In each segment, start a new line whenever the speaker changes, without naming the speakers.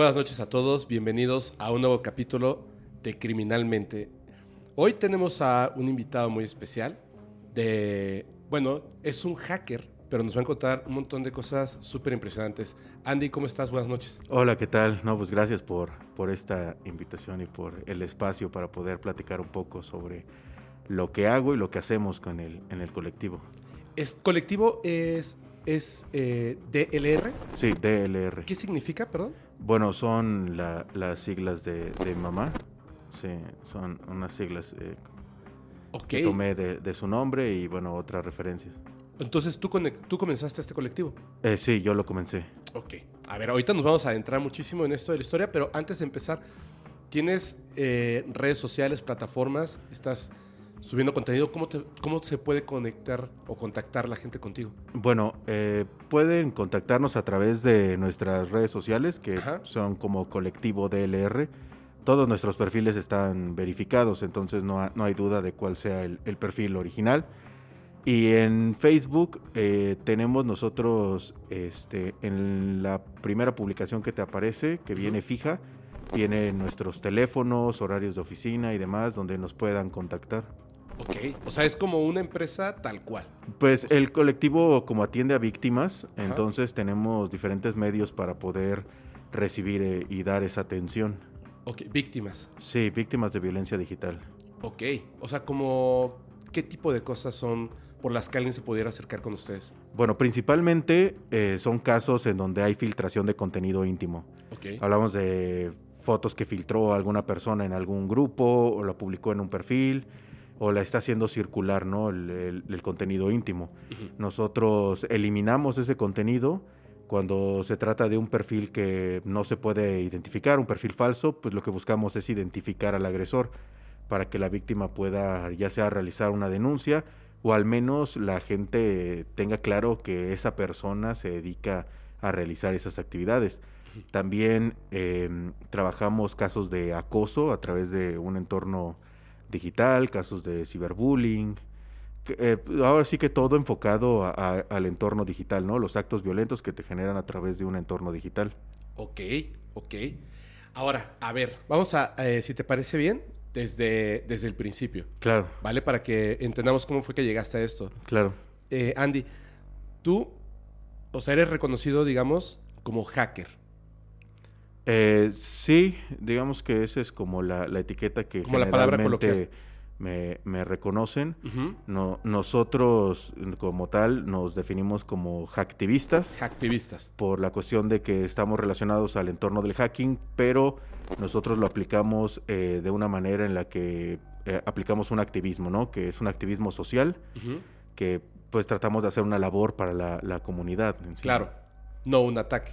Buenas noches a todos, bienvenidos a un nuevo capítulo de Criminalmente. Hoy tenemos a un invitado muy especial de, bueno, es un hacker, pero nos va a contar un montón de cosas súper impresionantes. Andy, ¿cómo estás? Buenas noches.
Hola, ¿qué tal? No, pues gracias por, por esta invitación y por el espacio para poder platicar un poco sobre lo que hago y lo que hacemos con el, en el colectivo.
¿Es colectivo es, es eh, DLR?
Sí, DLR.
¿Qué significa, perdón?
Bueno, son la- las siglas de, de mamá. Sí, son unas siglas eh, que tomé de, de su nombre y bueno, otras referencias.
Entonces tú, tú comenzaste este colectivo.
Eh, sí, yo lo comencé.
Ok. A ver, ahorita nos vamos a adentrar muchísimo en esto de la historia, pero antes de empezar, ¿tienes eh, redes sociales, plataformas? ¿Estás subiendo contenido? ¿Cómo, te- ¿Cómo se puede conectar o contactar la gente contigo?
Bueno, eh, pueden contactarnos a través de nuestras redes sociales, que
Ajá.
son como colectivo DLR. Todos nuestros perfiles están verificados, entonces no, ha- no hay duda de cuál sea el, el perfil original. Y en Facebook eh, tenemos nosotros, este, en la primera publicación que te aparece, que viene fija, vienen nuestros teléfonos, horarios de oficina y demás, donde nos puedan contactar.
Ok. O sea, es como una empresa tal cual.
Pues el colectivo como atiende a víctimas,
Ajá.
entonces tenemos diferentes medios para poder recibir eh, y dar esa atención.
Ok. Víctimas.
Sí, víctimas de violencia digital.
Ok. O sea, como, ¿qué tipo de cosas son por las que alguien se pudiera acercar con ustedes?
Bueno, principalmente eh, son casos en donde hay filtración de contenido íntimo.
Ok.
Hablamos de fotos que filtró alguna persona en algún grupo o la publicó en un perfil o la está haciendo circular, ¿no? El, el- el contenido íntimo. Nosotros eliminamos ese contenido cuando se trata de un perfil que no se puede identificar, un perfil falso, pues lo que buscamos es identificar al agresor para que la víctima pueda ya sea realizar una denuncia o al menos la gente tenga claro que esa persona se dedica a realizar esas actividades. También eh, trabajamos casos de acoso a través de un entorno digital, casos de ciberbullying, eh, ahora sí que todo enfocado a- a- al entorno digital, ¿no? Los actos violentos que te generan a través de un entorno digital.
Ok, ok. Ahora, a ver, vamos a, eh, si te parece bien, desde, desde el principio,
Claro,
¿vale? Para que entendamos cómo fue que llegaste a esto.
claro.
Eh, Andy, tú, o sea, eres reconocido, digamos, como hacker.
Eh, sí, digamos que esa es como la, la etiqueta que
Como la
generalmente me, me reconocen. No, nosotros como tal nos definimos como hacktivistas.
Hacktivistas.
por la cuestión de que estamos relacionados al entorno del hacking, pero nosotros lo aplicamos eh, de una manera en la que eh, aplicamos un activismo, ¿no? Que es un activismo social, que pues tratamos de hacer una labor para la, la comunidad. en sí.
Claro, no un ataque.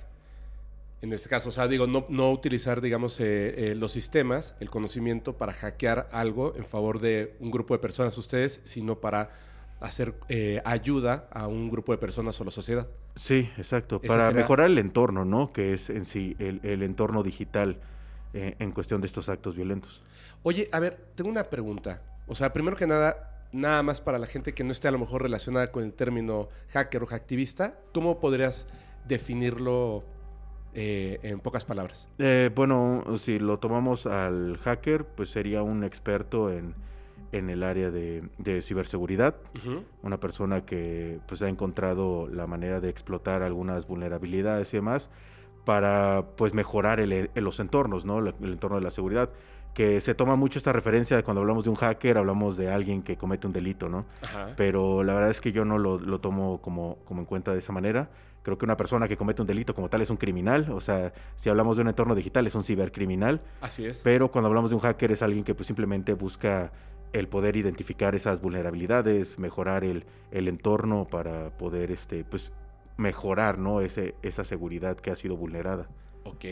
En este caso, o sea, digo, no, no utilizar, digamos, eh, eh, los sistemas, el conocimiento para hackear algo en favor de un grupo de personas, ustedes, sino para hacer eh, ayuda a un grupo de personas o la sociedad.
Sí, exacto. Para
será-
mejorar el entorno, ¿no? Que es en sí el, el entorno digital en cuestión de estos actos violentos.
Oye, a ver, tengo una pregunta. O sea, primero que nada, nada más para la gente que no esté a lo mejor relacionada con el término hacker o hacktivista, ¿cómo podrías definirlo eh, en pocas palabras?
Eh, bueno, si lo tomamos al hacker, pues sería un experto en, en el área de, de ciberseguridad.
Ujú.
una persona que pues ha encontrado la manera de explotar algunas vulnerabilidades y demás para pues mejorar el- el- los entornos, ¿no? La- El entorno de la seguridad. Que se toma mucho esta referencia de cuando hablamos de un hacker, hablamos de alguien que comete un delito, ¿no?
Ajá.
Pero la verdad es que yo no lo, lo tomo como, como en cuenta de esa manera. Creo que una persona que comete un delito como tal es un criminal. O sea, si hablamos de un entorno digital es un cibercriminal.
Así es.
Pero cuando hablamos de un hacker es alguien que pues simplemente busca el poder identificar esas vulnerabilidades, mejorar el, el entorno para poder este, pues, mejorar ¿no? Ese, esa seguridad que ha sido vulnerada.
Ok.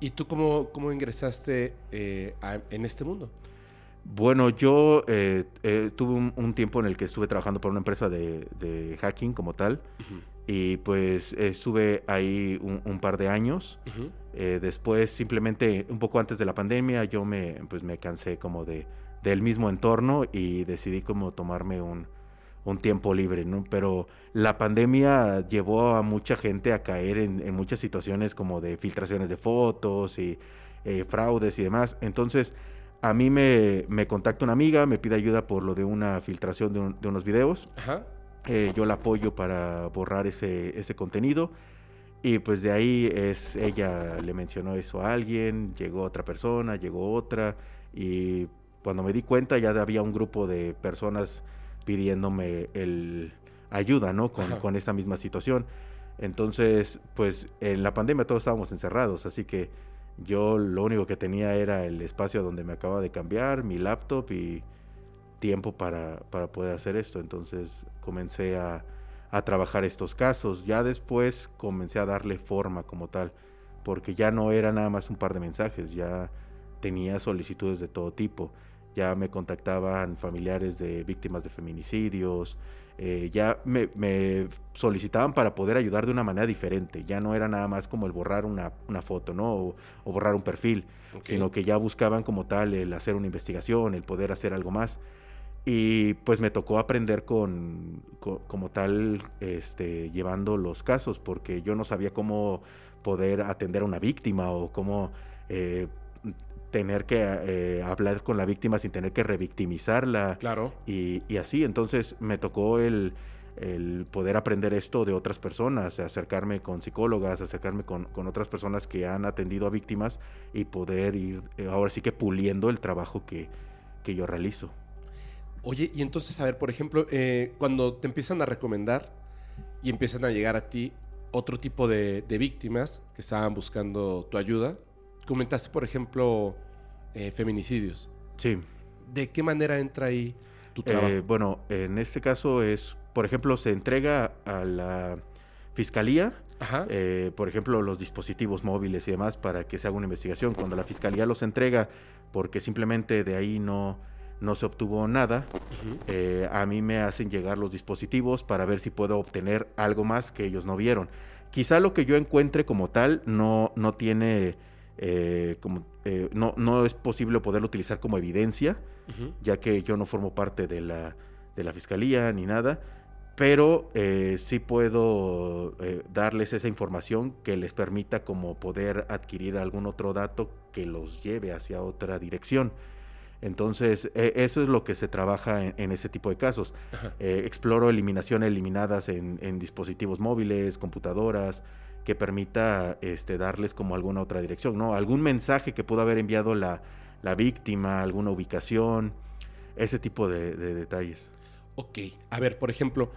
¿Y tú cómo, cómo ingresaste eh, a- en este mundo?
Bueno, yo eh, eh, tuve un, un tiempo en el que estuve trabajando para una empresa de, de hacking como tal y pues estuve ahí un, un par de años. Eh, después, simplemente un poco antes de la pandemia, yo me, pues, me cansé como de, del mismo entorno y decidí como tomarme un, un tiempo libre, ¿no? Pero la pandemia llevó a mucha gente a caer en, muchas situaciones como de filtraciones de fotos y eh, fraudes y demás. Entonces, a mí me, me, contacta una amiga, me pide ayuda por lo de una filtración de, unos videos. Eh, yo la apoyo para borrar ese, ese contenido. Y pues de ahí es, ella le mencionó eso a alguien, llegó otra persona, llegó otra. Y cuando me di cuenta ya había un grupo de personas pidiéndome el ayuda, ¿no? Con, esta misma situación. Entonces, pues en la pandemia todos estábamos encerrados, así que yo lo único que tenía era el espacio donde me acababa de cambiar, mi laptop y tiempo para, para poder hacer esto. Entonces comencé a, a trabajar estos casos. Ya después comencé a darle forma como tal, porque ya no era nada más un par de mensajes, ya tenía solicitudes de todo tipo ya me contactaban familiares de víctimas de feminicidios, eh, ya me, solicitaban para poder ayudar de una manera diferente, ya no era nada más como el borrar una, foto, ¿no? O, borrar un perfil, sino que ya buscaban como tal el hacer una investigación, el poder hacer algo más. Y pues me tocó aprender con, como tal, este, llevando los casos, porque yo no sabía cómo poder atender a una víctima o cómo eh, tener que eh, hablar con la víctima sin tener que revictimizarla.
Claro.
Y, así, entonces me tocó el, poder aprender esto de otras personas, acercarme con psicólogas, acercarme con, otras personas que han atendido a víctimas y poder ir eh, ahora sí que puliendo el trabajo que, yo realizo.
Oye, y entonces, a ver, por ejemplo, eh, cuando te empiezan a recomendar y empiezan a llegar a ti otro tipo de, de víctimas que estaban buscando tu ayuda, comentaste, por ejemplo, eh, feminicidios.
Sí.
¿De qué manera entra ahí tu
eh,
trabajo?
bueno, en este caso es, por ejemplo, se entrega a la fiscalía, eh, por ejemplo, los dispositivos móviles y demás para que se haga una investigación. Cuando la fiscalía los entrega porque simplemente de ahí no, no se obtuvo nada, a mí me hacen llegar los dispositivos para ver si puedo obtener algo más que ellos no vieron. Quizá lo que yo encuentre como tal no, no tiene eh, como, eh, no, no es posible poderlo utilizar como evidencia, ya que yo no formo parte de la, de la fiscalía ni nada, pero eh, sí puedo darles esa información que les permita como poder adquirir algún otro dato que los lleve hacia otra dirección. Entonces, eso es lo que se trabaja en, ese tipo de casos. exploro eliminaciones eliminadas en, en dispositivos móviles, computadoras, que permita este, darles como alguna otra dirección, ¿no? Algún mensaje que pudo haber enviado la, víctima, alguna ubicación, ese tipo de, detalles.
Ok, a ver, por ejemplo,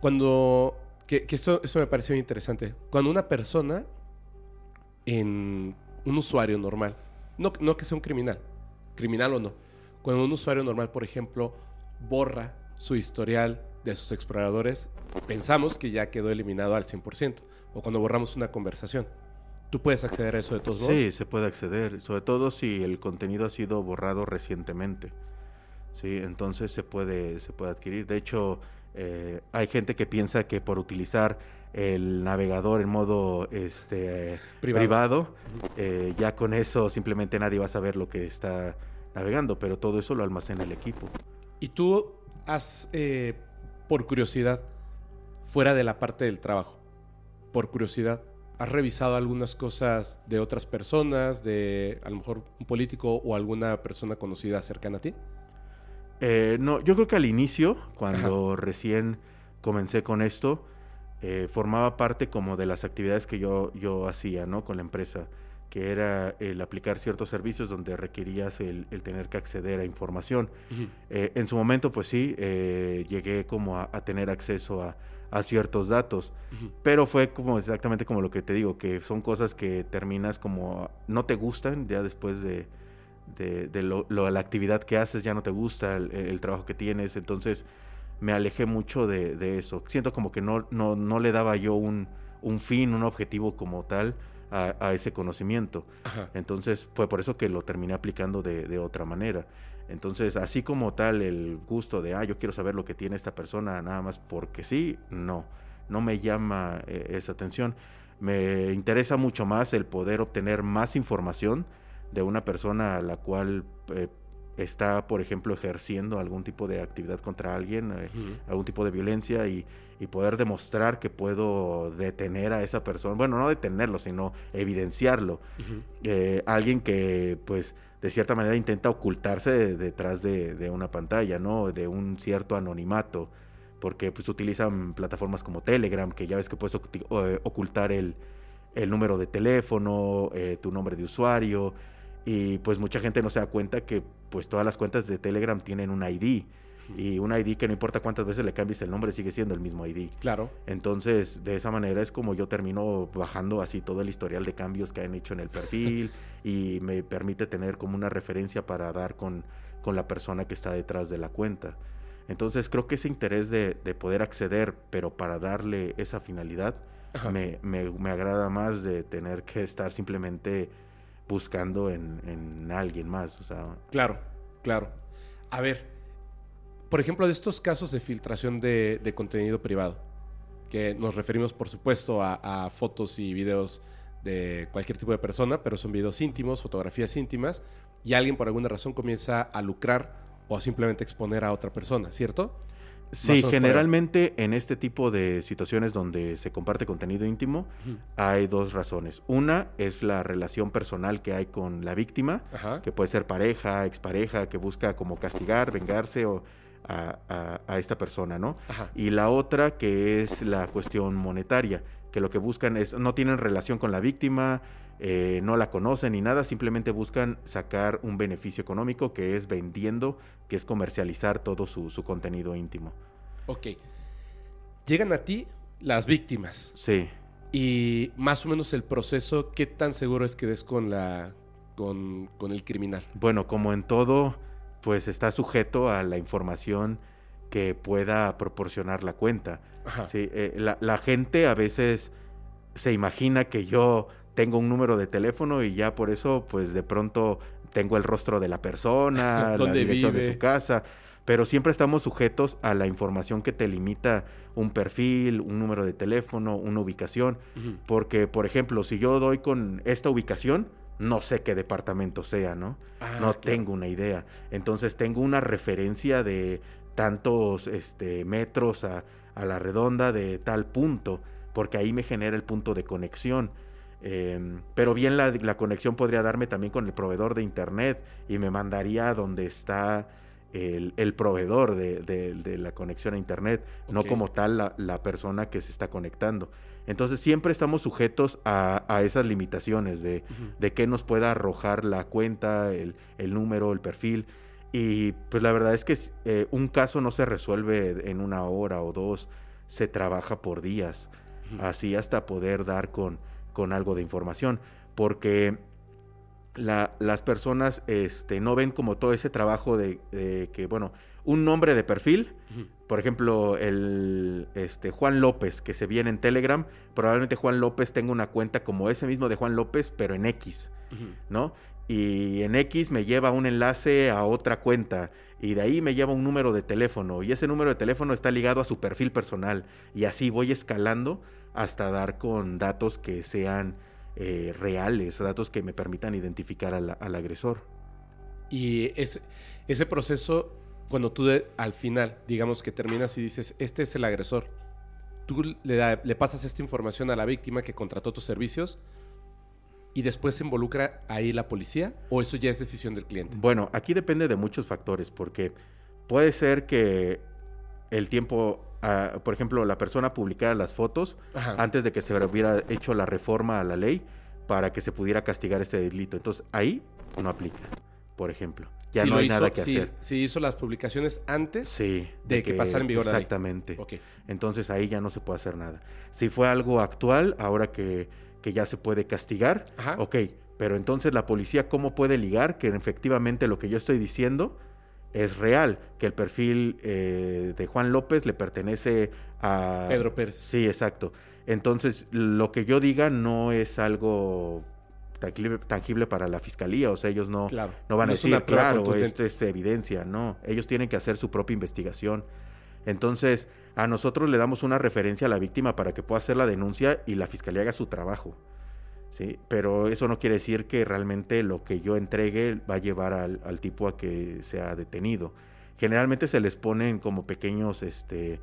cuando, que, esto, me parece muy interesante, cuando una persona en un usuario normal, no, no que sea un criminal, criminal o no, cuando un usuario normal, por ejemplo, borra su historial de sus exploradores, pensamos que ya quedó eliminado al 100% o cuando borramos una conversación. ¿Tú puedes acceder a eso de todos modos?
Sí, se puede acceder, sobre todo si el contenido ha sido borrado recientemente. Sí, entonces se puede, se puede adquirir. De hecho, eh, hay gente que piensa que por utilizar el navegador en modo este, privado, eh, ya con eso simplemente nadie va a saber lo que está navegando, pero todo eso lo almacena el equipo.
¿Y tú has, eh, por curiosidad, fuera de la parte del trabajo, por curiosidad, ¿has revisado algunas cosas de otras personas, de a lo mejor un político o alguna persona conocida cercana a ti?
Eh, no, yo creo que al inicio, cuando recién comencé con esto, eh, formaba parte como de las actividades que yo, yo hacía, ¿no? Con la empresa, que era el aplicar ciertos servicios donde requerías el, tener que acceder a información. Eh, en su momento, pues sí, llegué como a tener acceso a, a ciertos datos. Pero fue como exactamente como lo que te digo, que son cosas que terminas como no te gustan ya después de, de, lo, la actividad que haces, ya no te gusta el, trabajo que tienes. Entonces me alejé mucho de, eso. Siento como que no, no, no le daba yo un, un fin, un objetivo como tal. A, ese conocimiento. Entonces fue por eso que lo terminé aplicando de, de otra manera. Entonces, así como tal el gusto de, ah, yo quiero saber lo que tiene esta persona nada más porque sí, no, no me llama eh, esa atención. Me interesa mucho más el poder obtener más información de una persona a la cual eh, está, por ejemplo, ejerciendo algún tipo de actividad contra alguien, eh, algún tipo de violencia y, y poder demostrar que puedo detener a esa persona, bueno, no detenerlo, sino evidenciarlo. Eh, alguien que, pues, de cierta manera intenta ocultarse de- detrás de, de una pantalla, ¿no? De un cierto anonimato, porque pues utilizan plataformas como Telegram, que ya ves que puedes eh, ocultar el, el número de teléfono, eh, tu nombre de usuario, y pues mucha gente no se da cuenta que pues todas las cuentas de Telegram tienen un ID, y un ID que no importa cuántas veces le cambies el nombre, sigue siendo el mismo ID.
Claro.
Entonces, de esa manera es como yo termino bajando así todo el historial de cambios que han hecho en el perfil y me permite tener como una referencia para dar con, con la persona que está detrás de la cuenta. Entonces, creo que ese interés de, de poder acceder, pero para darle esa finalidad, me- me agrada más de tener que estar simplemente buscando en, en alguien más.
Claro, claro. A ver, por ejemplo, de estos casos de filtración de, de contenido privado, que nos referimos, por supuesto, a, a fotos y videos de cualquier tipo de persona, pero son videos íntimos, fotografías íntimas, y alguien por alguna razón comienza a lucrar o a simplemente exponer a otra persona, ¿cierto?
Sí, generalmente en este tipo de situaciones donde se comparte contenido íntimo, hay dos razones. Una es la relación personal que hay con la víctima,
Ajá.
que puede ser pareja, expareja, que busca como castigar, vengarse o a, a- a esta persona, ¿no?
Ajá.
Y la otra que es la cuestión monetaria, que lo que buscan es, no tienen relación con la víctima, eh, no la conocen ni nada, simplemente buscan sacar un beneficio económico que es vendiendo, que es comercializar todo su, su contenido íntimo.
Ok. Llegan a ti las víctimas
Sí.
y más o menos el proceso, ¿qué tan seguro es que des con la con, con el criminal?
Bueno, como en todo, pues está sujeto a la información que pueda proporcionar la cuenta.
Ajá.
Sí, eh, la, la gente a veces se imagina que yo tengo un número de teléfono y ya por eso, pues de pronto tengo el rostro de la persona, la
¿Dónde
dirección de su casa, pero siempre estamos sujetos a la información que te limita un perfil, un número de teléfono, una ubicación, porque por ejemplo, si yo doy con esta ubicación, no sé qué departamento sea, ¿no?
Ah,
no
claro.
tengo una idea. Entonces tengo una referencia de tantos este, metros a, a la redonda de tal punto, porque ahí me genera el punto de conexión. Em, pero bien la, la conexión podría darme también con el proveedor de internet y me mandaría a donde está el, el proveedor de, de- de la conexión a internet, no como tal la, la persona que se está conectando. Entonces siempre estamos sujetos a, a esas limitaciones de,
Ujú.
de qué nos pueda arrojar la cuenta, el, el número, el perfil. Y pues la verdad es que eh, un caso no se resuelve en una hora o dos, se trabaja por días, así hasta poder dar con, con algo de información, porque la- las personas este, no ven como todo ese trabajo de, de que, bueno, un nombre de perfil, por ejemplo, el este, Juan López, que se viene en Telegram, probablemente Juan López tenga una cuenta como ese mismo de Juan López, pero en X. ¿no? Y en X me lleva un enlace a otra cuenta y de ahí me lleva un número de teléfono y ese número de teléfono está ligado a su perfil personal y así voy escalando hasta dar con datos que sean eh, reales, datos que me permitan identificar al, al agresor.
Y ese, ese proceso, cuando tú de- al final, digamos que terminas y dices, este es el agresor, tú le, da- le pasas esta información a la víctima que contrató tus servicios y después se involucra ahí la policía o eso ya es decisión del cliente.
Bueno, aquí depende de muchos factores, porque puede ser que el tiempo, por ejemplo, la persona publicara las fotos
Ajá.
antes de que se hubiera hecho la reforma a la ley para que se pudiera castigar este delito. Entonces, ahí no aplica, por ejemplo. Ya no hay
hizo-
nada que hacer.
Si hizo las publicaciones antes
Sí.
de que pasara en vigor la ley.
Exactamente.
Ok.
Entonces ahí ya no se puede hacer nada. Si fue algo actual, ahora que, que ya se puede castigar,
Ajá.
ok, pero entonces la policía cómo puede ligar que efectivamente lo que yo estoy diciendo es real, que el perfil eh, de Juan López le pertenece a...
Pedro Pérez.
Sí, exacto. Entonces lo que yo diga no es algo tangible, tangible para la fiscalía, o sea, ellos no,
Claro.
no van a decir, claro, esto es evidencia, no. Ellos tienen que hacer su propia investigación. Entonces, a nosotros le damos una referencia a la víctima para que pueda hacer la denuncia y la fiscalía haga su trabajo. ¿Sí? Pero eso no quiere decir que realmente lo que yo entregue va a llevar al, al tipo a que sea detenido. Generalmente se les ponen como pequeños este,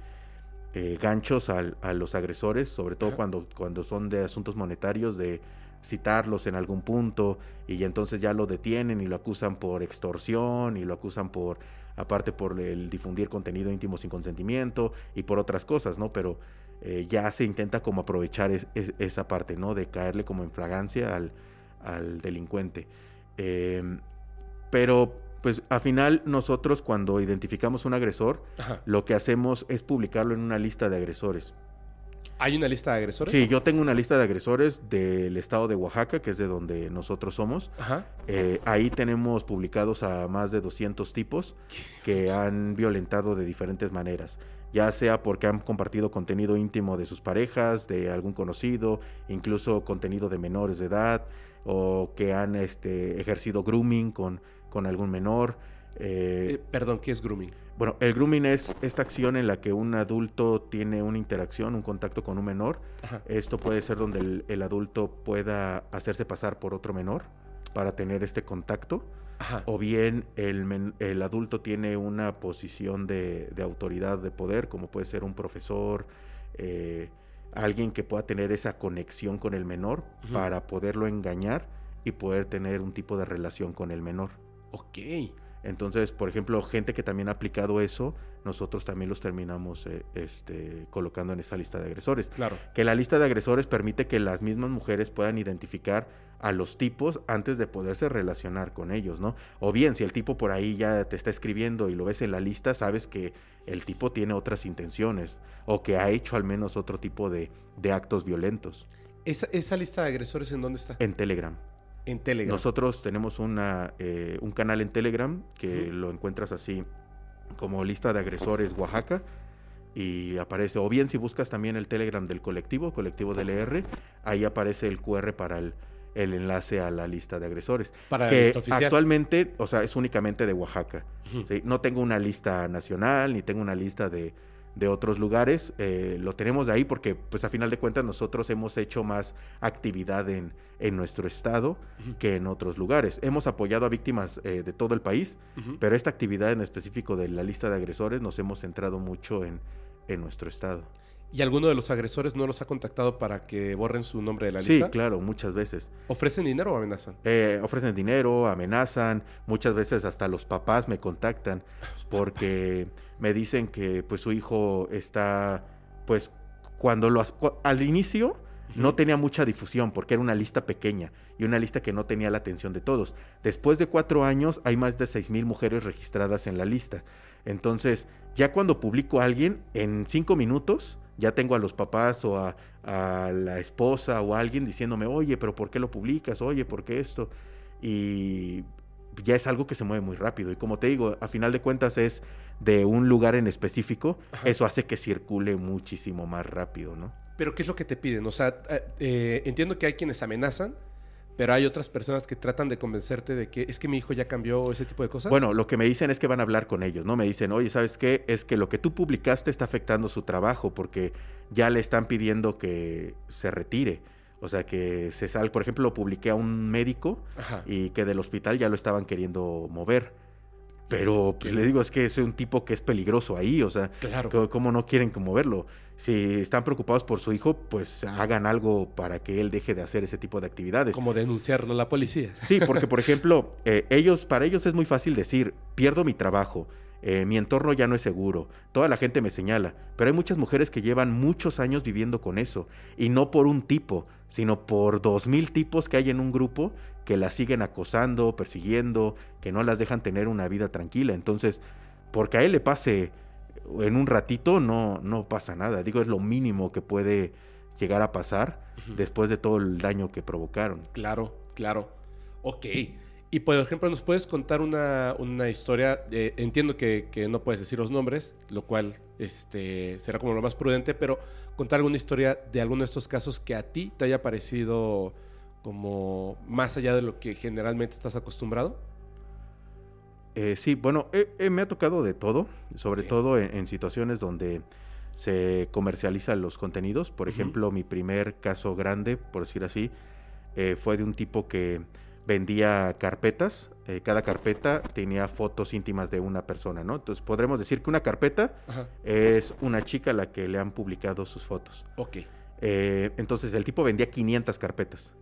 eh, ganchos al- a los agresores, sobre todo
Ajá.
cuando, cuando son de asuntos monetarios, de citarlos en algún punto y entonces ya lo detienen y lo acusan por extorsión y lo acusan por, aparte por el difundir contenido íntimo sin consentimiento y por otras cosas, ¿no? Pero eh, ya se intenta como aprovechar es- es- esa parte, ¿no? De caerle como en fragancia al, al delincuente. Em, pero, pues, al final nosotros cuando identificamos un agresor,
Ajá.
lo que hacemos es publicarlo en una lista de agresores.
¿Hay una lista de agresores?
Sí, yo tengo una lista de agresores del estado de Oaxaca, que es de donde nosotros somos.
Ajá.
Eh, ahí tenemos publicados a más de 200 tipos que han violentado de diferentes maneras, ya sea porque han compartido contenido íntimo de sus parejas, de algún conocido, incluso contenido de menores de edad, o que han este, ejercido grooming con, con algún menor. Eh,
Eh, perdón, ¿qué es grooming?
bueno, el grooming es esta acción en la que un adulto tiene una interacción, un contacto con un menor.
Ajá.
Esto puede ser donde el, el adulto pueda hacerse pasar por otro menor para tener este contacto.
Ajá.
O bien el, men- el adulto tiene una posición de, de autoridad, de poder, como puede ser un profesor, eh, alguien que pueda tener esa conexión con el menor para poderlo engañar y poder tener un tipo de relación con el menor.
Ok.
Entonces, por ejemplo, gente que también ha aplicado eso, nosotros también los terminamos eh, este, colocando en esa lista de agresores.
Claro.
Que la lista de agresores permite que las mismas mujeres puedan identificar a los tipos antes de poderse relacionar con ellos, ¿no? O bien, si el tipo por ahí ya te está escribiendo y lo ves en la lista, sabes que el tipo tiene otras intenciones o que ha hecho al menos otro tipo de, de actos violentos
¿Esa, ¿Esa lista de agresores en dónde está?
en Telegram.
En Telegram.
Nosotros tenemos una, eh, un canal en Telegram que lo encuentras así como lista de agresores Oaxaca y aparece, o bien si buscas también el Telegram del colectivo, colectivo DLR, ahí aparece el QR para el, el enlace a la lista de agresores.
Para
que actualmente, o sea, es únicamente de Oaxaca. No tengo una lista nacional, ni tengo una lista de, de otros lugares. eh, lo tenemos de ahí porque, pues a final de cuentas, nosotros hemos hecho más actividad en, en nuestro estado que en otros lugares. Hemos apoyado a víctimas eh, de todo el país, pero esta actividad en específico de la lista de agresores nos hemos centrado mucho en, en nuestro estado.
¿Y alguno de los agresores no los ha contactado para que borren su nombre de la
Sí,
lista?
claro, muchas veces.
¿Ofrecen dinero o amenazan?
Eh, ofrecen dinero, amenazan, muchas veces hasta los papás me contactan porque me dicen que pues su hijo está pues cuando lo al inicio no tenía mucha difusión porque era una lista pequeña y una lista que no tenía la atención de todos. Después de cuatro años hay más de seis mil mujeres registradas en la lista. Entonces, ya cuando publico a alguien, en cinco minutos ya tengo a los papás o a, a la esposa o a alguien diciéndome, oye, pero ¿por qué lo publicas? Oye, ¿por qué esto? Y ya es algo que se mueve muy rápido. Y como te digo, a final de cuentas es de un lugar en específico,
Ajá.
eso hace que circule muchísimo más rápido, ¿no?
¿Pero qué es lo que te piden? O sea, eh, eh, entiendo que hay quienes amenazan, pero hay otras personas que tratan de convencerte de que es que mi hijo ya cambió ese tipo de cosas.
Bueno, lo que me dicen es que van a hablar con ellos, ¿no? Me dicen, oye, ¿sabes qué? Es que lo que tú publicaste está afectando su trabajo porque ya le están pidiendo que se retire. O sea, que se sal, por ejemplo, lo publiqué a un médico
Ajá.
y que del hospital ya lo estaban queriendo mover. Pero pues, le digo, es que es un tipo que es peligroso ahí, o sea,
Claro.
¿cómo- ¿cómo no quieren moverlo? Si están preocupados por su hijo, pues hagan algo para que él deje de hacer ese tipo de actividades.
Como denunciarlo a la policía.
Sí, porque por ejemplo, eh, ellos, para ellos es muy fácil decir, pierdo mi trabajo, eh, mi entorno ya no es seguro, toda la gente me señala, pero hay muchas mujeres que llevan muchos años viviendo con eso, y no por un tipo, sino por dos mil tipos que hay en un grupo que las siguen acosando, persiguiendo, que no las dejan tener una vida tranquila. Entonces, porque a él le pase en un ratito, no, no pasa nada. Digo, es lo mínimo que puede llegar a pasar después de todo el daño que provocaron.
Claro, claro. Ok. Y por ejemplo, ¿nos puedes contar una, una historia? Eh, entiendo que, que no puedes decir los nombres, lo cual este, será como lo más prudente, pero contar alguna historia de alguno de estos casos que a ti te haya parecido como más allá de lo que generalmente estás acostumbrado.
Eh, sí, bueno, eh, eh, me ha tocado de todo, sobre todo en, en situaciones donde se comercializan los contenidos. Por ejemplo, mi primer caso grande, por decir así, fue de un tipo que vendía carpetas. eh, cada carpeta tenía fotos íntimas de una persona, ¿no? Entonces podremos decir que una carpeta
Ajá.
es una chica a la que le han publicado sus fotos.
Ok.
Eh, entonces el tipo vendía 500 carpetas.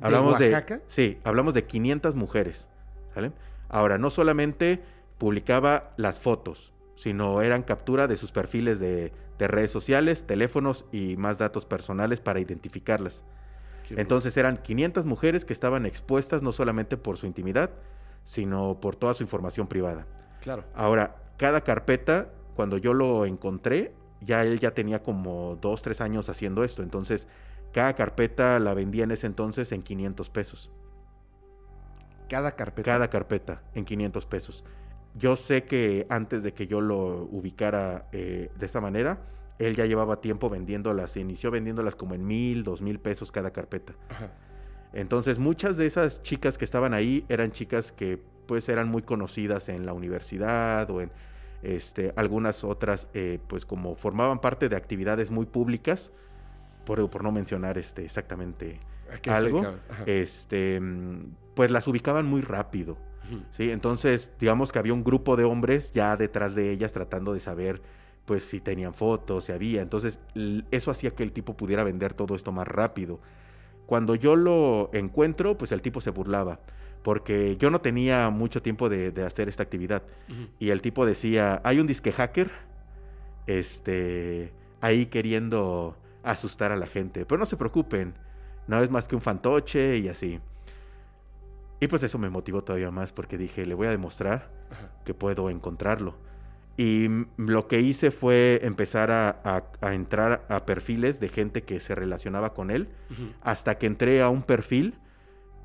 ¿De Oaxaca?
sí, hablamos de 500 mujeres. ¿sale? Ahora, no solamente publicaba las fotos, sino eran captura de sus perfiles de, de redes sociales, teléfonos y más datos personales para identificarlas. Entonces eran 500 mujeres que estaban expuestas no solamente por su intimidad, sino por toda su información privada.
Claro.
Ahora, cada carpeta, cuando yo lo encontré, ya él ya tenía como dos, tres años haciendo esto. Entonces, cada carpeta la vendía en ese entonces en 500 pesos.
Cada carpeta.
Cada carpeta en 500 pesos. Yo sé que antes de que yo lo ubicara eh, de esta manera, él ya llevaba tiempo vendiéndolas. Se inició vendiéndolas como en mil, dos mil pesos cada carpeta.
Ajá.
Entonces muchas de esas chicas que estaban ahí eran chicas que pues eran muy conocidas en la universidad o en este, algunas otras eh, pues como formaban parte de actividades muy públicas, por, por no mencionar este, exactamente
¿A qué se
algo, este, mm, pues las ubicaban muy rápido. ¿sí? Entonces, digamos que había un grupo de hombres ya detrás de ellas tratando de saber, pues, si tenían fotos, si había. Entonces, eso hacía que el tipo pudiera vender todo esto más rápido. Cuando yo lo encuentro, pues el tipo se burlaba, porque yo no tenía mucho tiempo de, de hacer esta actividad. Y el tipo decía, hay un disque hacker, este, ahí queriendo asustar a la gente. Pero no se preocupen, no es más que un fantoche y así. Y pues eso me motivó todavía más porque dije, le voy a demostrar
Ajá.
que puedo encontrarlo. Y lo que hice fue empezar a, a- a entrar a perfiles de gente que se relacionaba con él, hasta que entré a un perfil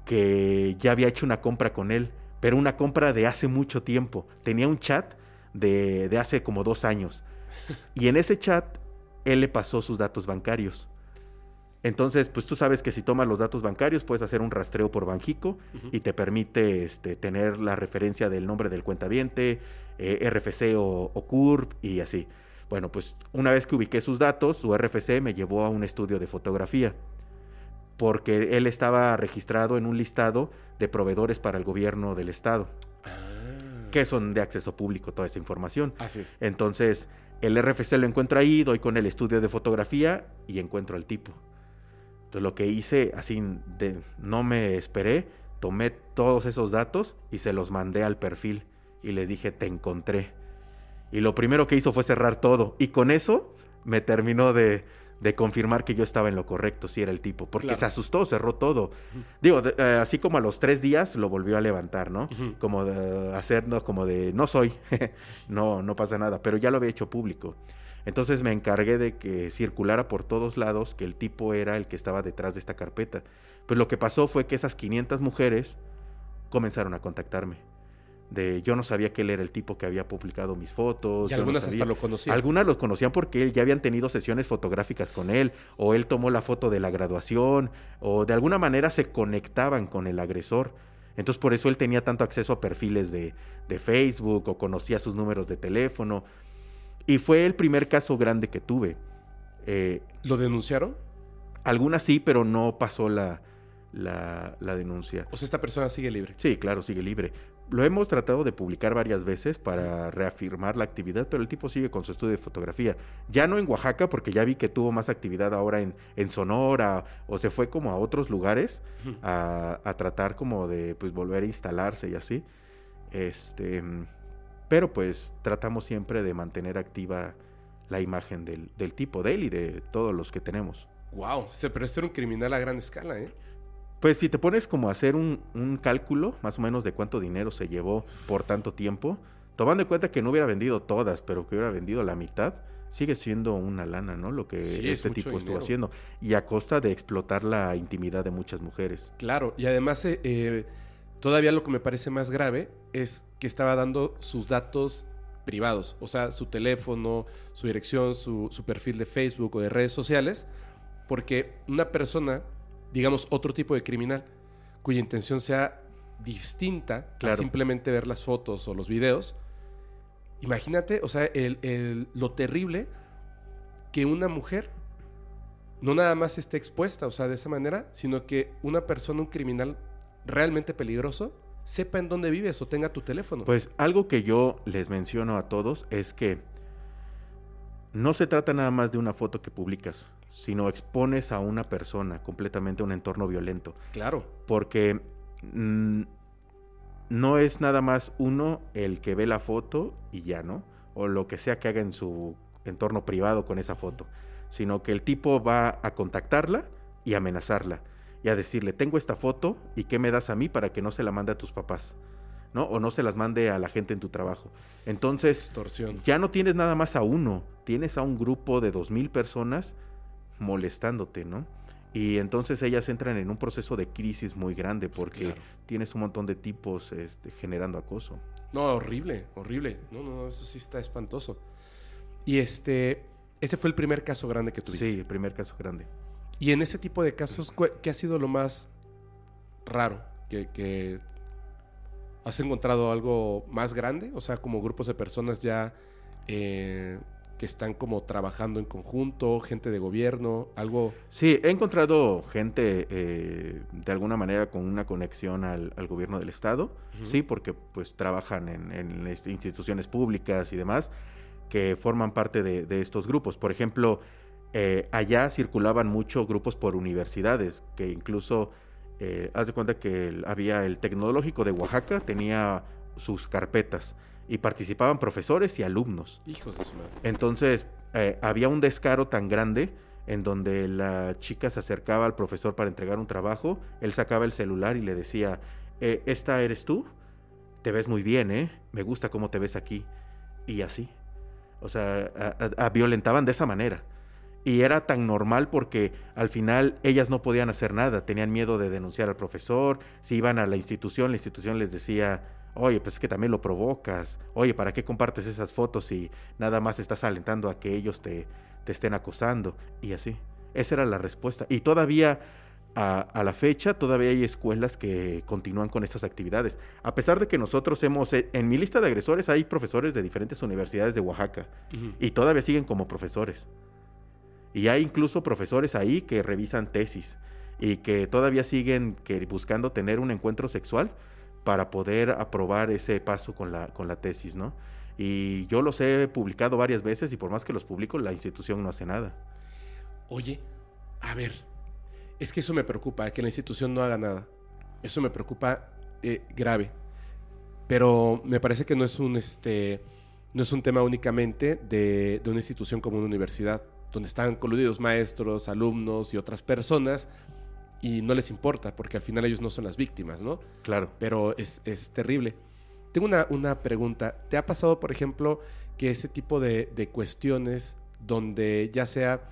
que ya había hecho una compra con él, pero una compra de hace mucho tiempo. Tenía un chat de, de hace como dos años. Y en ese chat, él le pasó sus datos bancarios. Entonces, pues tú sabes que si tomas los datos bancarios, puedes hacer un rastreo por Banjico y te permite este, tener la referencia del nombre del cuentaviente, eh, RFC o, o CURP y así. Bueno, pues una vez que ubiqué sus datos, su RFC me llevó a un estudio de fotografía, porque él estaba registrado en un listado de proveedores para el gobierno del estado,
Ah.
que son de acceso público toda esa información.
Así es.
Entonces, el RFC lo encuentro ahí, doy con el estudio de fotografía y encuentro al tipo. Entonces, lo que hice, así, de, no me esperé, tomé todos esos datos y se los mandé al perfil y le dije, te encontré. Y lo primero que hizo fue cerrar todo. Y con eso me terminó de, de confirmar que yo estaba en lo correcto, si era el tipo. Porque
Claro.
se asustó, cerró todo. Digo, de- eh, así como a los tres días lo volvió a levantar, ¿no? Como de hacernos como de, no soy, no, no pasa nada, pero ya lo había hecho público. Entonces me encargué de que circulara por todos lados que el tipo era el que estaba detrás de esta carpeta. Pues lo que pasó fue que esas 500 mujeres comenzaron a contactarme. De yo no sabía que él era el tipo que había publicado mis fotos.
Y
no
algunas
sabía.
hasta lo conocían.
Algunas los conocían porque él ya habían tenido sesiones fotográficas con él, o él tomó la foto de la graduación, o de alguna manera se conectaban con el agresor. Entonces por eso él tenía tanto acceso a perfiles de, de Facebook o conocía sus números de teléfono. Y fue el primer caso grande que tuve. Eh,
¿Lo denunciaron?
algunas sí, pero no pasó la, la, la denuncia.
O sea, esta persona sigue libre.
Sí, claro, sigue libre. Lo hemos tratado de publicar varias veces para reafirmar la actividad, pero el tipo sigue con su estudio de fotografía. Ya no en Oaxaca, porque ya vi que tuvo más actividad ahora en, en Sonora, o se fue como a otros lugares a, a tratar como de pues volver a instalarse y así. Este, pero pues tratamos siempre de mantener activa la imagen del, del tipo, de él y de todos los que tenemos.
Wow, este era un criminal a gran escala, ¿eh?
Pues si te pones como a hacer un, un cálculo, más o menos de cuánto dinero se llevó por tanto tiempo, tomando en cuenta que no hubiera vendido todas, pero que hubiera vendido la mitad, sigue siendo una lana, ¿no? Lo que
Sí,
este tipo estuvo haciendo. Y a costa de explotar la intimidad de muchas mujeres.
Claro, y además eh, eh, todavía lo que me parece más grave es que estaba dando sus datos privados, o sea, su teléfono, su dirección, su, su perfil de Facebook o de redes sociales, porque una persona, digamos otro tipo de criminal, cuya intención sea distinta a
Claro.
simplemente ver las fotos o los videos, imagínate, o sea, el- el- lo terrible que una mujer no nada más esté expuesta, o sea, de esa manera, sino que una persona, un criminal realmente peligroso, sepa en dónde vives o tenga tu teléfono.
Pues algo que yo les menciono a todos es que no se trata nada más de una foto que publicas, sino expones a una persona completamente a un entorno violento.
Claro.
Porque mm, no es nada más uno el que ve la foto y ya, ¿no? O lo que sea que haga en su entorno privado con esa foto, sino que el tipo va a contactarla y amenazarla y a decirle, tengo esta foto y qué me das a mí para que no se la mande a tus papás. ¿no? O no se las mande a la gente en tu trabajo. Entonces, ya no tienes nada más a uno, tienes a un grupo de dos mil personas molestándote, ¿no? Y entonces ellas entran en un proceso de crisis muy grande pues porque tienes un montón de tipos este, generando acoso.
No, horrible, horrible. No, no, eso sí está espantoso. Y este, ese fue el primer caso grande que tuviste.
Sí, el primer caso grande.
Y en ese tipo de casos, ¿qué ha sido lo más raro que, que has encontrado algo más grande? O sea, como grupos de personas ya eh, que están como trabajando en conjunto, gente de gobierno, algo...
Sí, he encontrado gente eh, de alguna manera con una conexión al, gobierno del Estado, sí, porque pues trabajan en, instituciones públicas y demás, que forman parte de, estos grupos. Por ejemplo, eh, allá circulaban mucho grupos por universidades, que incluso, eh, haz de cuenta que había el Tecnológico de Oaxaca, tenía sus carpetas y participaban profesores y alumnos.
Hijos de su madre.
Entonces, eh, había un descaro tan grande en donde la chica se acercaba al profesor para entregar un trabajo, él sacaba el celular y le decía, eh, ¿esta eres tú? Te ves muy bien, ¿eh? Me gusta cómo te ves aquí. Y así. O sea, violentaban de esa manera. Y era tan normal porque al final ellas no podían hacer nada, tenían miedo de denunciar al profesor, si iban a la institución, la institución les decía, Oye, pues es que también lo provocas. Oye, ¿para qué compartes esas fotos si nada más estás alentando a que ellos te, te estén acosando? Y así. Esa era la respuesta. Y todavía, a, la fecha, todavía hay escuelas que continúan con estas actividades. A pesar de que nosotros hemos, eh, en mi lista de agresores hay profesores de diferentes universidades de Oaxaca. Y todavía siguen como profesores. Y hay incluso profesores ahí que revisan tesis y que todavía siguen que buscando tener un encuentro sexual para poder aprobar ese paso con la, con la tesis, ¿no? Y yo los he publicado varias veces y por más que los publico, la institución no hace nada.
Oye, a ver, es que eso me preocupa, que la institución no haga nada. Eso me preocupa eh, grave. Pero me parece que no es un, este, no es un tema únicamente de, de una institución como una universidad, donde están coludidos maestros, alumnos y otras personas y no les importa porque al final ellos no son las víctimas, ¿no?
Claro.
Pero es, terrible. Tengo una, una, pregunta. ¿Te ha pasado, por ejemplo, que ese tipo de, cuestiones donde ya sea,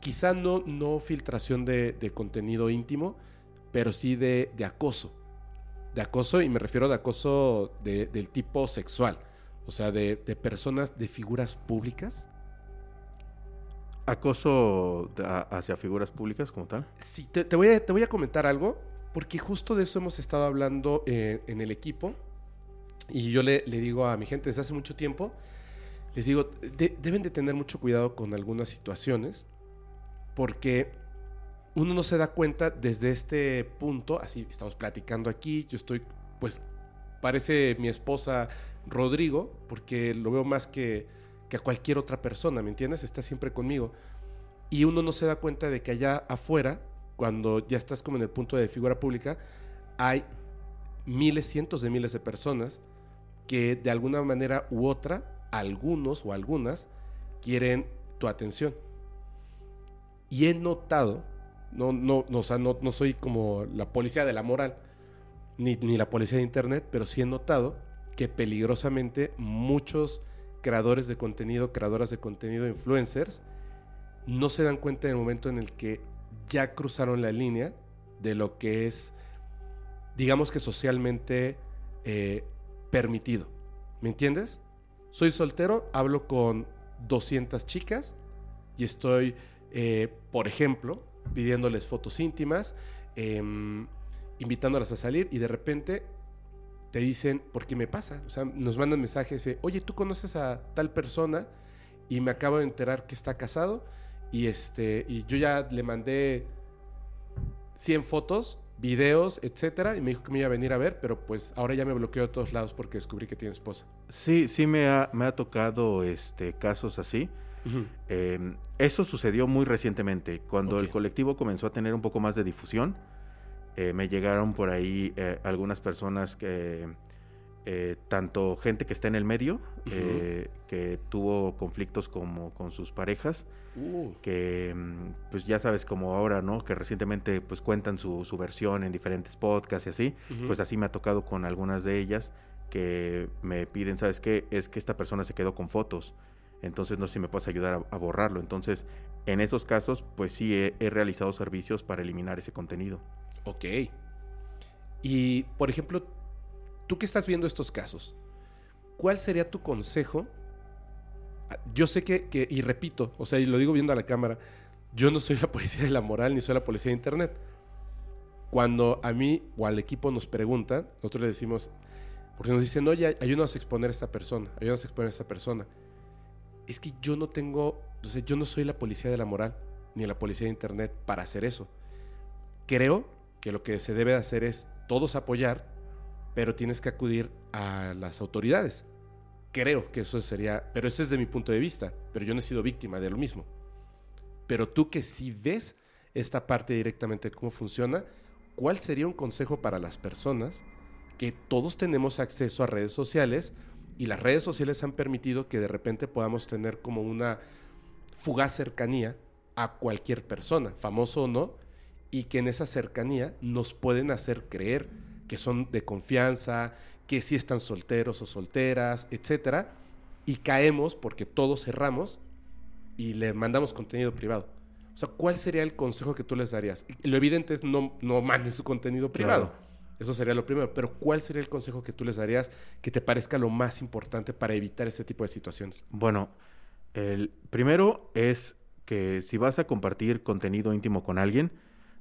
quizá no, no filtración de, contenido íntimo, pero sí de, acoso? De acoso, y me refiero de acoso del tipo sexual, o sea, de, personas, de figuras públicas
acoso hacia figuras públicas como tal?
Sí, te, voy a, te voy a comentar algo, porque justo de eso hemos estado hablando eh, en el equipo. Y yo le, le, digo a mi gente desde hace mucho tiempo, les digo, deben de tener mucho cuidado con algunas situaciones, porque uno no se da cuenta desde este punto, así estamos platicando aquí, yo estoy, pues, parece mi esposa Rodrigo, porque lo veo más que que a cualquier otra persona, ¿me entiendes? Está siempre conmigo. Y uno no se da cuenta de que allá afuera, cuando ya estás como en el punto de figura pública, hay miles, cientos de miles de personas que de alguna manera u otra, algunos o algunas, quieren tu atención. Y he notado, no, no, no, no, no soy como la policía de la moral, ni, ni la policía de Internet, pero sí he notado que peligrosamente muchos creadores de contenido, creadoras de contenido, influencers, no se dan cuenta en el momento en el que ya cruzaron la línea de lo que es, digamos que socialmente eh, permitido. ¿Me entiendes? Soy soltero, hablo con 200 chicas y estoy, eh, por ejemplo, pidiéndoles fotos íntimas, em, invitándolas a salir y de repente te dicen, porque me pasa, o sea, nos mandan mensajes de, oye, tú conoces a tal persona y me acabo de enterar que está casado Y, este, y yo ya le mandé 100 fotos, videos, etcétera, y me dijo que me iba a venir a ver, pero pues ahora ya me bloqueó de todos lados porque descubrí que tiene esposa.
Sí, sí me ha, me ha tocado este, casos así. Eh, eso sucedió muy recientemente, cuando el colectivo comenzó a tener un poco más de difusión. Eh, me llegaron por ahí eh, algunas personas que, tanto gente que está en el medio, que tuvo conflictos como con sus parejas, uh. que mm, pues ya sabes como ahora, ¿no? Que recientemente pues cuentan su, su versión en diferentes podcasts y así, pues así me ha tocado con algunas de ellas que me piden, ¿sabes qué? Es que esta persona se quedó con fotos entonces no sé si me puedes ayudar a, borrarlo. Entonces, en esos casos, pues sí he, realizado servicios para eliminar ese contenido.
Ok. Y, por ejemplo, tú que estás viendo estos casos, ¿cuál sería tu consejo? Ah, yo sé que, que, y repito, o sea, y lo digo viendo a la cámara, yo no soy la policía de la moral ni soy la policía de Internet. Cuando a mí o al equipo nos preguntan, nosotros le decimos, porque nos dicen, oye, ayúdanos a exponer a esta persona, ayúdanos a exponer a esta persona es que yo no tengo, o sea, yo no soy la policía de la moral, ni la policía de Internet para hacer eso. Creo que lo que se debe hacer es todos apoyar, pero tienes que acudir a las autoridades. Creo que eso sería, pero eso es de mi punto de vista, pero yo no he sido víctima de lo mismo. Pero tú que sí ves esta parte directamente cómo funciona, ¿cuál sería un consejo para las personas que todos tenemos acceso a redes sociales? Y las redes sociales han permitido que de repente podamos tener como una fugaz cercanía a cualquier persona, famoso o no, y que en esa cercanía nos pueden hacer creer que son de confianza, que sí están solteros o solteras, etcétera, y caemos porque todos cerramos y le mandamos contenido privado. O sea, ¿cuál sería el consejo que tú les darías? Lo evidente es no, no manden su contenido privado. Eso sería lo primero. Pero ¿cuál sería el consejo que tú les darías que te parezca lo más importante para evitar este tipo de situaciones?
Bueno, el primero es que si vas a compartir contenido íntimo con alguien,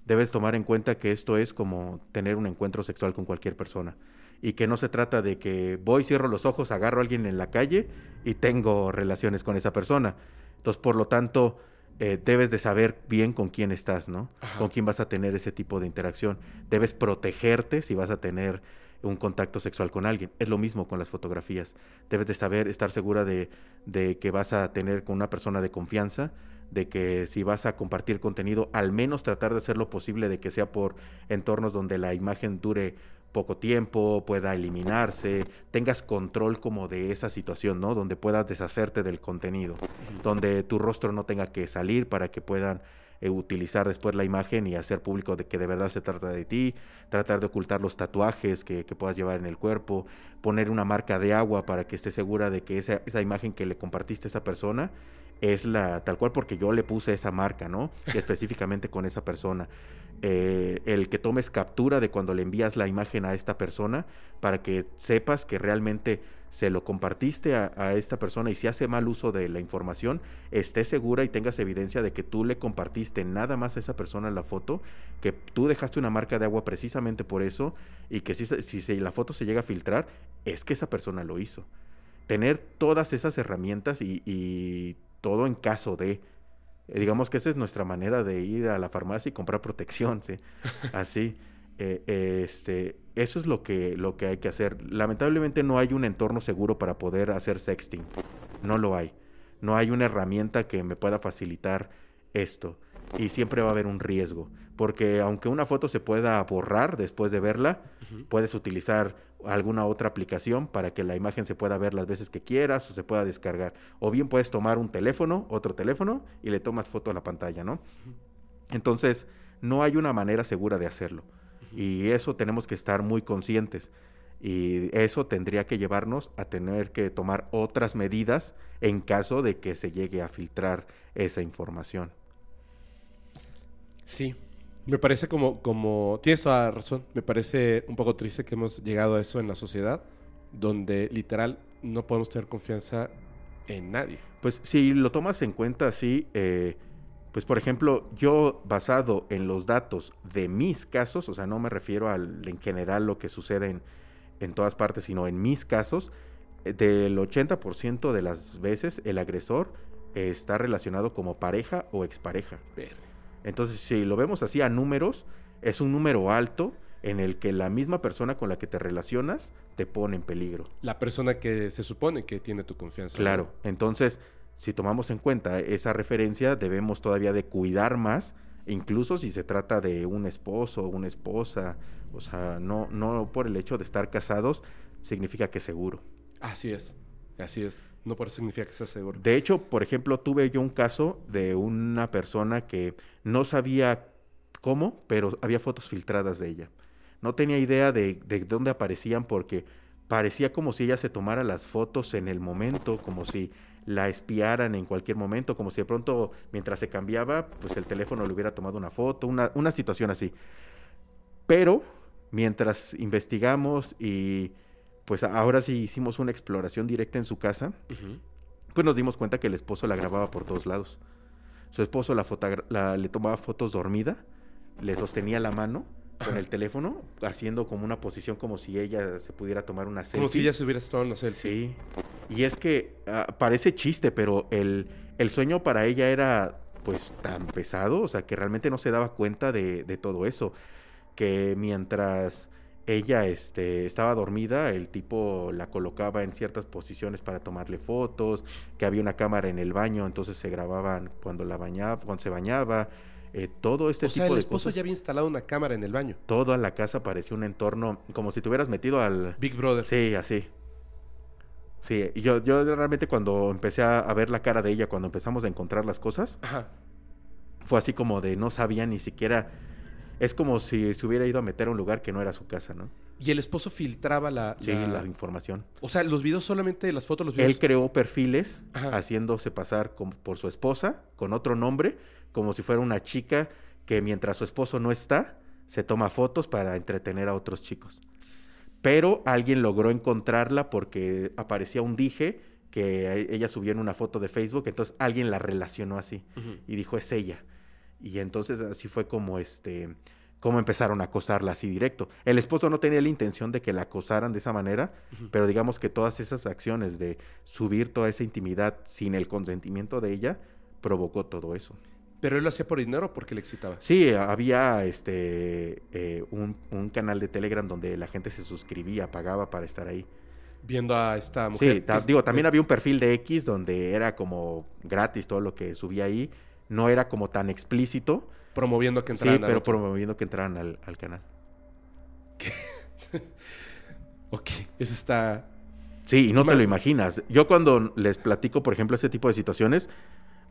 debes tomar en cuenta que esto es como tener un encuentro sexual con cualquier persona. Y que no se trata de que voy, cierro los ojos, agarro a alguien en la calle y tengo relaciones con esa persona. Entonces, por lo tanto, eh, debes de saber bien con quién estás, ¿no? Con quién vas a tener ese tipo de interacción. Debes protegerte si vas a tener un contacto sexual con alguien. Es lo mismo con las fotografías. Debes de saber, estar segura de, de que vas a tener con una persona de confianza, de que si vas a compartir contenido, al menos tratar de hacer lo posible de que sea por entornos donde la imagen dure poco tiempo, pueda eliminarse, tengas control como de esa situación, ¿no? Donde puedas deshacerte del contenido, donde tu rostro no tenga que salir para que puedan eh, utilizar después la imagen y hacer público de que de verdad se trata de ti, tratar de ocultar los tatuajes que, puedas llevar en el cuerpo, poner una marca de agua para que estés segura de que esa, esa imagen que le compartiste a esa persona es la tal cual porque yo le puse esa marca, ¿no? específicamente con esa persona. Eh, el que tomes captura de cuando le envías la imagen a esta persona para que sepas que realmente se lo compartiste a, esta persona y si hace mal uso de la información, estés segura y tengas evidencia de que tú le compartiste nada más a esa persona la foto, que tú dejaste una marca de agua precisamente por eso y que si, si la foto se llega a filtrar, es que esa persona lo hizo. Tener todas esas herramientas y todo en caso de eh, digamos que esa es nuestra manera de ir a la farmacia y comprar protección, ¿sí? Así. Eh, este, eso es lo que, lo que hay que hacer. Lamentablemente no hay un entorno seguro para poder hacer sexting. No lo hay. No hay una herramienta que me pueda facilitar esto. Y siempre va a haber un riesgo. Porque aunque una foto se pueda borrar después de verla, puedes utilizar alguna otra aplicación para que la imagen se pueda ver las veces que quieras o se pueda descargar. O bien puedes tomar un teléfono, otro teléfono, y le tomas foto a la pantalla, ¿no? Entonces, no hay una manera segura de hacerlo. Y eso tenemos que estar muy conscientes. Y eso tendría que llevarnos a tener que tomar otras medidas en caso de que se llegue a filtrar esa información.
Sí, me parece como, como, tienes toda la razón, me parece un poco triste que hemos llegado a eso en la sociedad, donde literal no podemos tener confianza en nadie.
Pues si lo tomas en cuenta así, eh, pues por ejemplo, yo basado en los datos de mis casos, o sea, no me refiero al en general lo que sucede en, en todas partes, sino en mis casos, eh, del 80% de las veces el agresor está relacionado como pareja o expareja.
Verde.
Entonces, si lo vemos así a números, es un número alto en el que la misma persona con la que te relacionas te pone en peligro.
La persona que se supone que tiene tu confianza. ¿no?
Claro, entonces, si tomamos en cuenta esa referencia, debemos todavía de cuidar más, incluso si se trata de un esposo o una esposa, o sea, no, no por el hecho de estar casados significa que es seguro.
Así es. Así es. No por eso significa que sea seguro.
De hecho, por ejemplo, tuve yo un caso de una persona que no sabía cómo, pero había fotos filtradas de ella. No tenía idea de, de dónde aparecían porque parecía como si ella se tomara las fotos en el momento, como si la espiaran en cualquier momento, como si de pronto mientras se cambiaba, pues el teléfono le hubiera tomado una foto, una, una situación así. Pero mientras investigamos y pues ahora sí hicimos una exploración directa en su casa, pues nos dimos cuenta que el esposo la grababa por todos lados. Su esposo la le tomaba fotos dormida, le sostenía la mano con el teléfono, haciendo como una posición como si ella se pudiera tomar una selfie.
Como si ella se hubiera estado en la selfie.
Sí. Y es que ah, parece chiste, pero el, el sueño para ella era pues tan pesado, o sea, que realmente no se daba cuenta de, de todo eso. Que mientras ella este, estaba dormida, el tipo la colocaba en ciertas posiciones para tomarle fotos, que había una cámara en el baño, entonces se grababan cuando la bañaba, cuando se bañaba, eh, todo este
o sea,
tipo
el
de
esposo
cosas.
ya había instalado una cámara en el baño.
Toda la casa parecía un entorno como si te hubieras metido al,
Big Brother.
Sí, así. Sí, y yo, yo realmente cuando empecé a, a ver la cara de ella, cuando empezamos a encontrar las cosas,
Ajá.
fue así como de no sabía ni siquiera. Es como si se hubiera ido a meter a un lugar que no era su casa, ¿no?
Y el esposo filtraba la...
Sí,
la-
la información.
O sea, los videos solamente, las fotos, los videos...
Él creó perfiles
Ajá.
haciéndose pasar como por su esposa, con otro nombre, como si fuera una chica que mientras su esposo no está, se toma fotos para entretener a otros chicos. Pero alguien logró encontrarla porque aparecía un dije que ella subió en una foto de Facebook, entonces alguien la relacionó así y dijo es ella. Y entonces así fue como este como empezaron a acosarla así directo. El esposo no tenía la intención de que la acosaran de esa manera, pero digamos que todas esas acciones de subir toda esa intimidad sin el consentimiento de ella provocó todo eso.
Pero él lo hacía por dinero o porque le excitaba.
Sí, había este eh, un, un canal de Telegram donde la gente se suscribía, pagaba para estar ahí.
Viendo a esta mujer.
Sí, ta- digo, también había un perfil de X donde era como gratis todo lo que subía ahí. No era como tan explícito,
Promoviendo que
sí,
entraran al
pero promoviendo que entraran al, al canal.
Ok, eso está...
Sí, y no te lo imaginas. Yo cuando les platico, por ejemplo, ese tipo de situaciones,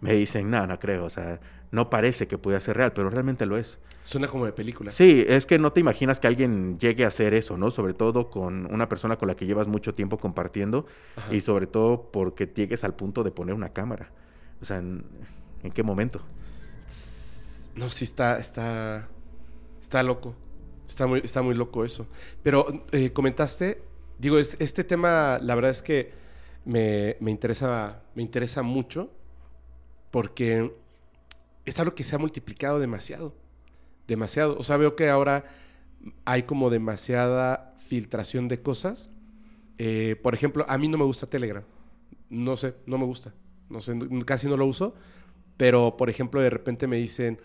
me dicen, no, no creo, o sea, no parece que pueda ser real, pero realmente lo es.
Suena como de película.
Sí, es que no te imaginas que alguien llegue a hacer eso, ¿no? Sobre todo con una persona con la que llevas mucho tiempo compartiendo
Ajá.
y sobre todo porque llegues al punto de poner una cámara. O sea, ¿en, qué momento?
No, sí está, está, está loco. Está muy, está muy loco eso. Pero eh, comentaste, digo, es- este tema, la verdad es que me, me interesa, me interesa mucho porque es algo que se ha multiplicado demasiado, demasiado. O sea, veo que ahora hay como demasiada filtración de cosas. Eh, por ejemplo, a mí no me gusta Telegram. No sé, no me gusta. No sé, casi no lo uso. Pero, por ejemplo, de repente me dicen,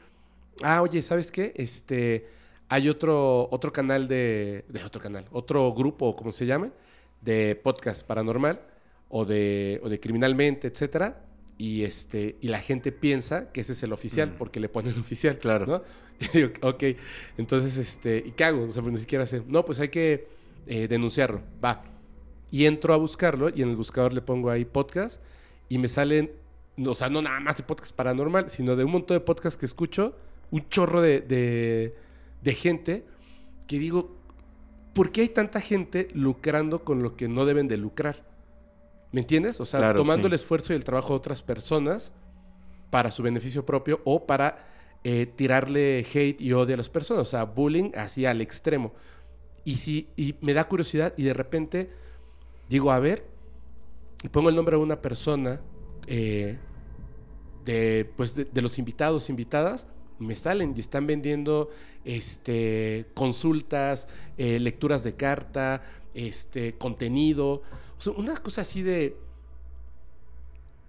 ah, oye, ¿sabes qué? Este, hay otro, otro canal de, de otro canal, otro grupo, como se llame, de podcast paranormal o de, o de criminalmente, etcétera. Y, este, y la gente piensa que ese es el oficial,
Mm.
porque le ponen oficial.
Claro.
¿no? Y digo, ok, entonces, este, ¿y qué hago? O sea, pues ni siquiera sé. No, pues hay que eh, denunciarlo. Va. Y entro a buscarlo y en el buscador le pongo ahí podcast y me salen, o sea, no nada más de podcast paranormal, sino de un montón de podcasts que escucho, un chorro de, de, de gente que digo, ¿por qué hay tanta gente lucrando con lo que no deben de lucrar? ¿Me entiendes? O sea,
Claro,
tomando
sí.
el esfuerzo y el trabajo de otras personas para su beneficio propio o para eh, tirarle hate y odio a las personas. O sea, bullying así al extremo. Y, si, y me da curiosidad y de repente digo, a ver, y pongo el nombre de una persona eh, de, pues de, los invitados, invitadas, me salen y están vendiendo este, consultas, eh, lecturas de carta, este, contenido. Una cosa así de...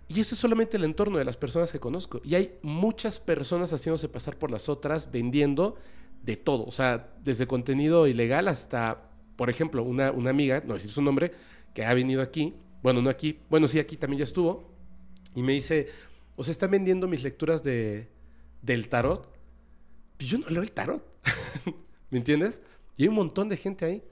Y eso es solamente el entorno de las personas que conozco. Y hay muchas personas haciéndose pasar por las otras, vendiendo de todo. O sea, desde contenido ilegal hasta, por ejemplo, una, una amiga, no decir su nombre, que ha venido aquí, bueno, no aquí, bueno, sí, aquí también ya estuvo, y me dice, o sea, están vendiendo mis lecturas de, del tarot. Pues yo no leo el tarot. ¿Me entiendes? Y hay un montón de gente ahí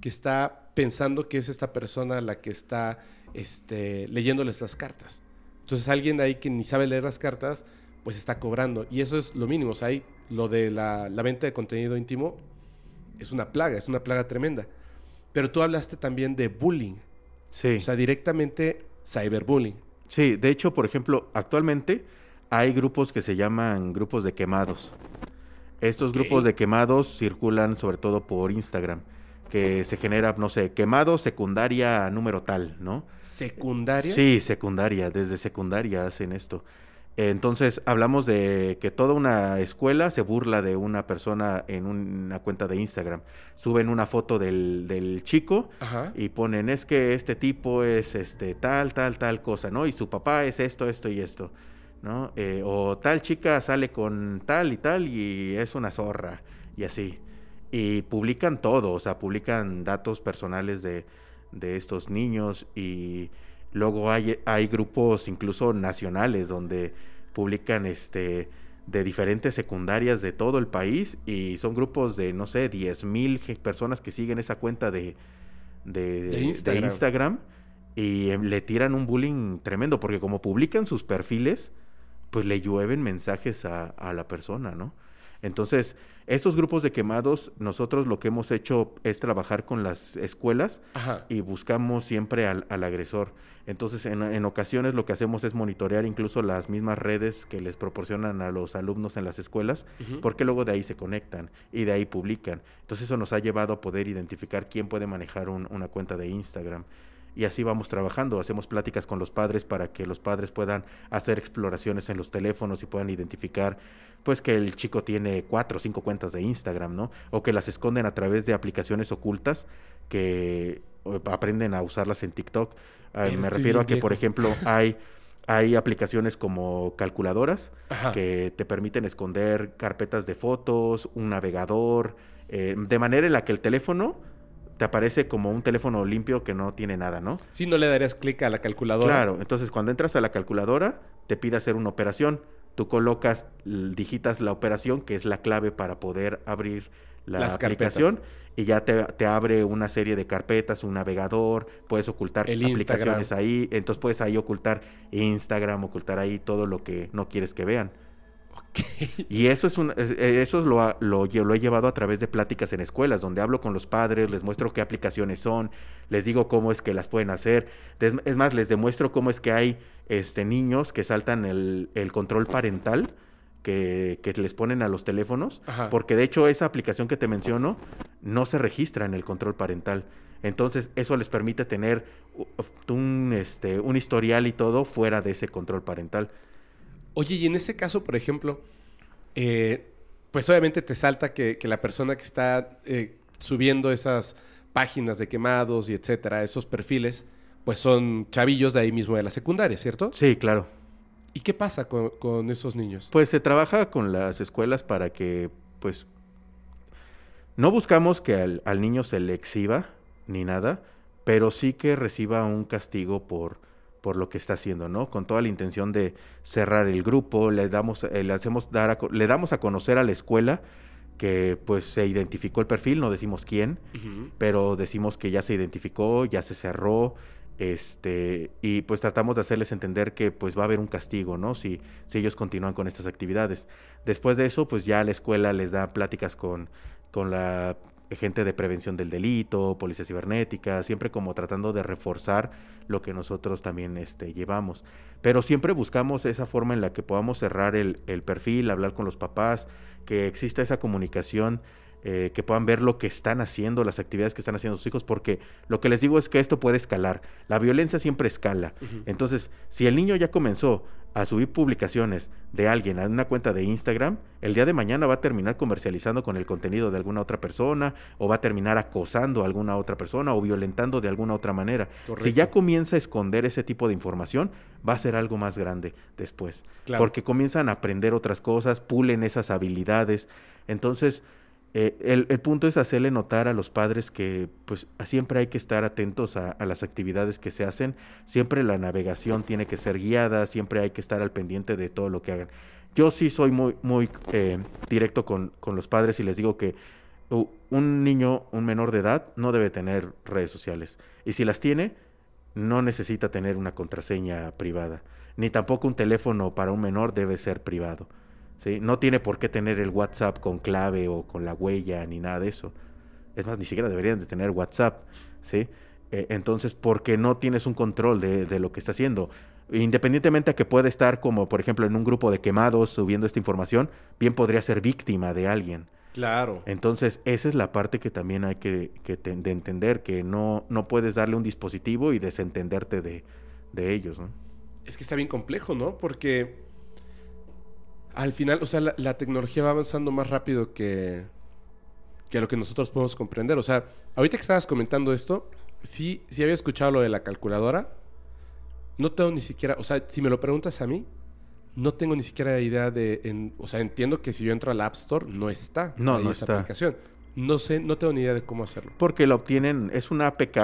que está pensando que es esta persona la que está este, leyéndoles las cartas. Entonces alguien ahí que ni sabe leer las cartas, pues está cobrando. Y eso es lo mínimo. O sea, hay lo de la, la venta de contenido íntimo es una plaga, es una plaga tremenda. Pero tú hablaste también de bullying.
Sí.
O sea, directamente cyberbullying.
Sí, de hecho, por ejemplo, actualmente hay grupos que se llaman grupos de quemados. Estos grupos de quemados circulan sobre todo por Instagram, que se genera, no sé, quemado secundaria número tal, ¿no?
Secundaria.
Sí, secundaria, desde secundaria hacen esto. Entonces, hablamos de que toda una escuela se burla de una persona en una cuenta de Instagram. Suben una foto del, del chico
Ajá.
y ponen, es que este tipo es este tal, tal, tal cosa, ¿no? Y su papá es esto, esto y esto, ¿no? Eh, o tal chica sale con tal y tal y es una zorra, y así. Y publican todo, o sea, publican datos personales de, de estos niños y luego hay, hay grupos incluso nacionales donde publican este de diferentes secundarias de todo el país y son grupos de, no sé, 10 mil personas que siguen esa cuenta de, de,
De Instagram.
Instagram y em, le tiran un bullying tremendo porque como publican sus perfiles, pues le llueven mensajes a, a la persona, ¿no? Entonces, estos grupos de quemados, nosotros lo que hemos hecho es trabajar con las escuelas
Ajá.
y buscamos siempre al, al agresor. Entonces, en, en ocasiones lo que hacemos es monitorear incluso las mismas redes que les proporcionan a los alumnos en las escuelas, porque luego de ahí se conectan y de ahí publican. Entonces, eso nos ha llevado a poder identificar quién puede manejar un- una cuenta de Instagram. Y así vamos trabajando, hacemos pláticas con los padres para que los padres puedan hacer exploraciones en los teléfonos y puedan identificar pues que el chico tiene cuatro o cinco cuentas de Instagram, ¿no? O que las esconden a través de aplicaciones ocultas que aprenden a usarlas en TikTok. Ah, me refiero a que, por ejemplo, hay, hay aplicaciones como calculadoras
Ajá.
que te permiten esconder carpetas de fotos, un navegador, eh, de manera en la que el teléfono te aparece como un teléfono limpio que no tiene nada, ¿no?
Si no le darías clic a la calculadora.
Claro, entonces cuando entras a la calculadora, te pide hacer una operación. Tú colocas, digitas la operación, que es la clave para poder abrir la
Las carpetas.
aplicación, y ya te, te abre una serie de carpetas, un navegador, puedes ocultar
El
aplicaciones
Instagram.
ahí, entonces puedes ahí ocultar Instagram, ocultar ahí todo lo que no quieres que vean. Y eso es un, eh, eso lo, lo, lo he llevado a través de pláticas en escuelas, donde hablo con los padres, les muestro qué aplicaciones son, les digo cómo es que las pueden hacer. Es más, les demuestro cómo es que hay este, niños que saltan el, el control parental que, que les ponen a los teléfonos,
Ajá.
porque de hecho esa aplicación que te menciono no se registra en el control parental. Entonces eso les permite tener un, este, un historial y todo fuera de ese control parental.
Oye, y en ese caso, por ejemplo, eh, pues obviamente te salta que, que la persona que está eh, subiendo esas páginas de quemados y etcétera, esos perfiles, pues son chavillos de ahí mismo de la secundaria, ¿cierto?
Sí, claro.
¿Y qué pasa con, con esos niños?
Pues se trabaja con las escuelas para que, pues, no buscamos que al, al niño se le exhiba ni nada, pero sí que reciba un castigo por, por lo que está haciendo, ¿no? Con toda la intención de cerrar el grupo, le damos, eh, le hacemos dar a le damos a conocer a la escuela que pues se identificó el perfil, no decimos quién, pero decimos que ya se identificó, ya se cerró, este, y pues tratamos de hacerles entender que pues va a haber un castigo, ¿no? Si, si ellos continúan con estas actividades. Después de eso, pues ya la escuela les da pláticas con, con la gente de prevención del delito, policía cibernética, siempre como tratando de reforzar lo que nosotros también este, llevamos. Pero siempre buscamos esa forma en la que podamos cerrar el, el perfil, hablar con los papás, que exista esa comunicación eh, que puedan ver lo que están haciendo, las actividades que están haciendo sus hijos, porque lo que les digo es que esto puede escalar. La violencia siempre escala. Entonces, si el niño ya comenzó a subir publicaciones de alguien a una cuenta de Instagram, el día de mañana va a terminar comercializando con el contenido de alguna otra persona, o va a terminar acosando a alguna otra persona, o violentando de alguna otra manera. Si ya comienza a esconder ese tipo de información, va a ser algo más grande después. Porque comienzan a aprender otras cosas, pulen esas habilidades. Entonces, eh, el, punto es hacerle notar a los padres que pues siempre hay que estar atentos a, las actividades que se hacen, siempre la navegación tiene que ser guiada, siempre hay que estar al pendiente de todo lo que hagan. Yo sí soy muy, muy eh, directo con, con, los padres y les digo que un niño, un menor de edad, no debe tener redes sociales. Y si las tiene, no necesita tener una contraseña privada. Ni tampoco un teléfono para un menor debe ser privado. No tiene por qué tener el WhatsApp con clave o con la huella ni nada de eso. Es más, ni siquiera deberían de tener WhatsApp, ¿sí? Eh, entonces, porque no tienes un control de, lo que está haciendo. Independientemente a que pueda estar como, por ejemplo, en un grupo de quemados subiendo esta información, bien podría ser víctima de alguien.
Claro.
Entonces, esa es la parte que también hay que, de entender, que no, no puedes darle un dispositivo y desentenderte de, de ellos, ¿no?
Es que está bien complejo, ¿no? Porque al final, o sea, la, tecnología va avanzando más rápido que, que lo que nosotros podemos comprender. O sea, ahorita que estabas comentando esto, sí, sí había escuchado lo de la calculadora. No tengo ni siquiera, o sea, si me lo preguntas a mí, no tengo ni siquiera idea de, o sea, entiendo que si yo entro al App Store, no está.
No, no está.
aplicación. No sé, no tengo ni idea de cómo hacerlo.
Porque lo obtienen, es una APK,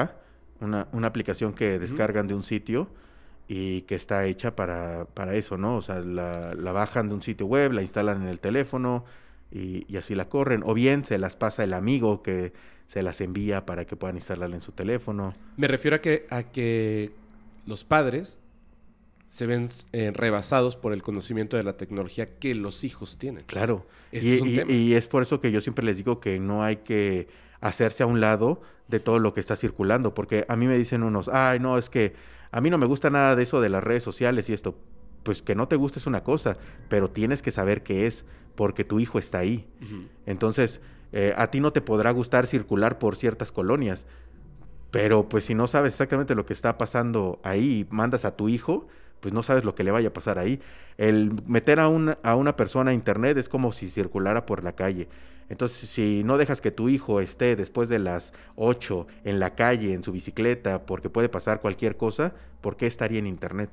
una, una aplicación que descargan de un sitio y que está hecha para, para eso, ¿no? O sea, la, la, bajan de un sitio web, la instalan en el teléfono y, y, así la corren. O bien se las pasa el amigo que se las envía para que puedan instalarla en su teléfono.
Me refiero a que, a que los padres se ven eh, rebasados por el conocimiento de la tecnología que los hijos tienen.
Claro. y, es y es por eso que yo siempre les digo que no hay que hacerse a un lado de todo lo que está circulando, porque a mí me dicen unos, ay, no, es que a mí no me gusta nada de eso de las redes sociales y esto. Pues que no te guste es una cosa, pero tienes que saber qué es, porque tu hijo está ahí. Entonces, eh, a ti no te podrá gustar circular por ciertas colonias, pero pues si no sabes exactamente lo que está pasando ahí y mandas a tu hijo, pues no sabes lo que le vaya a pasar ahí. El meter a, a una persona a internet es como si circulara por la calle. Entonces, si no dejas que tu hijo esté después de las 8 en la calle, en su bicicleta, porque puede pasar cualquier cosa, ¿por qué estaría en Internet?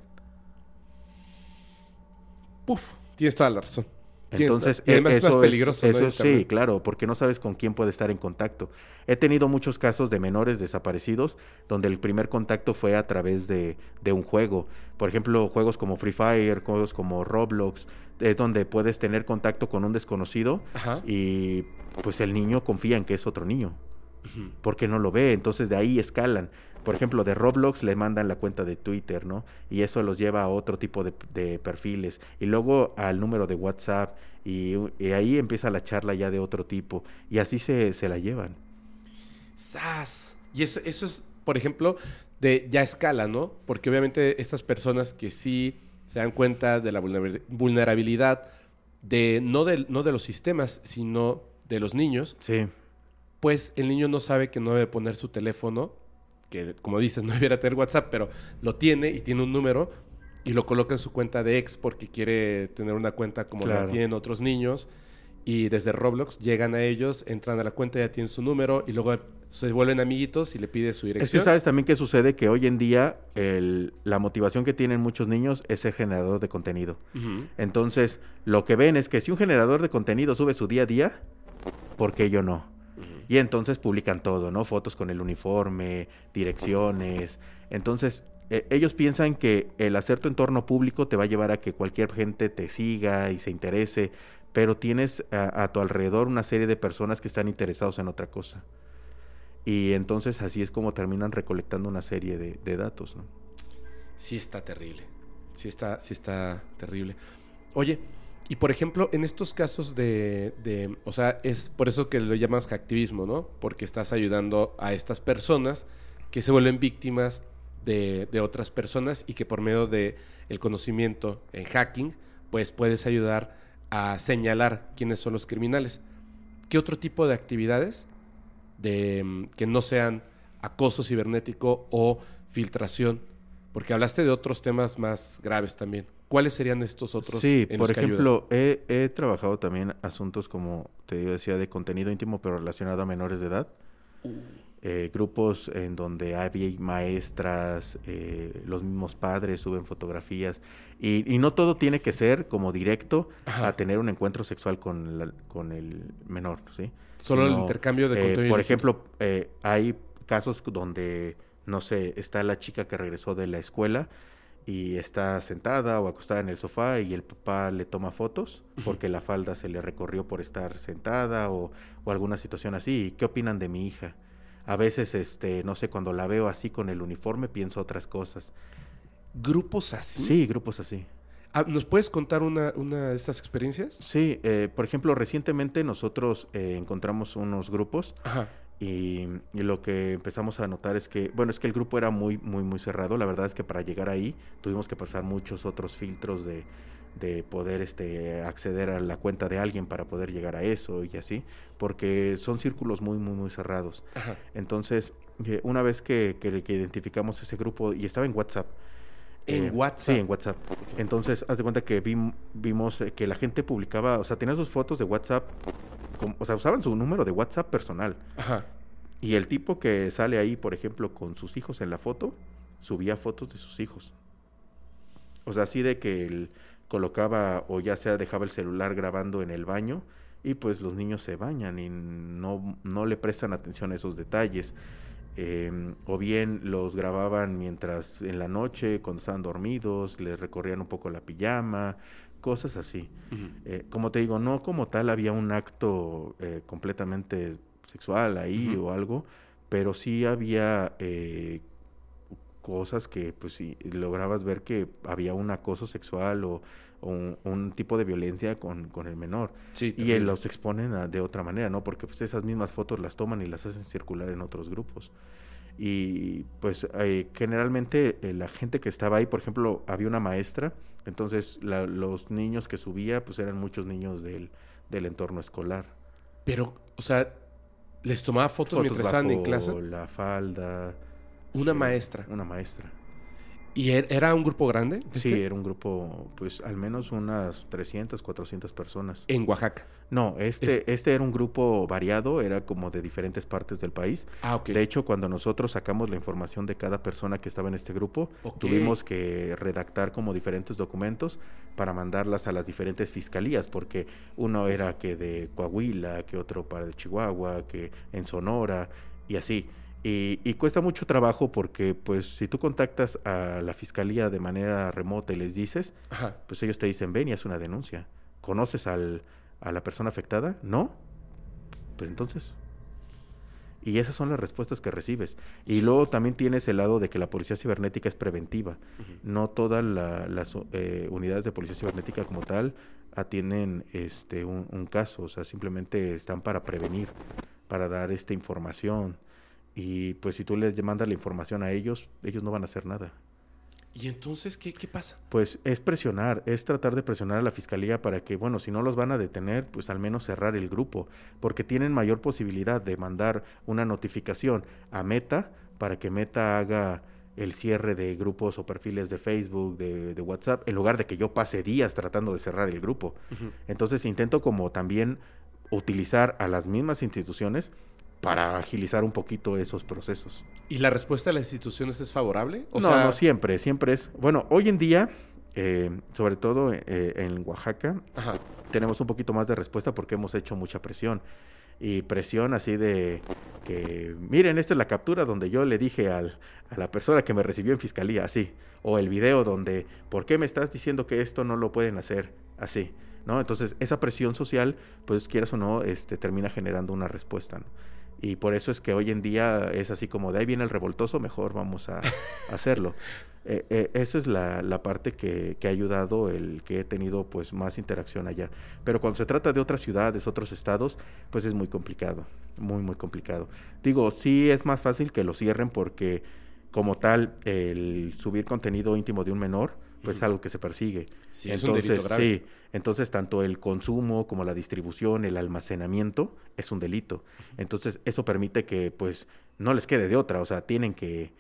Puf, tienes toda la razón.
Entonces, y además es más peligroso. eso, sí, claro, porque no sabes con quién puede estar en contacto. He tenido muchos casos de menores desaparecidos donde el primer contacto fue a través de, de un juego. Por ejemplo, juegos como Free Fire, juegos como Roblox, es donde puedes tener contacto con un desconocido y pues el niño confía en que es otro niño. Porque no lo ve, entonces de ahí escalan por ejemplo, de Roblox le mandan la cuenta de Twitter, ¿no? Y eso los lleva a otro tipo de, perfiles. Y luego al número de WhatsApp. Y, ahí empieza la charla ya de otro tipo. Y así se, se la llevan.
¡Sas! Y eso, eso es, por ejemplo, de ya escala, ¿no? Porque obviamente estas personas que sí se dan cuenta de la vulnerabilidad de no, de no de los sistemas, sino de los niños.
Sí.
Pues el niño no sabe que no debe poner su teléfono que como dices, no debiera tener WhatsApp, pero lo tiene y tiene un número y lo coloca en su cuenta de ex porque quiere tener una cuenta como la tienen otros niños. Y desde Roblox llegan a ellos, entran a la cuenta, ya tienen su número y luego se vuelven amiguitos y le pide su dirección.
Es que sabes también que sucede que hoy en día la motivación que tienen muchos niños es ser generador de contenido. Entonces, lo que ven es que si un generador de contenido sube su día a día, ¿por qué yo no? Y entonces publican todo, ¿no? Fotos con el uniforme, direcciones. Entonces, e, ellos piensan que el hacer tu entorno público te va a llevar a que cualquier gente te siga y se interese, pero tienes a, tu alrededor una serie de personas que están interesados en otra cosa. Y entonces así es como terminan recolectando una serie de, datos, ¿no?
Sí está terrible. Sí está, sí está terrible. Oye, y por ejemplo, en estos casos de, o sea, es por eso que lo llamas activismo, ¿no? Porque estás ayudando a estas personas que se vuelven víctimas de, otras personas y que por medio de el conocimiento en hacking, pues puedes ayudar a señalar quiénes son los criminales. ¿qué otro tipo de actividades de, mm, que no sean acoso cibernético o filtración? Porque hablaste de otros temas más graves también. ¿Cuáles serían estos otros?
Sí,
en
por
los que
ejemplo, he, he trabajado también asuntos como te decía de contenido íntimo, pero relacionado a menores de edad. Eh, grupos en donde había maestras, eh, los mismos padres suben fotografías y, y no todo tiene que ser como directo
Ajá.
a tener un encuentro sexual con, la- con el menor, ¿sí?
Solo el intercambio de
eh,
contenido.
por ejemplo, eh, hay casos donde, no sé, está la chica que regresó de la escuela y está sentada o acostada en el sofá y el papá le toma fotos porque la falda se le recorrió por estar sentada o, o alguna situación así. ¿Y ¿Qué opinan de mi hija? A veces, este, no sé, cuando la veo así con el uniforme pienso otras cosas.
¿Grupos así?
Sí, grupos así.
Ah, ¿Nos puedes contar una, una de estas experiencias?
Sí, eh, por ejemplo, recientemente nosotros eh, encontramos unos grupos
Ajá.
Y, y lo que empezamos a notar es que, bueno, es que el grupo era muy, muy, muy cerrado. La verdad es que para llegar ahí tuvimos que pasar muchos otros filtros de, de poder este, acceder a la cuenta de alguien para poder llegar a eso y así, porque son círculos muy, muy, muy cerrados.
Ajá.
Entonces, eh, una vez que, que- que identificamos ese grupo, y estaba en WhatsApp.
¿En
eh,
WhatsApp?
Sí, en WhatsApp. Entonces, haz de cuenta que vim- vimos eh, que la gente publicaba, o sea, tenía sus fotos de WhatsApp, o sea, usaban su número de WhatsApp personal.
Ajá.
Y el tipo que sale ahí, por ejemplo, con sus hijos en la foto, subía fotos de sus hijos. O sea, así de que él colocaba o ya sea dejaba el celular grabando en el baño y pues los niños se bañan y no, no le prestan atención a esos detalles. Eh, o bien los grababan mientras en la noche, cuando estaban dormidos, les recorrían un poco la pijama, cosas así. Eh, como te digo, no como tal había un acto eh, completamente sexual ahí o algo, pero sí había eh, cosas que pues sí lograbas ver que había un acoso sexual o un, un tipo de violencia con, con el menor.
Sí,
Y los exponen a- de otra manera, ¿no? Porque pues esas mismas fotos las toman y las hacen circular en otros grupos. Y pues eh, generalmente eh, la gente que estaba ahí, por ejemplo, había una maestra, entonces la- los niños que subía pues eran muchos niños del, del entorno escolar.
Pero, o sea, les tomaba fotos,
Fotos
mientras estaban en clase.
La falda.
Una
sí,
maestra.
Una maestra.
¿Y er- era un grupo grande?
Sí,
este?
era un grupo, pues al menos unas 300, 400 personas.
En Oaxaca.
No, este,
Es-
este era un grupo variado, era como de diferentes partes del país.
Ah, ok.
De hecho, cuando nosotros sacamos la información de cada persona que estaba en este grupo, tuvimos que redactar como diferentes documentos para mandarlas a las diferentes fiscalías, porque uno era que de Coahuila, que otro para de Chihuahua, que en Sonora y así. Y, y cuesta mucho trabajo porque, pues, si tú contactas a la fiscalía de manera remota y les dices,
Ajá.
pues ellos te dicen, ven y haz una denuncia. ¿Conoces al, a la persona afectada? ¿No? Pues entonces. Y esas son las respuestas que recibes. Y luego también tienes el lado de que la policía cibernética es preventiva. No todas la- las eh, unidades de policía cibernética como tal atienden este un, un caso. O sea, simplemente están para prevenir, para dar esta información. Y pues si tú les mandas la información a ellos, ellos no van a hacer nada.
¿Y entonces qué, qué pasa?
Pues es presionar, es tratar de presionar a la fiscalía para que, bueno, si no los van a detener, pues al menos cerrar el grupo, porque tienen mayor posibilidad de mandar una notificación a Meta para que Meta haga el cierre de grupos o perfiles de Facebook, de, de WhatsApp, en lugar de que yo pase días tratando de cerrar el grupo. Entonces intento como también utilizar a las mismas instituciones para agilizar un poquito esos procesos.
¿Y la respuesta de las instituciones es favorable? O
no,
sea,
no siempre, siempre es. Bueno, hoy en día, eh, sobre todo eh, en Oaxaca,
Ajá.
tenemos un poquito más de respuesta porque hemos hecho mucha presión. Y presión así de que, miren, esta es la captura donde yo le dije al, a la persona que me recibió en fiscalía, así. O el video donde, ¿por qué me estás diciendo que esto no lo pueden hacer? Así. ¿No? Entonces, esa presión social, pues quieras o no, este, termina generando una respuesta. ¿no? Y por eso es que hoy en día es así como de ahí viene el revoltoso, mejor vamos a, hacerlo. Eh, eh, eso es la, la parte que, que ha ayudado el que he tenido pues más interacción allá. Pero cuando se trata de otras ciudades, otros estados, pues es muy complicado, muy, muy complicado. Digo, sí es más fácil que lo cierren porque como tal el subir contenido íntimo de un menor, pues es algo que se persigue.
Sí, es un delito grave.
Sí, entonces tanto el consumo como la distribución, el almacenamiento es un delito. Entonces eso permite que pues no les quede de otra, o sea, tienen que,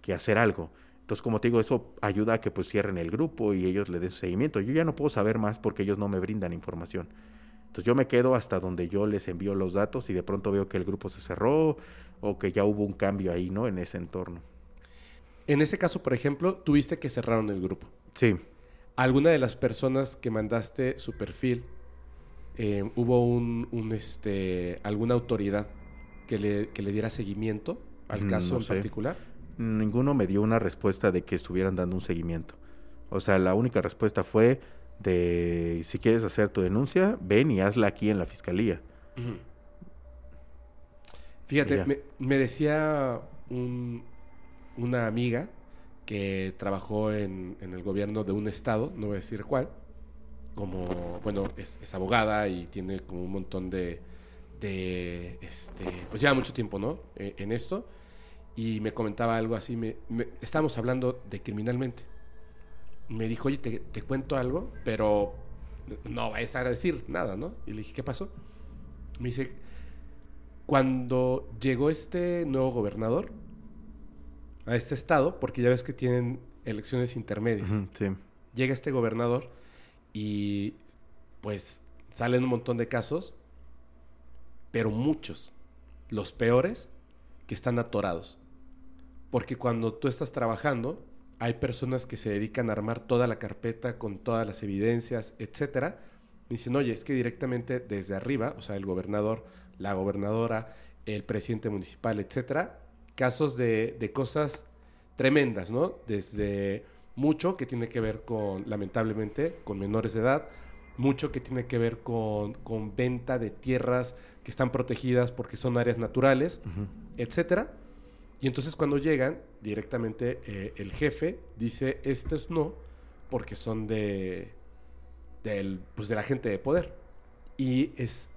que hacer algo. Entonces, como te digo, eso ayuda a que pues cierren el grupo y ellos le den seguimiento. Yo ya no puedo saber más porque ellos no me brindan información. Entonces yo me quedo hasta donde yo les envío los datos y de pronto veo que el grupo se cerró o que ya hubo un cambio ahí, ¿no? En ese entorno.
En ese caso, por ejemplo, tuviste que cerraron el grupo.
Sí.
¿Alguna de las personas que mandaste su perfil, eh, hubo un, este, alguna autoridad que le, que le diera seguimiento al
Mm,
caso
no
en
sé.
particular?
Ninguno me dio una respuesta de que estuvieran dando un seguimiento. O sea, la única respuesta fue de si quieres hacer tu denuncia, ven y hazla aquí en la fiscalía.
Fíjate, me, me decía un- una amiga que trabajó en, en el gobierno de un estado, no voy a decir cuál, como, bueno, es, es abogada y tiene como un montón de, de, este, pues lleva mucho tiempo, ¿no? Eh, en esto, y me comentaba algo así, me, me- estábamos hablando de criminalmente. Me dijo, oye, te, te cuento algo, pero no vayas a decir nada, ¿no? Y le dije, ¿qué pasó? Me dice, cuando llegó este nuevo gobernador a este estado, porque ya ves que tienen elecciones intermedias,
sí.
llega este gobernador y pues salen un montón de casos, pero muchos, los peores, que están atorados. Porque cuando tú estás trabajando, hay personas que se dedican a armar toda la carpeta con todas las evidencias, etcétera. Dicen, oye, es que directamente desde arriba, o sea, el gobernador, la gobernadora, el presidente municipal, etcétera, casos de, de cosas tremendas, ¿no? Desde mucho que tiene que ver con, lamentablemente, con menores de edad, mucho que tiene que ver con, con venta de tierras que están protegidas porque son áreas naturales,
Ujú.
etcétera. Y entonces cuando llegan, directamente eh, el jefe dice, estos no, porque son de, del, pues de la gente de poder. Y es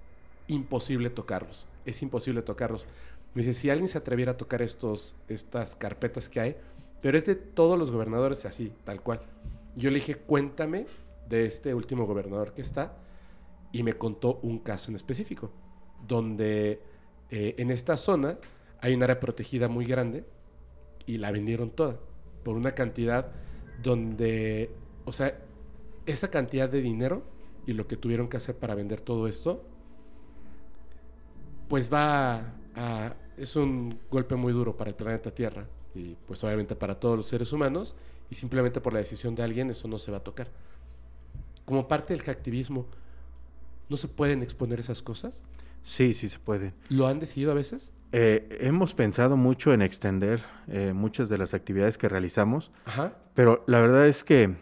imposible tocarlos, es imposible tocarlos. Me dice, si alguien se atreviera a tocar estos, estas carpetas que hay, pero es de todos los gobernadores así, tal cual. Yo le dije, cuéntame de este último gobernador que está, y me contó un caso en específico, donde eh, en esta zona hay un área protegida muy grande y la vendieron toda por una cantidad donde, o sea, esa cantidad de dinero y lo que tuvieron que hacer para vender todo esto, pues va a, es un golpe muy duro para el planeta Tierra y pues obviamente para todos los seres humanos y simplemente por la decisión de alguien eso no se va a tocar. Como parte del hacktivismo, ¿no se pueden exponer esas cosas?
Sí, sí se puede.
¿Lo han decidido a veces?
Eh, hemos pensado mucho en extender eh, muchas de las actividades que realizamos,
Ajá.
pero la verdad es que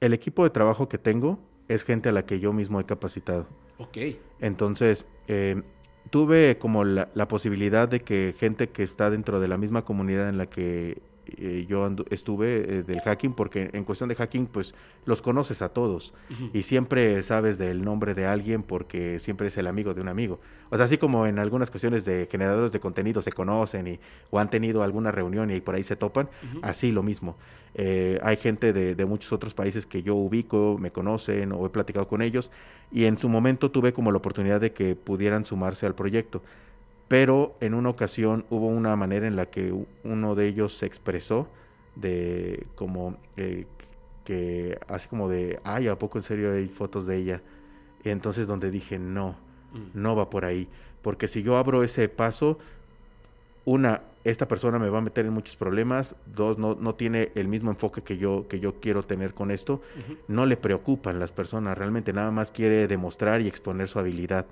el equipo de trabajo que tengo es gente a la que yo mismo he capacitado.
Ok.
Entonces, eh, tuve como la, la posibilidad de que gente que está dentro de la misma comunidad en la que eh, yo andu- estuve eh, del hacking, porque en cuestión de hacking, pues los conoces a todos y siempre sabes del nombre de alguien porque siempre es el amigo de un amigo. O sea, así como en algunas cuestiones de generadores de contenido se conocen y, o han tenido alguna reunión y por ahí se topan, así lo mismo. Eh, hay gente de, de muchos otros países que yo ubico, me conocen o he platicado con ellos y en su momento tuve como la oportunidad de que pudieran sumarse al proyecto. Pero en una ocasión hubo una manera en la que uno de ellos se expresó de como eh, que así como de, ay, ¿a poco en serio hay fotos de ella? Y entonces donde dije, no,
Mm.
no va por ahí. Porque si yo abro ese paso, una, esta persona me va a meter en muchos problemas. Dos, no, no tiene el mismo enfoque que yo, que yo quiero tener con esto. No le preocupan las personas, realmente nada más quiere demostrar y exponer su habilidad.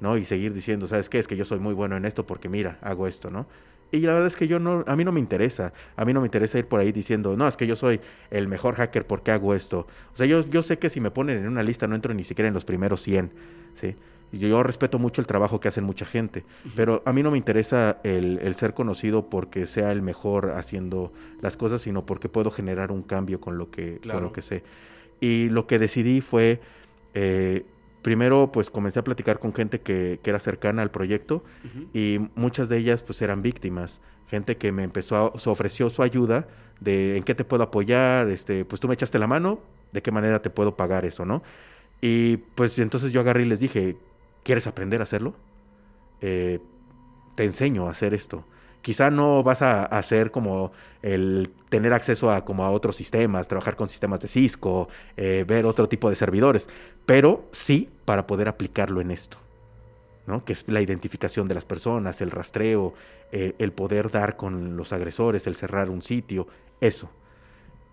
¿no? Y seguir diciendo, ¿sabes qué? Es que yo soy muy bueno en esto porque mira, hago esto, ¿no? Y la verdad es que yo no, a mí no me interesa, a mí no me interesa ir por ahí diciendo, no, es que yo soy el mejor hacker porque hago esto. O sea, yo, yo sé que si me ponen en una lista no entro ni siquiera en los primeros 100, ¿sí? Y yo respeto mucho el trabajo que hacen mucha gente, pero a mí no me interesa el, el ser conocido porque sea el mejor haciendo las cosas, sino porque puedo generar un cambio con lo que, con lo que sé. Y lo que decidí fue eh, primero pues comencé a platicar con gente que, que era cercana al proyecto y muchas de ellas pues eran víctimas, gente que me empezó a, se ofreció su ayuda de en qué te puedo apoyar, este, pues tú me echaste la mano, de qué manera te puedo pagar eso, ¿no? Y pues entonces yo agarré y les dije, ¿quieres aprender a hacerlo? Eh, te enseño a hacer esto. Quizá no vas a hacer como el tener acceso a como a otros sistemas, trabajar con sistemas de Cisco, eh, ver otro tipo de servidores, pero sí para poder aplicarlo en esto, ¿no? Que es la identificación de las personas, el rastreo, eh, el poder dar con los agresores, el cerrar un sitio, eso.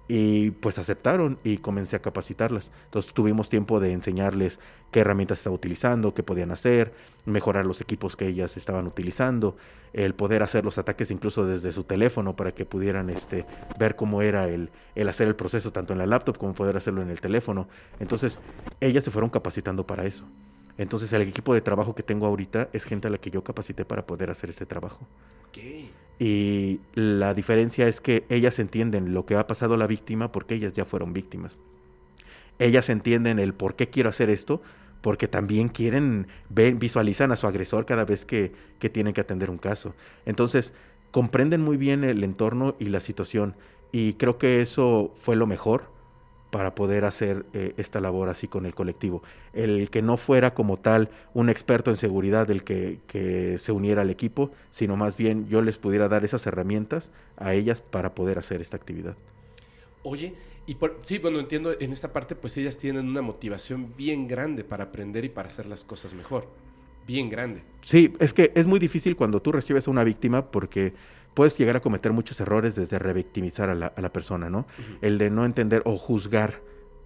Y pues aceptaron y comencé a capacitarlas. Entonces tuvimos tiempo de enseñarles qué herramientas estaba utilizando, qué podían hacer, mejorar los equipos que ellas estaban utilizando, el poder hacer los ataques incluso desde su teléfono para que pudieran este, ver cómo era el, el hacer el proceso tanto en la laptop como poder hacerlo en el teléfono. Entonces ellas se fueron capacitando para eso. Entonces el equipo de trabajo que tengo ahorita es gente a la que yo capacité para poder hacer ese trabajo. Y la diferencia es que ellas entienden lo que ha pasado a la víctima porque ellas ya fueron víctimas. Ellas entienden el por qué quiero hacer esto, porque también quieren ver, visualizan a su agresor cada vez que, que tienen que atender un caso. Entonces, comprenden muy bien el entorno y la situación. Y creo que eso fue lo mejor para poder hacer eh, esta labor así con el colectivo. El que no fuera como tal un experto en seguridad el que, que, se uniera al equipo, sino más bien yo les pudiera dar esas herramientas a ellas para poder hacer esta actividad.
Oye, y por, sí, bueno, entiendo, en esta parte pues ellas tienen una motivación bien grande para aprender y para hacer las cosas mejor. Bien grande.
Sí, es que es muy difícil cuando tú recibes a una víctima porque puedes llegar a cometer muchos errores desde revictimizar a la, a la persona, ¿no? El de no entender o juzgar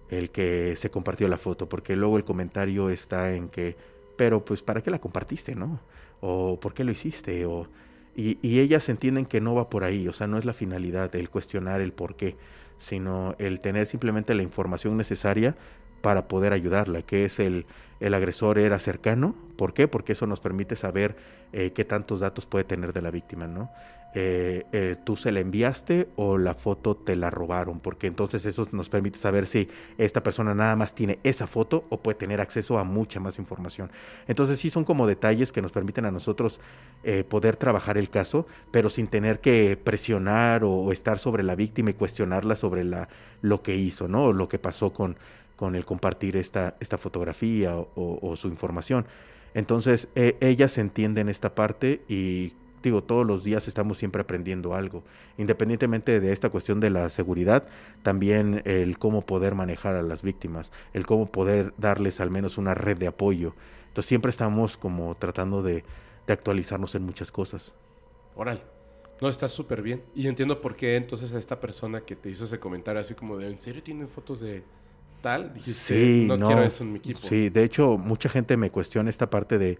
el que se compartió la foto, porque luego el comentario está en que, pero pues, ¿para qué la compartiste, no? O ¿por qué lo hiciste? O, y, y ellas entienden que no va por ahí, o sea, no es la finalidad el cuestionar el por qué, sino el tener simplemente la información necesaria para poder ayudarla, que es el, el agresor era cercano. ¿Por qué? Porque eso nos permite saber eh, qué tantos datos puede tener de la víctima, ¿no? Eh, eh, tú se la enviaste o la foto te la robaron, porque entonces eso nos permite saber si esta persona nada más tiene esa foto o puede tener acceso a mucha más información. Entonces sí son como detalles que nos permiten a nosotros eh, poder trabajar el caso, pero sin tener que presionar o, estar sobre la víctima y cuestionarla sobre lo que hizo, ¿no? O lo que pasó con, el compartir esta, fotografía o, o su información. Entonces, eh, ellas entienden esta parte y digo, todos los días estamos siempre aprendiendo algo. Independientemente de esta cuestión de la seguridad, también el cómo poder manejar a las víctimas, el cómo poder darles al menos una red de apoyo. Entonces siempre estamos como tratando de, de actualizarnos en muchas cosas.
Oral. No, está súper bien. Y entiendo por qué entonces a esta persona que te hizo ese comentario así como de, ¿en serio tienen fotos de tal? Dijiste,
sí,
no, no quiero eso en mi equipo.
Sí, de hecho, mucha gente me cuestiona esta parte de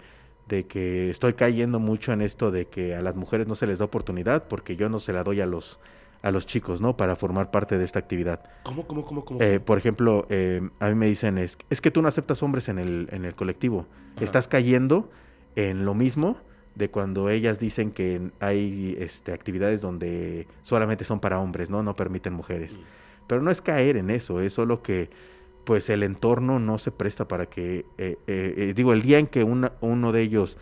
de que estoy cayendo mucho en esto de que a las mujeres no se les da oportunidad porque yo no se la doy a los a los chicos, ¿no? Para formar parte de esta actividad.
¿Cómo, cómo, cómo, cómo?
Eh, por ejemplo, eh, a mí me dicen, es, es que tú no aceptas hombres en el, en el colectivo. Ajá. Estás cayendo en lo mismo de cuando ellas dicen que hay este, actividades donde solamente son para hombres, ¿no? No permiten mujeres. Mm. Pero no es caer en eso, es solo que pues el entorno no se presta para que, eh, eh, digo, el día en que uno de ellos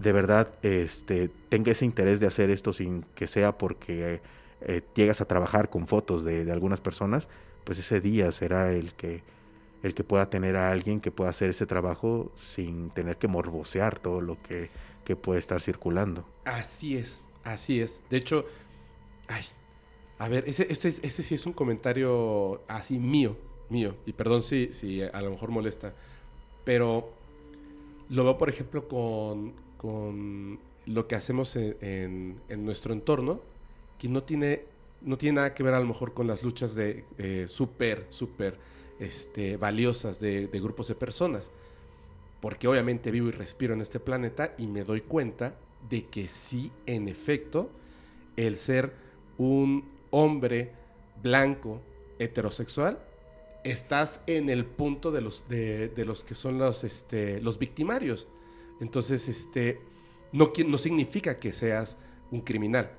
de verdad este, tenga ese interés de hacer esto sin que sea porque eh, llegas a trabajar con fotos de, de, algunas personas, pues ese día será el que, el que pueda tener a alguien que pueda hacer ese trabajo sin tener que morbosear todo lo que, que puede estar circulando.
Así es, así es. De hecho, ay, a ver, ese, este, ese sí es un comentario así mío, mío, y perdón si, si a lo mejor molesta, pero lo veo, por ejemplo, con, con lo que hacemos en, en, nuestro entorno, que no tiene, no tiene nada que ver a lo mejor con las luchas de eh, súper, súper este, valiosas de, de grupos de personas, porque obviamente vivo y respiro en este planeta y me doy cuenta de que sí, en efecto, el ser un hombre blanco heterosexual estás en el punto de los, de, los que son los, este, los victimarios. Entonces, este, no, no significa que seas un criminal,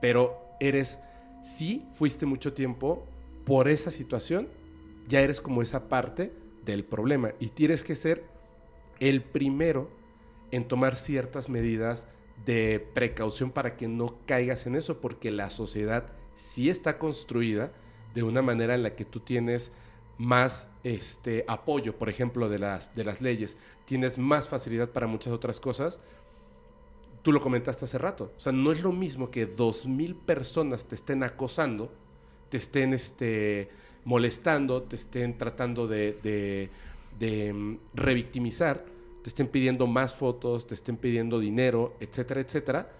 pero eres, sí fuiste mucho tiempo por esa situación, ya eres como esa parte del problema y tienes que ser el primero en tomar ciertas medidas de precaución para que no caigas en eso, porque la sociedad sí está construida de una manera en la que tú tienes más este, apoyo, por ejemplo, de las, de las leyes, tienes más facilidad para muchas otras cosas. Tú lo comentaste hace rato, o sea, no es lo mismo que dos mil personas te estén acosando, te estén este, molestando, te estén tratando de, de, de mm, revictimizar, te estén pidiendo más fotos, te estén pidiendo dinero, etcétera, etcétera.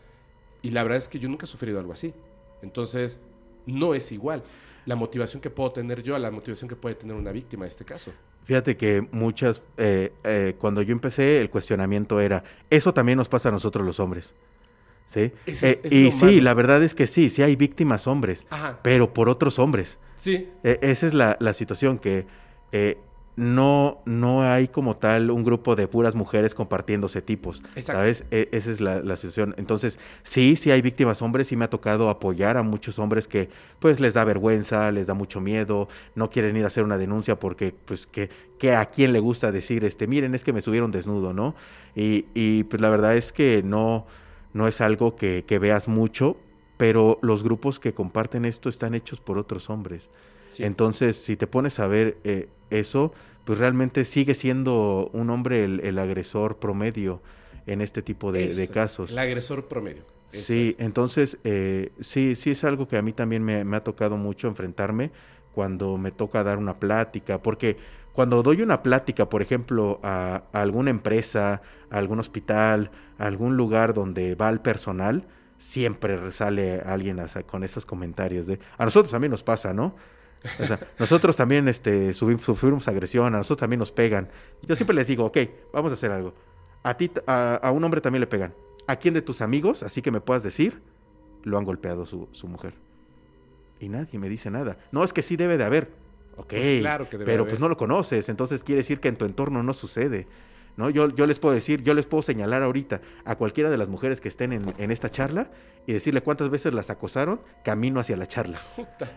Y la verdad es que yo nunca he sufrido algo así. Entonces, no es igual la motivación que puedo tener yo a la motivación que puede tener una víctima en este caso.
Fíjate que muchas, eh, eh, cuando yo empecé, el cuestionamiento era, eso también nos pasa a nosotros los hombres. ¿Sí? Eh, y sí, la verdad es que sí, sí hay víctimas hombres, pero por otros hombres.
Sí.
esa es la, la situación que no, no hay como tal un grupo de puras mujeres compartiéndose tipos. ¿Sabes? E, esa es la, situación. Entonces, sí, sí hay víctimas hombres, sí me ha tocado apoyar a muchos hombres que pues les da vergüenza, les da mucho miedo, no quieren ir a hacer una denuncia porque pues que, que a quién le gusta decir, este, miren, es que me subieron desnudo, ¿no? Y, y pues la verdad es que no, no es algo que, que veas mucho, pero los grupos que comparten esto están hechos por otros hombres. Entonces, si te pones a ver eh, eso, pues realmente sigue siendo un hombre el, agresor promedio en este tipo de, casos.
El agresor promedio.
sí, entonces eh, sí, sí es algo que a mí también me, ha tocado mucho enfrentarme cuando me toca dar una plática, porque cuando doy una plática, por ejemplo, a, alguna empresa, a algún hospital, a algún lugar donde va el personal, siempre sale alguien con esos comentarios de, a nosotros también nos pasa, ¿no? Nosotros también este, sufrimos agresión, a nosotros también nos pegan. Yo siempre les digo, ok, vamos a hacer algo. A ti, a, un hombre también le pegan. ¿A quién de tus amigos, así que me puedas decir, lo han golpeado su, mujer? Y nadie me dice nada. No, es que sí debe de haber. Ok, pues claro que pero pues no lo conoces, entonces quiere decir que en tu entorno no sucede. ¿No? Yo, yo les puedo decir, yo les puedo señalar ahorita a cualquiera de las mujeres que estén en, en esta charla y decirle cuántas veces las acosaron camino hacia la charla.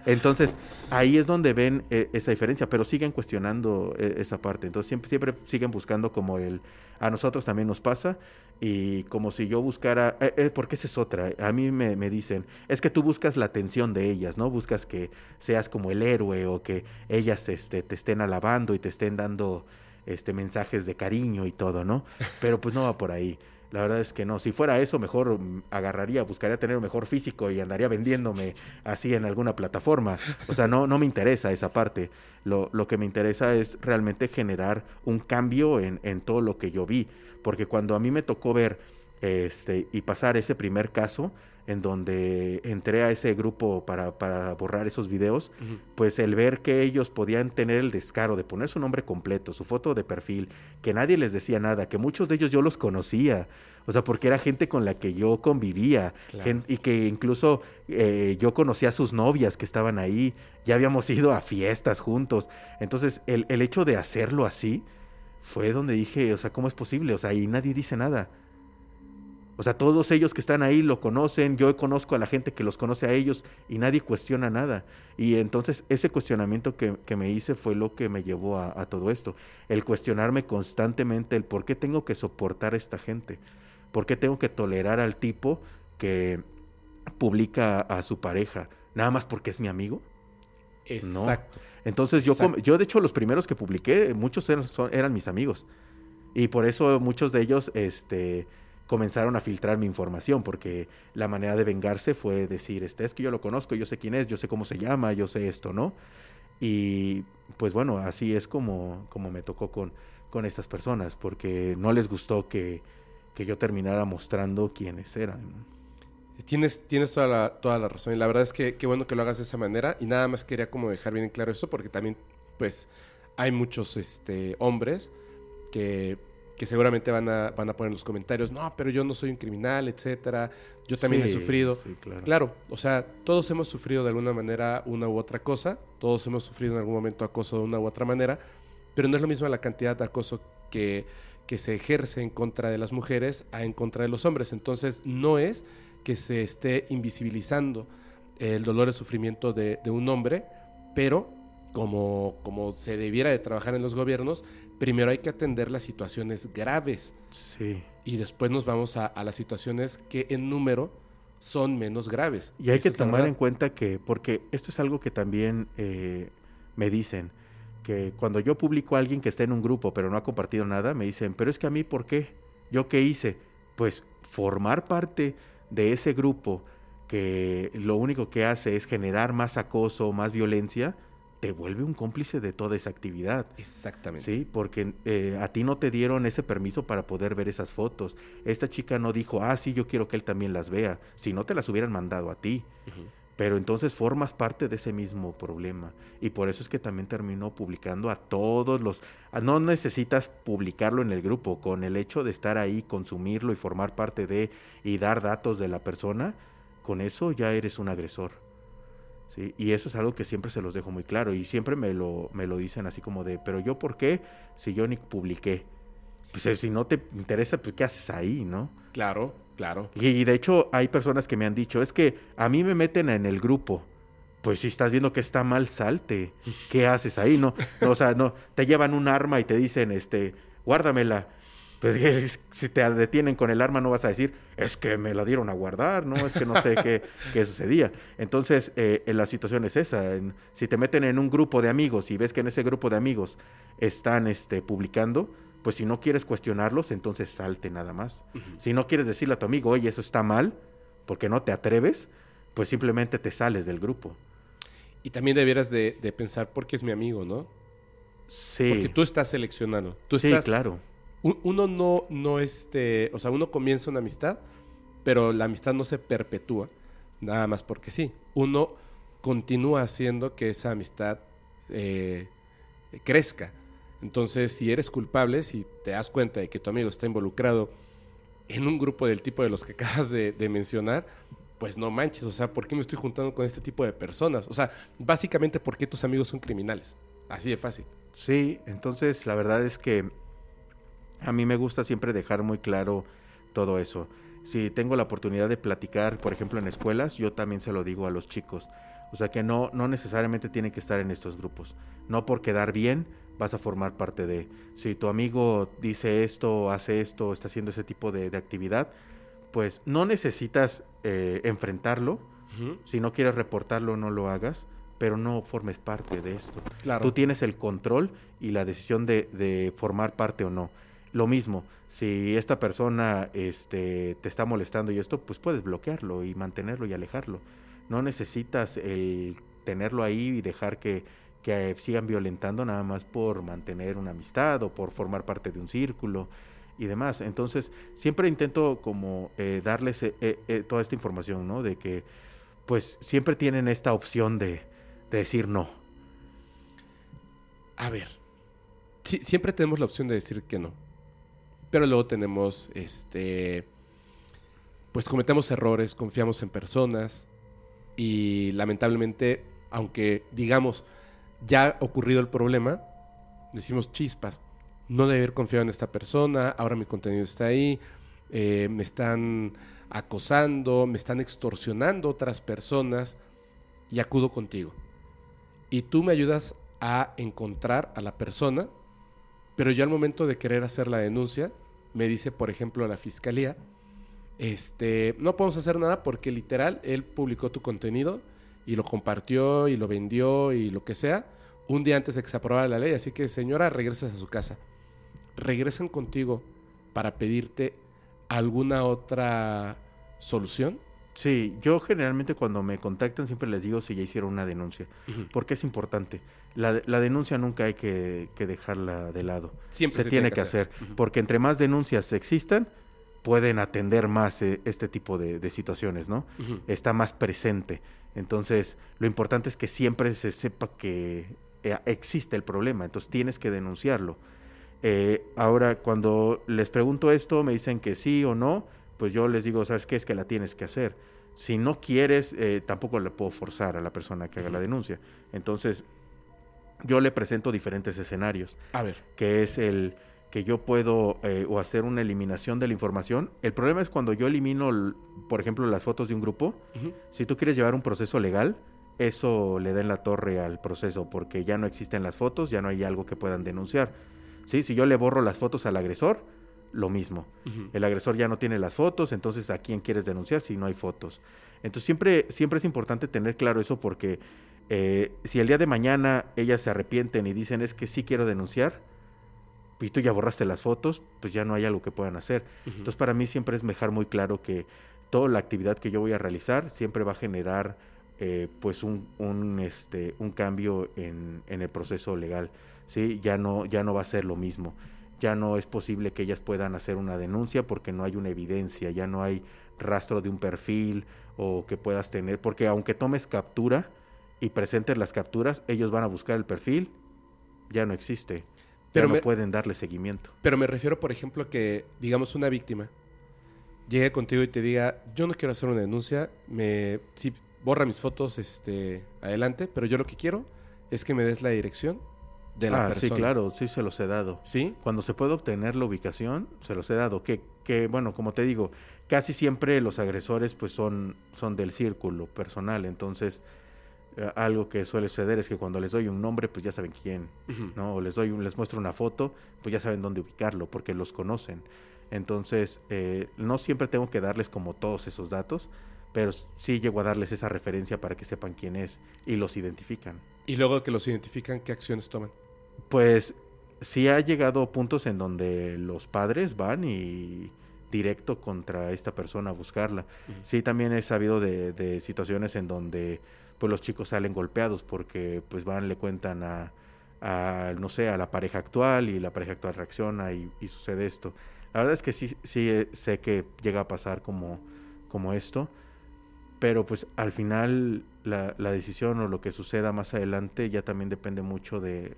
Entonces, ahí es donde ven eh, esa diferencia, pero siguen cuestionando eh, esa parte. Entonces, siempre, siempre siguen buscando como el, a nosotros también nos pasa y como si yo buscara, eh, porque esa es otra, a mí me, me, dicen, es que tú buscas la atención de ellas, ¿no? Buscas que seas como el héroe o que ellas este, te estén alabando y te estén dando este, mensajes de cariño y todo, ¿no? Pero pues no va por ahí. La verdad es que no. Si fuera eso, mejor mm, agarraría, buscaría tener un mejor físico y andaría vendiéndome así en alguna plataforma. O sea, no, no me interesa esa parte. Lo, lo que me interesa es realmente generar un cambio en, en, todo lo que yo vi. Porque cuando a mí me tocó ver este, y pasar ese primer caso, en donde entré a ese grupo para, para borrar esos videos, pues el ver que ellos podían tener el descaro de poner su nombre completo, su foto de perfil, que nadie les decía nada, que muchos de ellos yo los conocía, o sea, porque era gente con la que yo convivía y que incluso eh, yo conocía a sus novias que estaban ahí, ya habíamos ido a fiestas juntos, entonces el, el hecho de hacerlo así fue donde dije, o sea, ¿cómo es posible? O sea, y nadie dice nada. O sea, todos ellos que están ahí lo conocen, yo conozco a la gente que los conoce a ellos y nadie cuestiona nada. Y entonces ese cuestionamiento que, me hice fue lo que me llevó a, todo esto. El cuestionarme constantemente el por qué tengo que soportar a esta gente, por qué tengo que tolerar al tipo que publica a, su pareja, nada más porque es mi amigo.
Exacto.
Entonces yo, yo de hecho los primeros que publiqué, muchos eran, eran mis amigos. Y por eso muchos de ellos, este comenzaron a filtrar mi información, porque la manera de vengarse fue decir, este es que yo lo conozco, yo sé quién es, yo sé cómo se llama, yo sé esto, ¿no? Y pues bueno, así es como, como me tocó con, con estas personas, porque no les gustó que, que yo terminara mostrando quiénes eran.
Tienes, tienes toda, la, toda la razón y la verdad es que qué bueno que lo hagas de esa manera y nada más quería como dejar bien claro esto porque también pues hay muchos este, hombres que que seguramente van a, van a poner en los comentarios, no, pero yo no soy un criminal, etcétera, yo también he sufrido. claro. claro, o sea, todos hemos sufrido de alguna manera una u otra cosa, todos hemos sufrido en algún momento acoso de una u otra manera, pero no es lo mismo la cantidad de acoso que, que se ejerce en contra de las mujeres a en contra de los hombres. Entonces, no es que se esté invisibilizando el dolor y sufrimiento de, de un hombre, pero como, como se debiera de trabajar en los gobiernos, primero hay que atender las situaciones graves.
Sí.
Y después nos vamos a, a las situaciones que en número son menos graves.
Y hay
Esa
que tomar en cuenta que, porque esto es algo que también eh, me dicen, que cuando yo publico a alguien que está en un grupo pero no ha compartido nada, me dicen, pero es que a mí, ¿por qué? ¿Yo qué hice? Pues formar parte de ese grupo que lo único que hace es generar más acoso, más violencia, te vuelve un cómplice de toda esa actividad.
Exactamente.
Sí, porque eh, a ti no te dieron ese permiso para poder ver esas fotos. Esta chica no dijo, ah, sí, yo quiero que él también las vea. Si no, te las hubieran mandado a ti. Pero entonces formas parte de ese mismo problema. Y por eso es que también terminó publicando a todos los... No necesitas publicarlo en el grupo. Con el hecho de estar ahí, consumirlo y formar parte de... y dar datos de la persona, con eso ya eres un agresor. ¿Sí? Y eso es algo que siempre se los dejo muy claro. Y siempre me lo, me lo dicen así como de, pero yo por qué si yo ni publiqué. Pues eh, si no te interesa, pues ¿qué haces ahí, no?
Claro, claro.
Y, y de hecho hay personas que me han dicho, es que a mí me meten en el grupo. Pues si estás viendo que está mal, salte. ¿Qué haces ahí? No, no, o sea, no, te llevan un arma y te dicen, este, guárdamela. Pues si te detienen con el arma no vas a decir, es que me la dieron a guardar, ¿no? Es que no sé qué, qué sucedía. Entonces, eh, en la situación es esa. en- si te meten en un grupo de amigos y ves que en ese grupo de amigos están este, publicando, pues si no quieres cuestionarlos, entonces salte nada más. Si no quieres decirle a tu amigo, oye, eso está mal, porque no te atreves, pues simplemente te sales del grupo.
Y también debieras de, de pensar por qué es mi amigo, ¿no?
Sí,
Porque tú estás seleccionando. Tú
sí, claro.
Un- uno no, no este, o sea, uno comienza una amistad, pero la amistad no se perpetúa, nada más porque sí. Uno continúa haciendo que esa amistad eh, crezca. Entonces, si eres culpable, si te das cuenta de que tu amigo está involucrado en un grupo del tipo de los que acabas de, de mencionar, pues no manches, o sea, ¿por qué me estoy juntando con este tipo de personas? O sea, básicamente, ¿por qué tus amigos son criminales? Así de fácil.
Sí, entonces la verdad es que a mí me gusta siempre dejar muy claro todo eso. Si tengo la oportunidad de platicar, por ejemplo, en escuelas, yo también se lo digo a los chicos. O sea que no, no necesariamente tienen que estar en estos grupos. No por quedar bien vas a formar parte de. Si tu amigo dice esto, hace esto, está haciendo ese tipo de, de actividad, pues no necesitas eh, enfrentarlo. Si no quieres reportarlo, no lo hagas, pero no formes parte de esto.
Claro.
Tú tienes el control y la decisión de, de formar parte o no. Lo mismo, si esta persona este, te está molestando y esto, pues puedes bloquearlo y mantenerlo y alejarlo. No necesitas el tenerlo ahí y dejar que, que sigan violentando nada más por mantener una amistad o por formar parte de un círculo y demás. Entonces, siempre intento como eh, darles eh, eh, eh, toda esta información, ¿no? De que pues siempre tienen esta opción de, de decir no.
A ver, sí, siempre tenemos la opción de decir que no. Pero luego tenemos, este, pues cometemos errores, confiamos en personas y lamentablemente, aunque digamos, ya ha ocurrido el problema, decimos chispas, no debe haber confiado en esta persona, ahora mi contenido está ahí, eh, me están acosando, me están extorsionando otras personas y acudo contigo. Y tú me ayudas a encontrar a la persona, pero yo al momento de querer hacer la denuncia, me dice, por ejemplo, la fiscalía, este, no podemos hacer nada porque literal él publicó tu contenido y lo compartió y lo vendió y lo que sea un día antes de que se aprobara la ley, así que señora, regresas a su casa. Regresan contigo para pedirte alguna otra solución.
Sí, yo generalmente cuando me contactan siempre les digo si ya hicieron una denuncia, porque es importante. La, la denuncia nunca hay que, que dejarla de lado.
Siempre
se, tiene que hacer, porque entre más denuncias existan, pueden atender más eh, este tipo de, de situaciones, ¿no? Está más presente. Entonces, lo importante es que siempre se sepa que eh, existe el problema, entonces tienes que denunciarlo. Eh, ahora, cuando les pregunto esto, me dicen que sí o no, pues yo les digo, ¿sabes qué? Es que la tienes que hacer. Si no quieres, eh, tampoco le puedo forzar a la persona que haga la denuncia. Entonces, yo le presento diferentes escenarios
A ver,
que es el que yo puedo eh, o hacer una eliminación de la información. El problema es cuando yo elimino, por ejemplo, las fotos de un grupo. Si tú quieres llevar un proceso legal, eso le da en la torre al proceso porque ya no existen las fotos, ya no hay algo que puedan denunciar. ¿Sí? Si yo le borro las fotos al agresor, lo mismo. El agresor ya no tiene las fotos, entonces ¿a quién quieres denunciar si no hay fotos? Entonces siempre, siempre es importante tener claro eso porque eh, si el día de mañana ellas se arrepienten y dicen es que sí quiero denunciar, y tú ya borraste las fotos, pues ya no hay algo que puedan hacer. Entonces para mí siempre es dejar muy claro que toda la actividad que yo voy a realizar siempre va a generar eh, pues un, un, este, un cambio en, en el proceso legal. ¿sí? Ya, no, ya no va a ser lo mismo. Ya no es posible que ellas puedan hacer una denuncia porque no hay una evidencia, ya no hay rastro de un perfil o que puedas tener, porque aunque tomes captura y presentes las capturas, ellos van a buscar el perfil, ya no existe.
Pero
ya
me-
no pueden darle seguimiento.
Pero me refiero, por ejemplo, que, digamos, una víctima llegue contigo y te diga, yo no quiero hacer una denuncia, me, sí, borra mis fotos, este, adelante, pero yo lo que quiero es que me des la dirección de la
ah,
persona.
sí, claro, sí se los he dado.
¿Sí?
Cuando se puede obtener la ubicación, se los he dado. Que, que bueno, como te digo, casi siempre los agresores pues son, son del círculo personal. Entonces, eh, algo que suele suceder es que cuando les doy un nombre, pues ya saben quién. ¿no? O les doy un, les muestro una foto, pues ya saben dónde ubicarlo, porque los conocen. Entonces, eh, no siempre tengo que darles como todos esos datos, pero sí llego a darles esa referencia para que sepan quién es y los identifican.
Y luego que los identifican, ¿qué acciones toman?
Pues sí ha llegado puntos en donde los padres van y directo contra esta persona a buscarla. Sí, también he sabido de, de situaciones en donde pues los chicos salen golpeados porque pues van, le cuentan a, a, no sé, a la pareja actual y la pareja actual reacciona y, y sucede esto. La verdad es que sí, sí eh, sé que llega a pasar como, como esto, pero pues al final la, la decisión o lo que suceda más adelante ya también depende mucho de,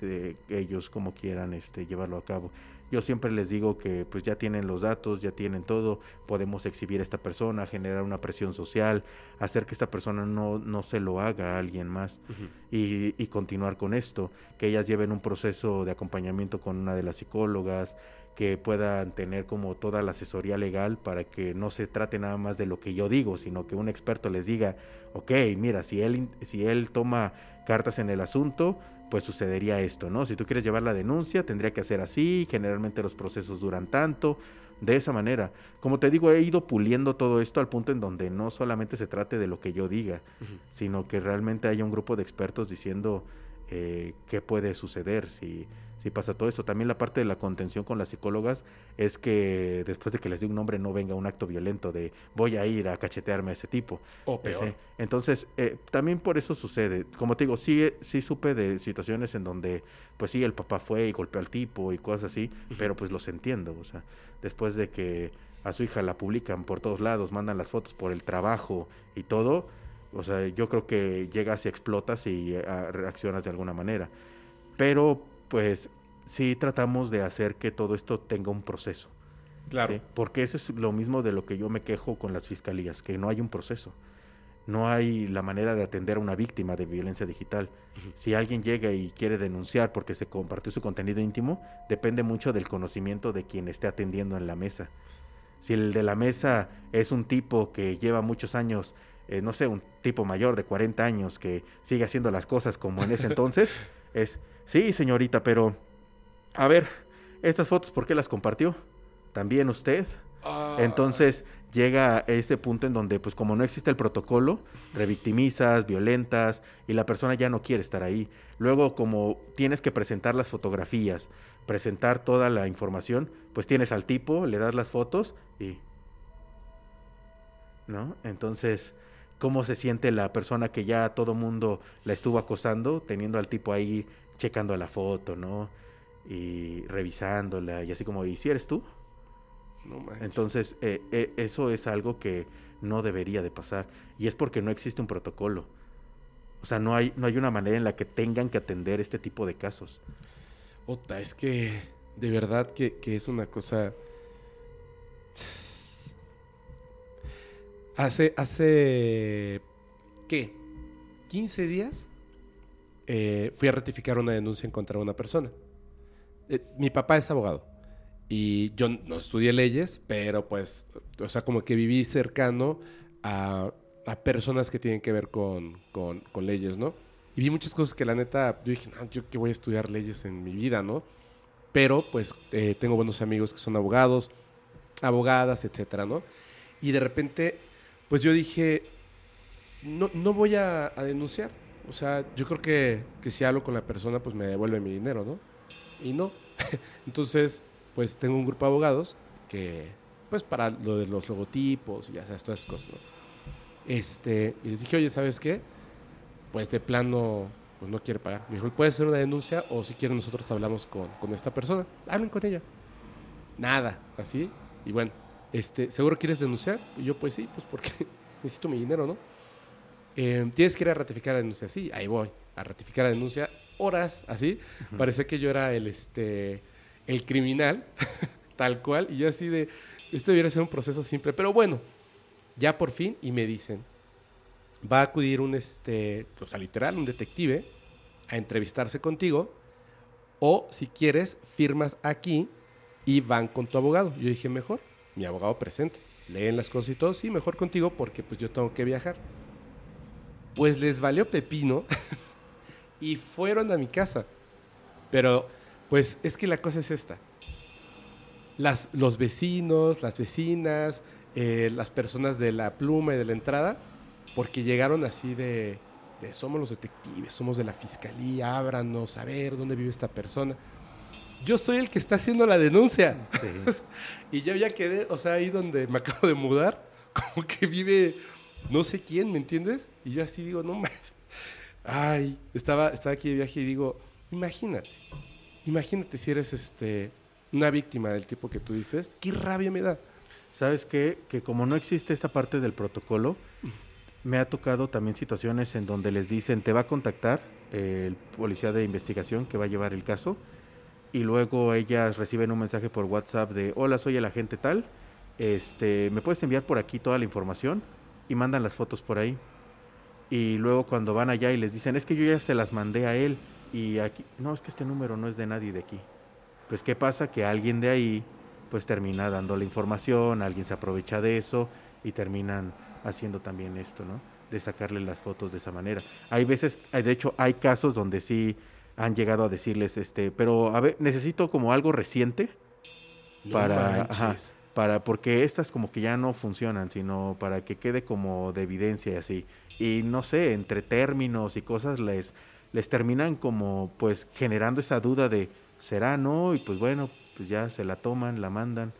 de ellos como quieran este, llevarlo a cabo. Yo siempre les digo que pues ya tienen los datos, ya tienen todo, podemos exhibir a esta persona, generar una presión social, hacer que esta persona no, no se lo haga a alguien más y, y continuar con esto, que ellas lleven un proceso de acompañamiento con una de las psicólogas, que puedan tener como toda la asesoría legal para que no se trate nada más de lo que yo digo, sino que un experto les diga, ok, mira, si él, si él toma cartas en el asunto, pues sucedería esto, ¿no? Si tú quieres llevar la denuncia, tendría que hacer así, generalmente los procesos duran tanto, de esa manera. Como te digo, he ido puliendo todo esto al punto en donde no solamente se trate de lo que yo diga, sino que realmente haya un grupo de expertos diciendo eh, qué puede suceder si, si pasa todo esto. También la parte de la contención con las psicólogas es que después de que les dé un nombre no venga un acto violento de voy a ir a cachetearme a ese tipo.
O peor.
Ese. Entonces, eh, también por eso sucede. Como te digo, sí, sí supe de situaciones en donde, pues sí, el papá fue y golpeó al tipo y cosas así, pero pues los entiendo. O sea, después de que a su hija la publican por todos lados, mandan las fotos por el trabajo y todo, o sea, yo creo que llegas y explotas y eh, reaccionas de alguna manera. Pero, pues, sí tratamos de hacer que todo esto tenga un proceso.
Claro.
¿sí? Porque eso es lo mismo de lo que yo me quejo con las fiscalías, que no hay un proceso. No hay la manera de atender a una víctima de violencia digital. Si alguien llega y quiere denunciar porque se compartió su contenido íntimo, depende mucho del conocimiento de quien esté atendiendo en la mesa. Si el de la mesa es un tipo que lleva muchos años, eh, no sé, un tipo mayor de 40 años que sigue haciendo las cosas como en ese entonces, es, sí, señorita, pero, a ver, estas fotos, ¿por qué las compartió? ¿También usted?
Ah,
Entonces llega a ese punto en donde, pues como no existe el protocolo, revictimizas, violentas y la persona ya no quiere estar ahí. Luego, como tienes que presentar las fotografías, presentar toda la información, pues tienes al tipo, le das las fotos y... ¿No? Entonces, ¿cómo se siente la persona que ya todo mundo la estuvo acosando, teniendo al tipo ahí checando la foto, ¿no? Y revisándola y así como, ¿y si eres tú?
no manches.
Entonces, eh, eh, eso es algo que no debería de pasar. Y es porque no existe un protocolo. O sea, no hay, no hay una manera en la que tengan que atender este tipo de casos.
Ota, es que de verdad que, que es una cosa. Hace, hace, ¿qué? 15 días eh, fui a ratificar una denuncia en contra de una persona. Eh, mi papá es abogado y yo no estudié leyes, pero pues, o sea, como que viví cercano a, a personas que tienen que ver con, con- con leyes, ¿no? Y vi muchas cosas que la neta, yo dije, no, yo que voy a estudiar leyes en mi vida, ¿no? pero pues eh, tengo buenos amigos que son abogados, abogadas, etcétera, ¿no? Y de repente, pues yo dije, no, no voy a, a denunciar. O sea, yo creo que, que si hablo con la persona, pues me devuelve mi dinero, ¿no? Y no. Entonces, pues tengo un grupo de abogados que, pues para lo de los logotipos y ya sabes, todas esas cosas, ¿no? Este, y les dije, oye, ¿sabes qué? Pues de plano, pues no quiere pagar. Me dijo, puede ser una denuncia o si quieren nosotros hablamos con, con esta persona. Hablen con ella. Nada, así. Y bueno, este, ¿seguro quieres denunciar? Y yo, pues sí, pues porque necesito mi dinero, ¿no? Eh, Tienes que ir a ratificar la denuncia. Sí, ahí voy, a ratificar la denuncia. Horas, así. Parece que yo era el, este, el criminal, tal cual. Y yo así de, esto debería ser un proceso simple. Pero bueno, ya por fin, y me dicen, va a acudir un, este, o sea, literal, un detective a entrevistarse contigo. O si quieres, firmas aquí y van con tu abogado. Yo dije, mejor, mi abogado presente. Leen las cosas y todo, sí, mejor contigo porque pues yo tengo que viajar. Pues les valió pepino y fueron a mi casa. Pero, pues es que la cosa es esta. Las, los vecinos, las vecinas, eh, las personas de la pluma y de la entrada, porque llegaron así de, de, somos los detectives, somos de la fiscalía, ábranos, a ver dónde vive esta persona. Yo soy el que está haciendo la denuncia. Sí. y yo ya quedé, o sea, ahí donde me acabo de mudar, como que vive no sé quién, ¿me entiendes? Y yo así digo, no, ay, estaba, estaba aquí de viaje y digo, imagínate, imagínate si eres este, una víctima del tipo que tú dices, qué rabia me da.
¿Sabes qué? Que como no existe esta parte del protocolo, me ha tocado también situaciones en donde les dicen, te va a contactar el policía de investigación que va a llevar el caso, y luego ellas reciben un mensaje por WhatsApp de, hola, soy el agente tal, este, ¿me puedes enviar por aquí toda la información? Y mandan las fotos por ahí. Y luego cuando van allá y les dicen, es que yo ya se las mandé a él y aquí, no, es que este número no es de nadie de aquí. Pues qué pasa que alguien de ahí pues termina dando la información, alguien se aprovecha de eso y terminan haciendo también esto, ¿no? De sacarle las fotos de esa manera. Hay veces, de hecho, hay casos donde sí han llegado a decirles, este, pero a ver, necesito como algo reciente
No
para, ajá. Para porque estas como que ya no funcionan, sino para que quede como de evidencia y así. Y no sé, entre términos y cosas les les terminan como pues generando esa duda de será no y pues bueno, pues ya se la toman, la mandan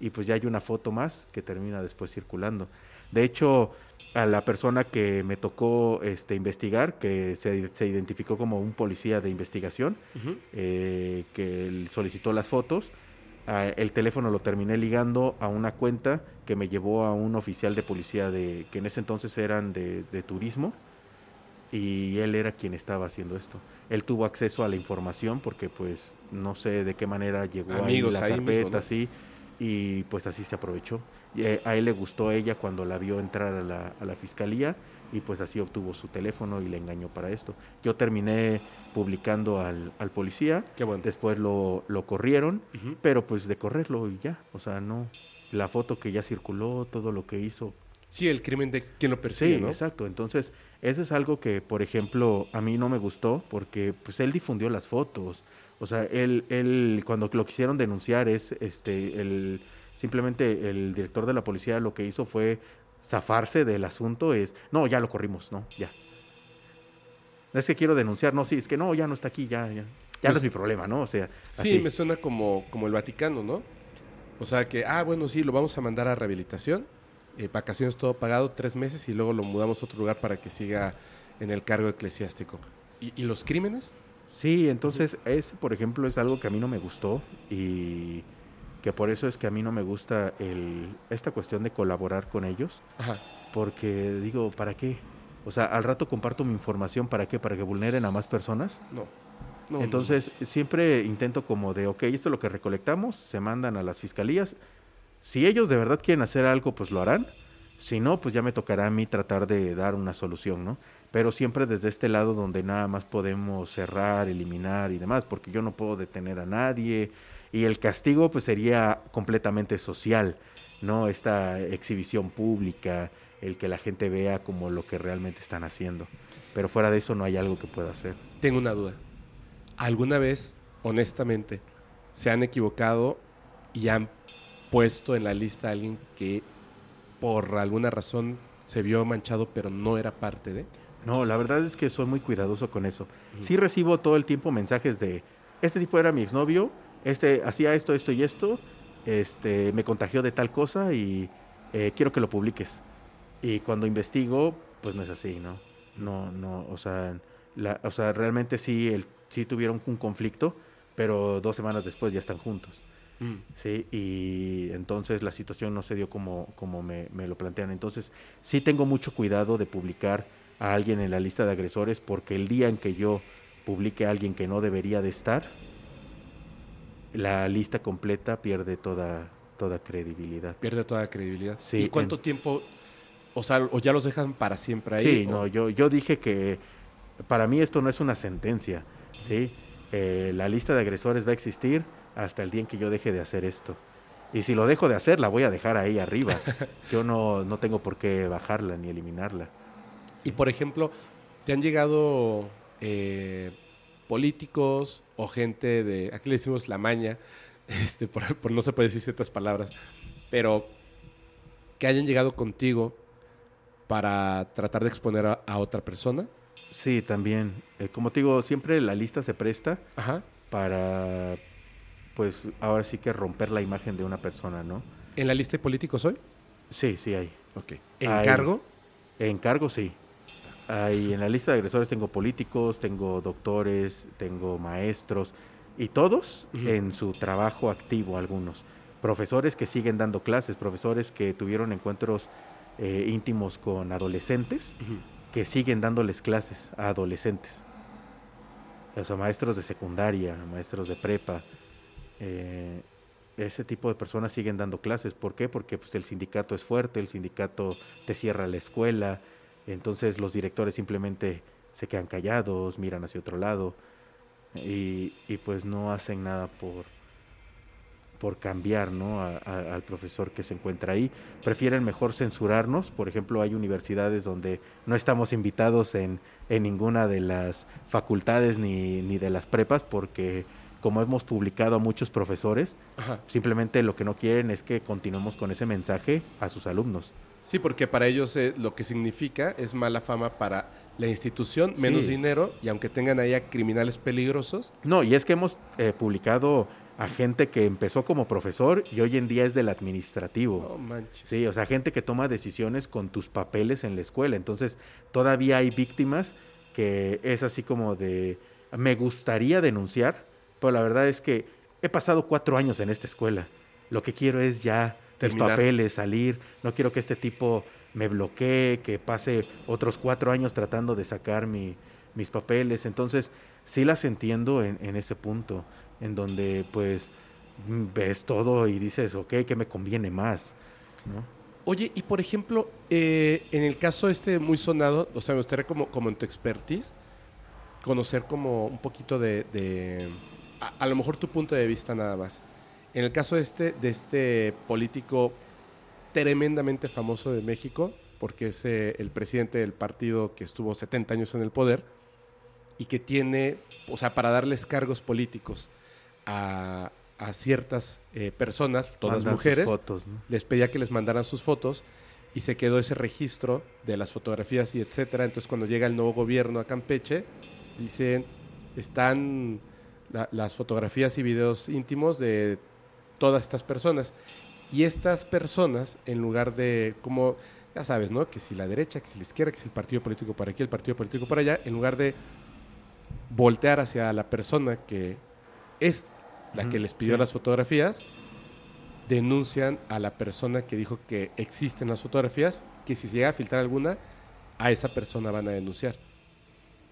y pues ya hay una foto más que termina después circulando. De hecho, a la persona que me tocó este investigar, que se, se identificó como un policía de investigación, eh, que solicitó las fotos. El teléfono lo terminé ligando a una cuenta que me llevó a un oficial de policía de que en ese entonces eran de, de turismo y él era quien estaba haciendo esto. Él tuvo acceso a la información porque pues no sé de qué manera llegó
Amigos
ahí la
ahí
carpeta,
mismo, ¿no?
así, y pues así se aprovechó. Y, eh, a él le gustó ella cuando la vio entrar a la, a la fiscalía y pues así obtuvo su teléfono y le engañó para esto. Yo terminé publicando al, al policía,
Qué bueno.
después lo, lo corrieron,
Ujú.
pero pues de correrlo y ya, o sea, no, la foto que ya circuló, todo lo que hizo,
Sí, el crimen de quien lo persigue,
Sí,
¿no?
exacto. Entonces, eso es algo que, por ejemplo, a mí no me gustó porque pues él difundió las fotos. O sea, él, él cuando lo quisieron denunciar es, este, el, simplemente el director de la policía lo que hizo fue zafarse del asunto, es, no, ya lo corrimos, no, ya. No es que quiero denunciar, no, sí, es que no, ya no está aquí, ya, ya. Ya
Pues-
no es mi problema, ¿no? O sea,
Sí, me suena como, como el Vaticano, ¿no? O sea que, ah, bueno, sí, lo vamos a mandar a rehabilitación, eh, vacaciones todo pagado, tres meses, y luego lo mudamos a otro lugar para que siga en el cargo eclesiástico. ¿Y, y los crímenes?
Sí, entonces ese, por ejemplo, es algo que a mí no me gustó y que por eso es que a mí no me gusta el, esta cuestión de colaborar con ellos,
Ajá.
porque digo, ¿para qué? O sea, al rato comparto mi información, ¿para qué? ¿Para que vulneren a más personas?
No. No,
Entonces,
no,
siempre intento como de, ok, esto es lo que recolectamos, se mandan a las fiscalías. Si ellos de verdad quieren hacer algo, pues lo harán. Si no, pues ya me tocará a mí tratar de dar una solución, ¿no? Pero siempre desde este lado donde nada más podemos cerrar, eliminar y demás, porque yo no puedo detener a nadie. Y el castigo, pues sería completamente social, ¿no? Esta exhibición pública, el que la gente vea como lo que realmente están haciendo. Pero fuera de eso no hay algo que pueda hacer.
Tengo una duda. ¿Alguna vez, honestamente, se han equivocado y han puesto en la lista a alguien que por alguna razón se vio manchado pero no era parte de?
No, la verdad es que soy muy cuidadoso con eso. Sí recibo todo el tiempo mensajes de, este tipo era mi exnovio, este hacía esto, esto y esto, este, me contagió de tal cosa y eh, quiero que lo publiques. Y cuando investigo, pues no es así, ¿no? No, no, o sea, la, o sea realmente sí, el, sí tuvieron un conflicto, pero dos semanas después ya están juntos. Mm. Sí, y entonces la situación no se dio como, como me, me, lo plantean. Entonces, sí tengo mucho cuidado de publicar a alguien en la lista de agresores porque el día en que yo publique a alguien que no debería de estar, la lista completa pierde toda, toda credibilidad.
Pierde toda credibilidad. Sí, ¿Y cuánto tiempo, o sea, o ya los dejan para siempre ahí?
Sí, no, yo, yo dije que para mí esto no es una sentencia, ¿sí? Eh, la lista de agresores va a existir hasta el día en que yo deje de hacer esto. Y si lo dejo de hacer, la voy a dejar ahí arriba. Yo no, no tengo por qué bajarla ni eliminarla.
Y por ejemplo, ¿te han llegado eh, políticos o gente de, aquí le decimos la maña, este, por, no se puede decir ciertas palabras, pero que hayan llegado contigo para tratar de exponer a, otra persona?
Sí, también. Eh, como te digo, siempre la lista se presta para pues ahora sí que romper la imagen de una persona, ¿no?
¿En la lista de políticos hoy?
Sí, sí hay.
Ok. ¿En cargo?
En cargo, sí. Hay, en la lista de agresores tengo políticos, tengo doctores, tengo maestros, y todos en su trabajo activo, algunos. Profesores que siguen dando clases, profesores que tuvieron encuentros eh, íntimos con adolescentes, que siguen dándoles clases a adolescentes. O sea, maestros de secundaria, maestros de prepa, eh, ese tipo de personas siguen dando clases. ¿Por qué? Porque pues, el sindicato es fuerte, el sindicato te cierra la escuela, entonces los directores simplemente se quedan callados, miran hacia otro lado y, pues no hacen nada por, por cambiar ¿no? al profesor que se encuentra ahí. Prefieren mejor censurarnos. Por ejemplo, hay universidades donde no estamos invitados en, en ninguna de las facultades ni, ni de las prepas porque como hemos publicado a muchos profesores, simplemente lo que no quieren es que continuemos con ese mensaje a sus alumnos.
Sí, porque para ellos eh, lo que significa es mala fama para la institución, menos dinero, y aunque tengan ahí a criminales peligrosos.
No, y es que hemos eh, publicado a gente que empezó como profesor y hoy en día es del administrativo.
No manches.
Sí, o sea, gente que toma decisiones con tus papeles en la escuela. Entonces, todavía hay víctimas que es así como de, me gustaría denunciar, pero la verdad es que he pasado cuatro años en esta escuela. Lo que quiero es ya Terminar. mis papeles, salir. No quiero que este tipo me bloquee, que pase otros cuatro años tratando de sacar mi, mis papeles. Entonces, sí las entiendo en, en, ese punto, en donde pues ves todo y dices, ok, ¿qué me conviene más? ¿no?
Oye, y por ejemplo, eh, en el caso este muy sonado, o sea, me gustaría como, como en tu expertise, conocer como un poquito de a, lo mejor tu punto de vista nada más. En el caso de este, de este político tremendamente famoso de México, porque es eh, el presidente del partido que estuvo 70 años en el poder y que tiene, o sea, para darles cargos políticos a, ciertas eh, personas, todas mujeres, les pedía que les mandaran sus fotos y se quedó ese registro de las fotografías y etcétera. Entonces, cuando llega el nuevo gobierno a Campeche, dicen, están las fotografías y videos íntimos de todas estas personas. Y estas personas, en lugar de, como, ya sabes, ¿no? Que si la derecha, que si la izquierda, que si el partido político para aquí, el partido político para allá, en lugar de voltear hacia la persona que es la que les pidió las fotografías, denuncian a la persona que dijo que existen las fotografías, que si se llega a filtrar alguna, a esa persona van a denunciar.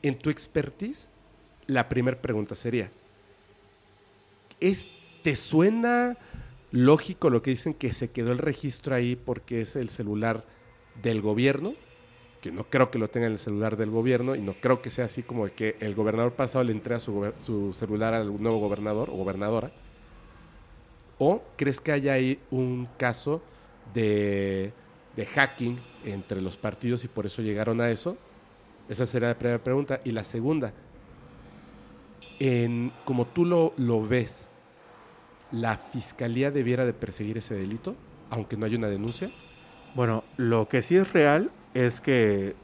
En tu expertise, la primera pregunta sería, es, ¿te suena lógico lo que dicen que se quedó el registro ahí porque es el celular del gobierno? Que no creo que lo tenga en el celular del gobierno y no creo que sea así como que el gobernador pasado le entrega su, su celular al nuevo gobernador o gobernadora. ¿O crees que haya ahí un caso de, hacking entre los partidos y por eso llegaron a eso? Esa sería la primera pregunta. Y la segunda, en, como tú lo ves, ¿la fiscalía debiera de perseguir ese delito, aunque no haya una denuncia?
Bueno, lo que sí es real es que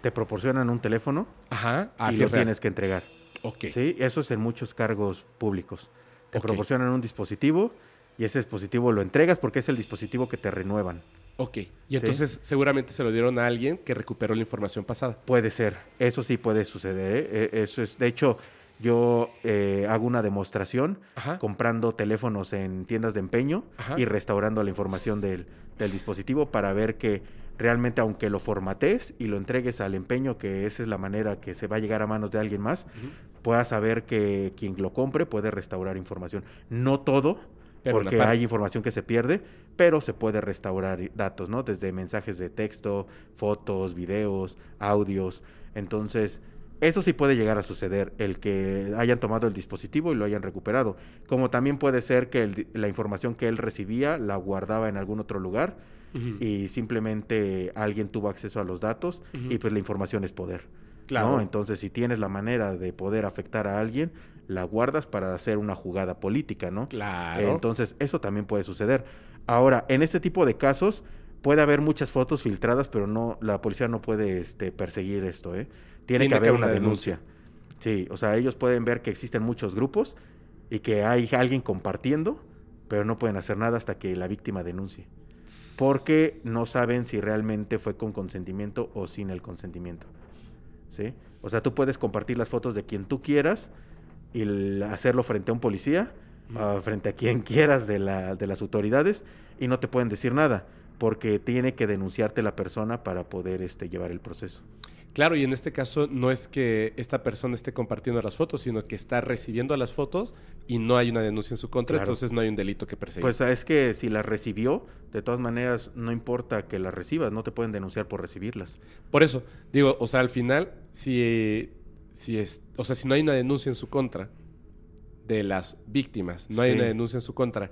te proporcionan un teléfono
Ajá,
y lo tienes que entregar.
Ok.
Sí, eso es en muchos cargos públicos. Te proporcionan un dispositivo y ese dispositivo lo entregas porque es el dispositivo que te renuevan.
Ok. Y entonces seguramente se lo dieron a alguien que recuperó la información pasada.
Puede ser, eso sí puede suceder. ¿eh? Eh, Eso es, de hecho, yo eh, hago una demostración
Ajá.
comprando teléfonos en tiendas de empeño
Ajá.
y restaurando la información del, del dispositivo para ver que realmente aunque lo formatees y lo entregues al empeño, que esa es la manera que se va a llegar a manos de alguien más,
Ujú.
puedas saber que quien lo compre puede restaurar información. No todo,
Pero
porque hay información que se pierde, pero se puede restaurar datos, ¿no? Desde mensajes de texto, fotos, videos, audios. Entonces, eso sí puede llegar a suceder, el que hayan tomado el dispositivo y lo hayan recuperado. Como también puede ser que el la información que él recibía la guardaba en algún otro lugar y simplemente alguien tuvo acceso a los datos y pues la información es poder.
Claro.
¿no? Entonces, si tienes la manera de poder afectar a alguien, la guardas para hacer una jugada política, ¿no?
Claro.
Entonces, eso también puede suceder. Ahora, en este tipo de casos, puede haber muchas fotos filtradas, pero no, la policía no puede este, perseguir esto, ¿eh? Tiene, que haber una denuncia. Sí, o sea, ellos pueden ver que existen muchos grupos y que hay alguien compartiendo, pero no pueden hacer nada hasta que la víctima denuncie. Porque no saben si realmente fue con consentimiento o sin el consentimiento. ¿Sí? O sea, tú puedes compartir las fotos de quien tú quieras y hacerlo frente a un policía, ah, frente a quien quieras de, la, de las autoridades y no te pueden decir nada porque tiene que denunciarte la persona para poder este, llevar el proceso.
Claro, y en este caso no es que esta persona esté compartiendo las fotos, sino que está recibiendo las fotos y no hay una denuncia en su contra,
Claro.
entonces no hay un delito que perseguir.
Pues es que si las recibió, de todas maneras, no importa que las recibas, no te pueden denunciar por recibirlas.
Por eso, digo, o sea, al final, si, si es, o sea, si no hay una denuncia en su contra de las víctimas, no hay
Sí.
una denuncia en su contra,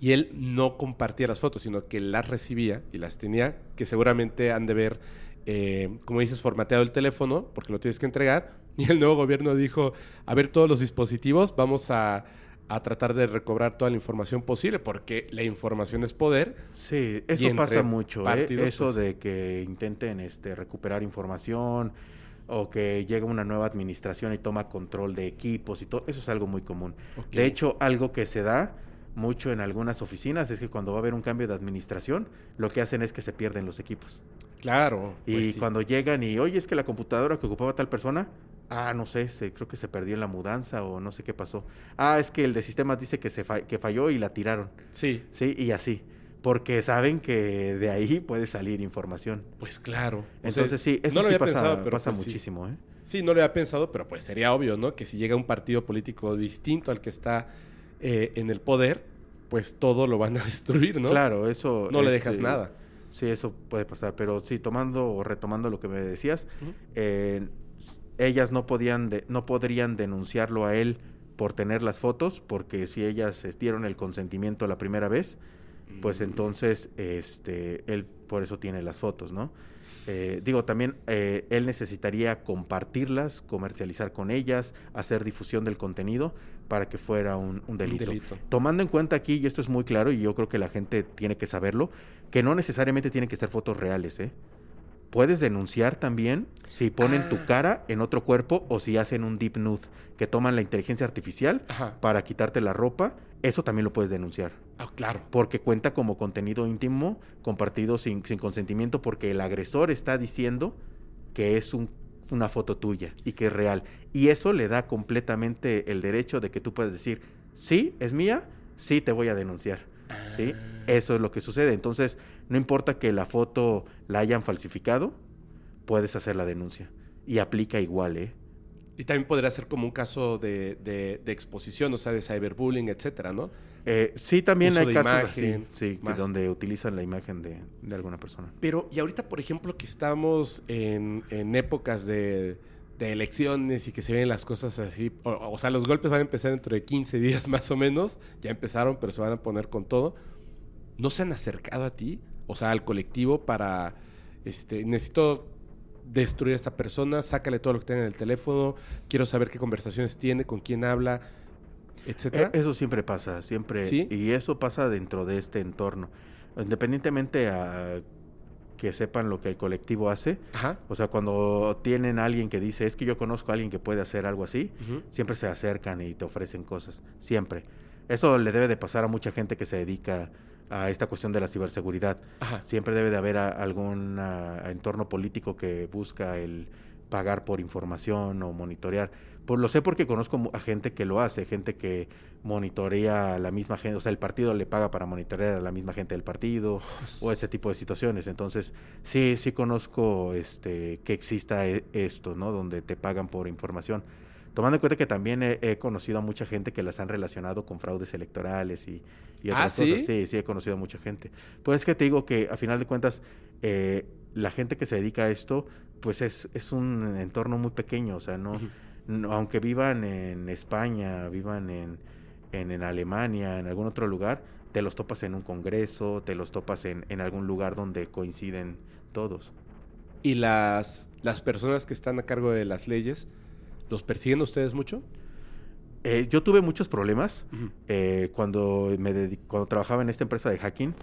y él no compartía las fotos, sino que las recibía y las tenía, que seguramente han de ver, eh, como dices, formateado el teléfono, porque lo tienes que entregar, y el nuevo gobierno dijo, a ver todos los dispositivos, vamos a, a tratar de recobrar toda la información posible, porque la información es poder.
Sí, eso pasa mucho, ¿eh? Eso
pues-
de que intenten este, recuperar información o que llega una nueva administración y toma control de equipos y todo, eso es algo muy común. De hecho, algo que se da mucho en algunas oficinas es que cuando va a haber un cambio de administración, lo que hacen es que se pierden los equipos.
Claro.
Y
pues sí.
cuando llegan y, oye, es que la computadora que ocupaba tal persona, ah, no sé, se, creo que se perdió en la mudanza o no sé qué pasó. Ah, es que el de sistemas dice que, se fa- que falló y la tiraron.
Sí,
Sí, y así. Porque saben que de ahí puede salir información.
pues claro. O sea,
Entonces sí, eso
no lo
sí
había
pasa,
pensado, pero
pasa
pues sí.
muchísimo. ¿eh?
Sí, no lo había pensado, pero pues sería obvio, ¿no? Que si llega un partido político distinto al que está eh, en el poder, pues todo lo van a destruir, ¿no?
Claro, eso...
No le dejas
eh,
nada.
Sí, eso puede pasar. Pero sí, tomando o retomando lo que me decías, eh, ellas no podían de- no podrían denunciarlo a él por tener las fotos, porque si ellas dieron el consentimiento la primera vez, pues
Mm.
entonces este él por eso tiene las fotos, ¿no? Eh, digo, también eh, él necesitaría compartirlas, comercializar con ellas, hacer difusión del contenido para que fuera un, un
Un
delito.
delito.
Tomando en cuenta aquí, y esto es muy claro, y yo creo que la gente tiene que saberlo, que no necesariamente tienen que ser fotos reales, ¿eh? Puedes denunciar también si ponen tu
Ah.
cara en otro cuerpo o si hacen un deep nude, que toman la inteligencia artificial
Ajá.
para quitarte la ropa, eso también lo puedes denunciar.
Ah, claro.
Porque cuenta como contenido íntimo compartido sin, sin consentimiento porque el agresor está diciendo que es un- una foto tuya y que es real. Y eso le da completamente el derecho de que tú puedes decir, sí, es mía, sí te voy a denunciar. ¿Sí?
Ah.
Eso es lo que sucede. Entonces, no importa que la foto la hayan falsificado, puedes hacer la denuncia. Y aplica igual, ¿eh?
Y también podría ser como un caso de, de- de exposición, o sea, de cyberbullying, etcétera, ¿no?
Eh, sí, también hay casos
imagen,
así, sí, donde utilizan la imagen de, de alguna persona.
Pero, y ahorita, por ejemplo, que estamos en, en épocas de, de elecciones y que se ven las cosas así, o, o sea, los golpes van a empezar dentro de 15 días más o menos, ya empezaron, pero se van a poner con todo. ¿No se han acercado a ti, o sea, al colectivo para, este, necesito destruir a esta persona, sácale todo lo que tenga en el teléfono, quiero saber qué conversaciones tiene, con quién habla? Etcétera.
E- Eso siempre pasa, siempre.
¿Sí?
Y eso pasa dentro de este entorno. Independientemente a que sepan lo que el colectivo hace,
Ajá.
o sea, cuando tienen a alguien que dice, es que yo conozco a alguien que puede hacer algo así, siempre se acercan y te ofrecen cosas, siempre. Eso le debe de pasar a mucha gente que se dedica a esta cuestión de la ciberseguridad.
Ajá.
Siempre debe de haber a- algún ah, entorno político que busca el pagar por información o monitorear. Pues lo sé porque conozco a gente que lo hace, gente que monitorea a la misma gente, o sea, el partido le paga para monitorear a la misma gente del partido o ese tipo de situaciones. Entonces, sí, sí conozco este que exista e- esto, ¿no? Donde te pagan por información. Tomando en cuenta que también he, he conocido a mucha gente que las han relacionado con fraudes electorales y, y
¿Ah,
otras
sí?
cosas. Sí, sí, he conocido a mucha gente. Pues es que te digo que a final de cuentas, eh, la gente que se dedica a esto, pues es, es un entorno muy pequeño, o sea, no- aunque vivan en España, vivan en, en, Alemania, en algún otro lugar, te los topas en un congreso, te los topas en, en algún lugar donde coinciden todos.
¿Y las, las personas que están a cargo de las leyes, los persiguen ustedes mucho?
Eh, yo tuve muchos problemas eh, cuando, me dedi- cuando trabajaba en esta empresa de hacking,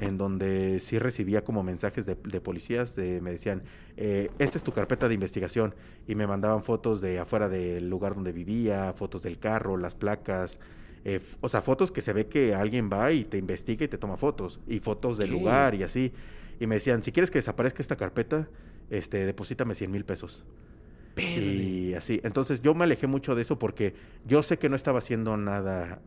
en donde sí recibía como mensajes de, de policías, de, me decían, eh, esta es tu carpeta de investigación, y me mandaban fotos de afuera del lugar donde vivía, fotos del carro, las placas, eh, o sea, fotos que se ve que alguien va y te investiga y te toma fotos, y fotos del lugar y así, y me decían, si quieres que desaparezca esta carpeta, este, deposítame 100 mil pesos. Y así. Entonces yo me alejé mucho de eso porque yo sé que no estaba haciendo nada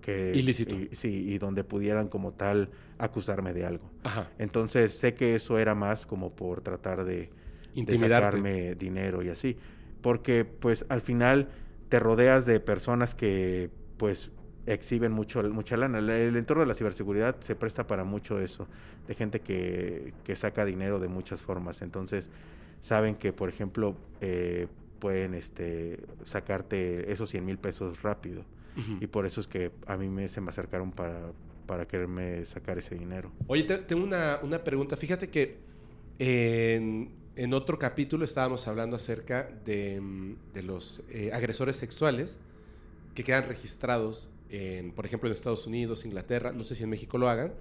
que...
Ilícito.
y- sí, y donde pudieran como tal acusarme de algo.
Ajá.
Entonces sé que eso era más como por tratar de, de sacarme dinero y así. Porque pues al final te rodeas de personas que pues exhiben mucho mucha lana. El, el entorno de la ciberseguridad se presta para mucho eso, de gente que, que saca dinero de muchas formas. Entonces saben que, por ejemplo, eh, pueden este, sacarte esos 100 mil pesos rápido. Y por eso es que a mí me, se me acercaron para, para quererme sacar ese dinero.
Oye, te- tengo una, una pregunta. Fíjate que en, en otro capítulo estábamos hablando acerca de, mm, de los eh, agresores sexuales que quedan registrados, en, por ejemplo, en Estados Unidos, Inglaterra, no sé si en México lo hagan,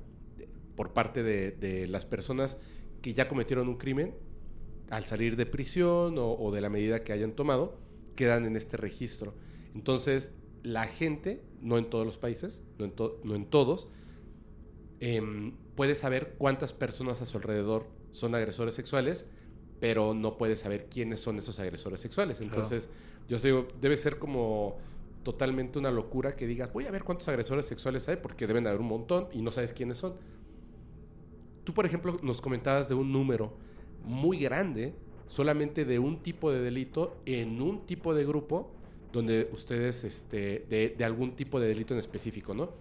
por parte de, de las personas que ya cometieron un crimen, al salir de prisión o, o de la medida que hayan tomado, quedan en este registro. Entonces, la gente, no en todos los países, no en, to- no en todos, em, puede saber cuántas personas a su alrededor son agresores sexuales, pero no puede saber quiénes son esos agresores sexuales.
Claro.
Entonces, yo digo, debe ser como totalmente una locura que digas, voy a ver cuántos agresores sexuales hay, porque deben haber un montón y no sabes quiénes son. Tú, por ejemplo, nos comentabas de un número muy grande, solamente de un tipo de delito en un tipo de grupo, donde ustedes, este, de, de algún tipo de delito en específico, ¿no?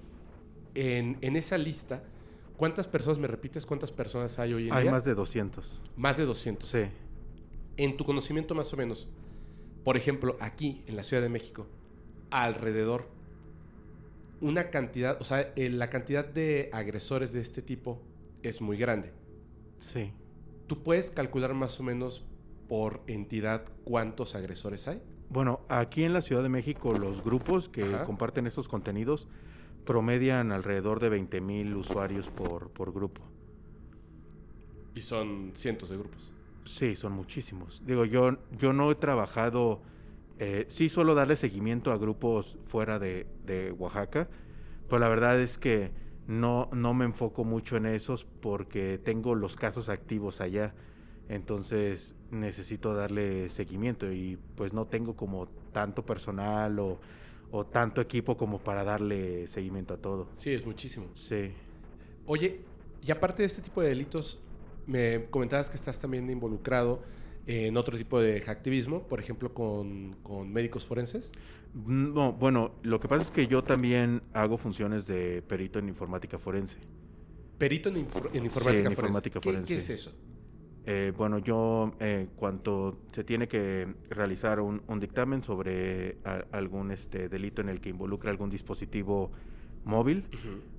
En, en esa lista, ¿cuántas personas, me repites, cuántas personas hay hoy en
Hay
día?
más de 200.
Más de 200.
Sí.
En tu conocimiento más o menos, por ejemplo, aquí en la Ciudad de México, alrededor, una cantidad, o sea, eh, la cantidad de agresores de este tipo es muy grande.
Sí.
¿Tú puedes calcular más o menos por entidad cuántos agresores hay?
Bueno, aquí en la Ciudad de México los grupos que
Ajá.
comparten estos contenidos promedian alrededor de 20 mil usuarios por, por grupo.
Y son cientos de grupos.
Sí, son muchísimos. Digo, yo, yo no he trabajado, eh, sí suelo darle seguimiento a grupos fuera de, de Oaxaca, pero la verdad es que no, no me enfoco mucho en esos porque tengo los casos activos allá. Entonces necesito darle seguimiento y pues no tengo como tanto personal o, o tanto equipo como para darle seguimiento a todo.
Sí, es muchísimo.
Sí.
Oye, y aparte de este tipo de delitos, me comentabas que estás también involucrado en otro tipo de activismo, por ejemplo, con, con médicos forenses.
No, bueno, lo que pasa es que yo también hago funciones de perito en informática forense.
Perito en, infor- en informática,
en
forense.
informática
¿Qué-
forense.
¿Qué es eso?
Eh, bueno, yo, eh, cuanto se tiene que realizar un, un dictamen sobre a- algún este, delito en el que involucra algún dispositivo móvil,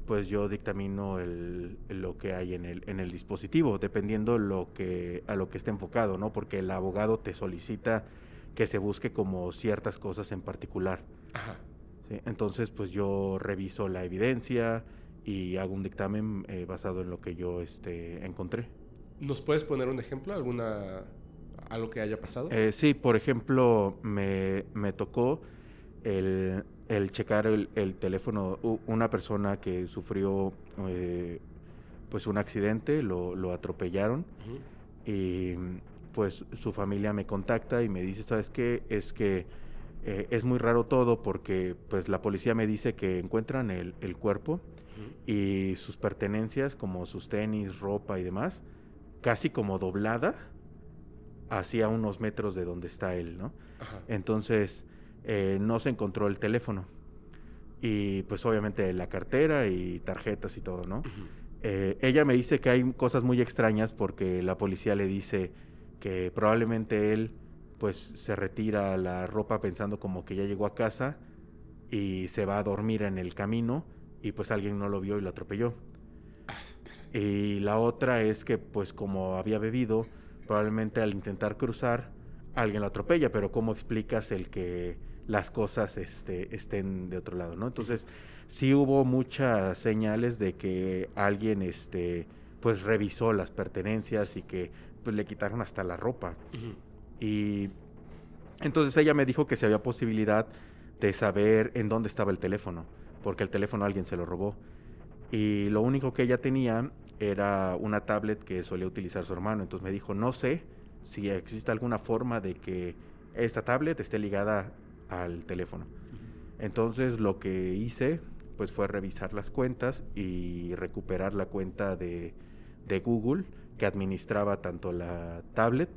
pues yo dictamino el, lo que hay en el, en el dispositivo, dependiendo lo que, a lo que esté enfocado, ¿no? Porque el abogado te solicita que se busque como ciertas cosas en particular.
Ajá.
¿sí? Entonces, pues yo reviso la evidencia y hago un dictamen eh, basado en lo que yo este, encontré.
¿Nos puedes poner un ejemplo? ¿Alguna algo que haya pasado?
Eh, sí, por ejemplo, me, me tocó el, el checar el, el, teléfono, una persona que sufrió eh, pues un accidente, lo, lo atropellaron uh -huh. y pues su familia me contacta y me dice, ¿sabes qué? Es que eh, es muy raro todo porque pues la policía me dice que encuentran el, el cuerpo uh -huh. y sus pertenencias como sus tenis, ropa y demás, casi como doblada hacia unos metros de donde está él, ¿no? Ajá. Entonces eh, no se encontró el teléfono y pues obviamente la cartera y tarjetas y todo, ¿no? Uh -huh. eh, ella me dice que hay cosas muy extrañas porque la policía le dice que probablemente él pues se retira la ropa pensando como que ya llegó a casa y se va a dormir en el camino y pues alguien no lo vio y lo atropelló. Y la otra es que pues como había bebido, probablemente al intentar cruzar alguien lo atropella, pero ¿cómo explicas el que las cosas este, estén de otro lado, ¿no? Entonces, sí hubo muchas señales de que alguien este, pues revisó las pertenencias y que pues, le quitaron hasta la ropa. Uh -huh. Y entonces ella me dijo que si había posibilidad de saber en dónde estaba el teléfono, porque el teléfono alguien se lo robó. Y lo único que ella tenía era una tablet que solía utilizar su hermano. Entonces me dijo, no sé si existe alguna forma de que esta tablet esté ligada al teléfono. Entonces lo que hice pues fue revisar las cuentas y recuperar la cuenta de, de Google que administraba tanto la tablet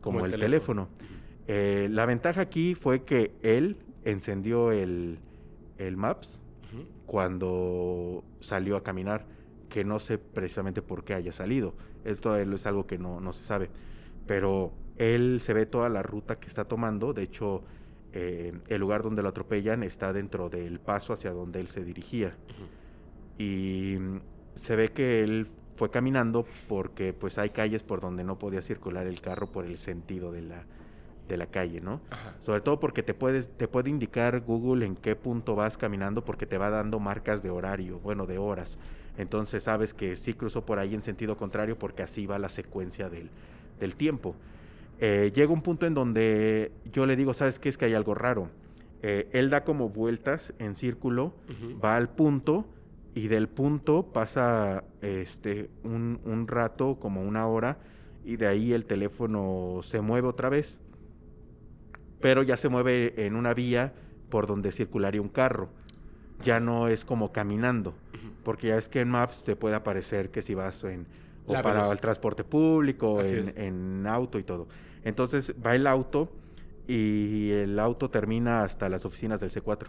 como, como el, el, teléfono. teléfono. Eh, la ventaja aquí fue que él encendió el, el Maps uh -huh. cuando salió a caminar, que no sé precisamente por qué haya salido. Esto es algo que no, no se sabe. Pero él se ve toda la ruta que está tomando. De hecho, eh, el lugar donde lo atropellan está dentro del paso hacia donde él se dirigía. Uh -huh. Y se ve que él fue caminando porque pues hay calles por donde no podía circular el carro por el sentido de la, de la calle, ¿no? Ajá. Sobre todo porque te puedes te puede indicar Google en qué punto vas caminando porque te va dando marcas de horario, bueno, de horas. Entonces sabes que sí cruzó por ahí en sentido contrario porque así va la secuencia del, del tiempo. Eh, llega un punto en donde yo le digo, ¿sabes qué? Es que hay algo raro. Eh, él da como vueltas en círculo, uh -huh. va al punto y del punto pasa este un, un, rato, como una hora, y de ahí el teléfono se mueve otra vez, pero ya se mueve en una vía por donde circularía un carro. Ya no es como caminando, porque ya es que en Maps te puede aparecer que si vas en o La para el transporte público, en, en, auto y todo. Entonces va el auto y el auto termina hasta las oficinas del C4.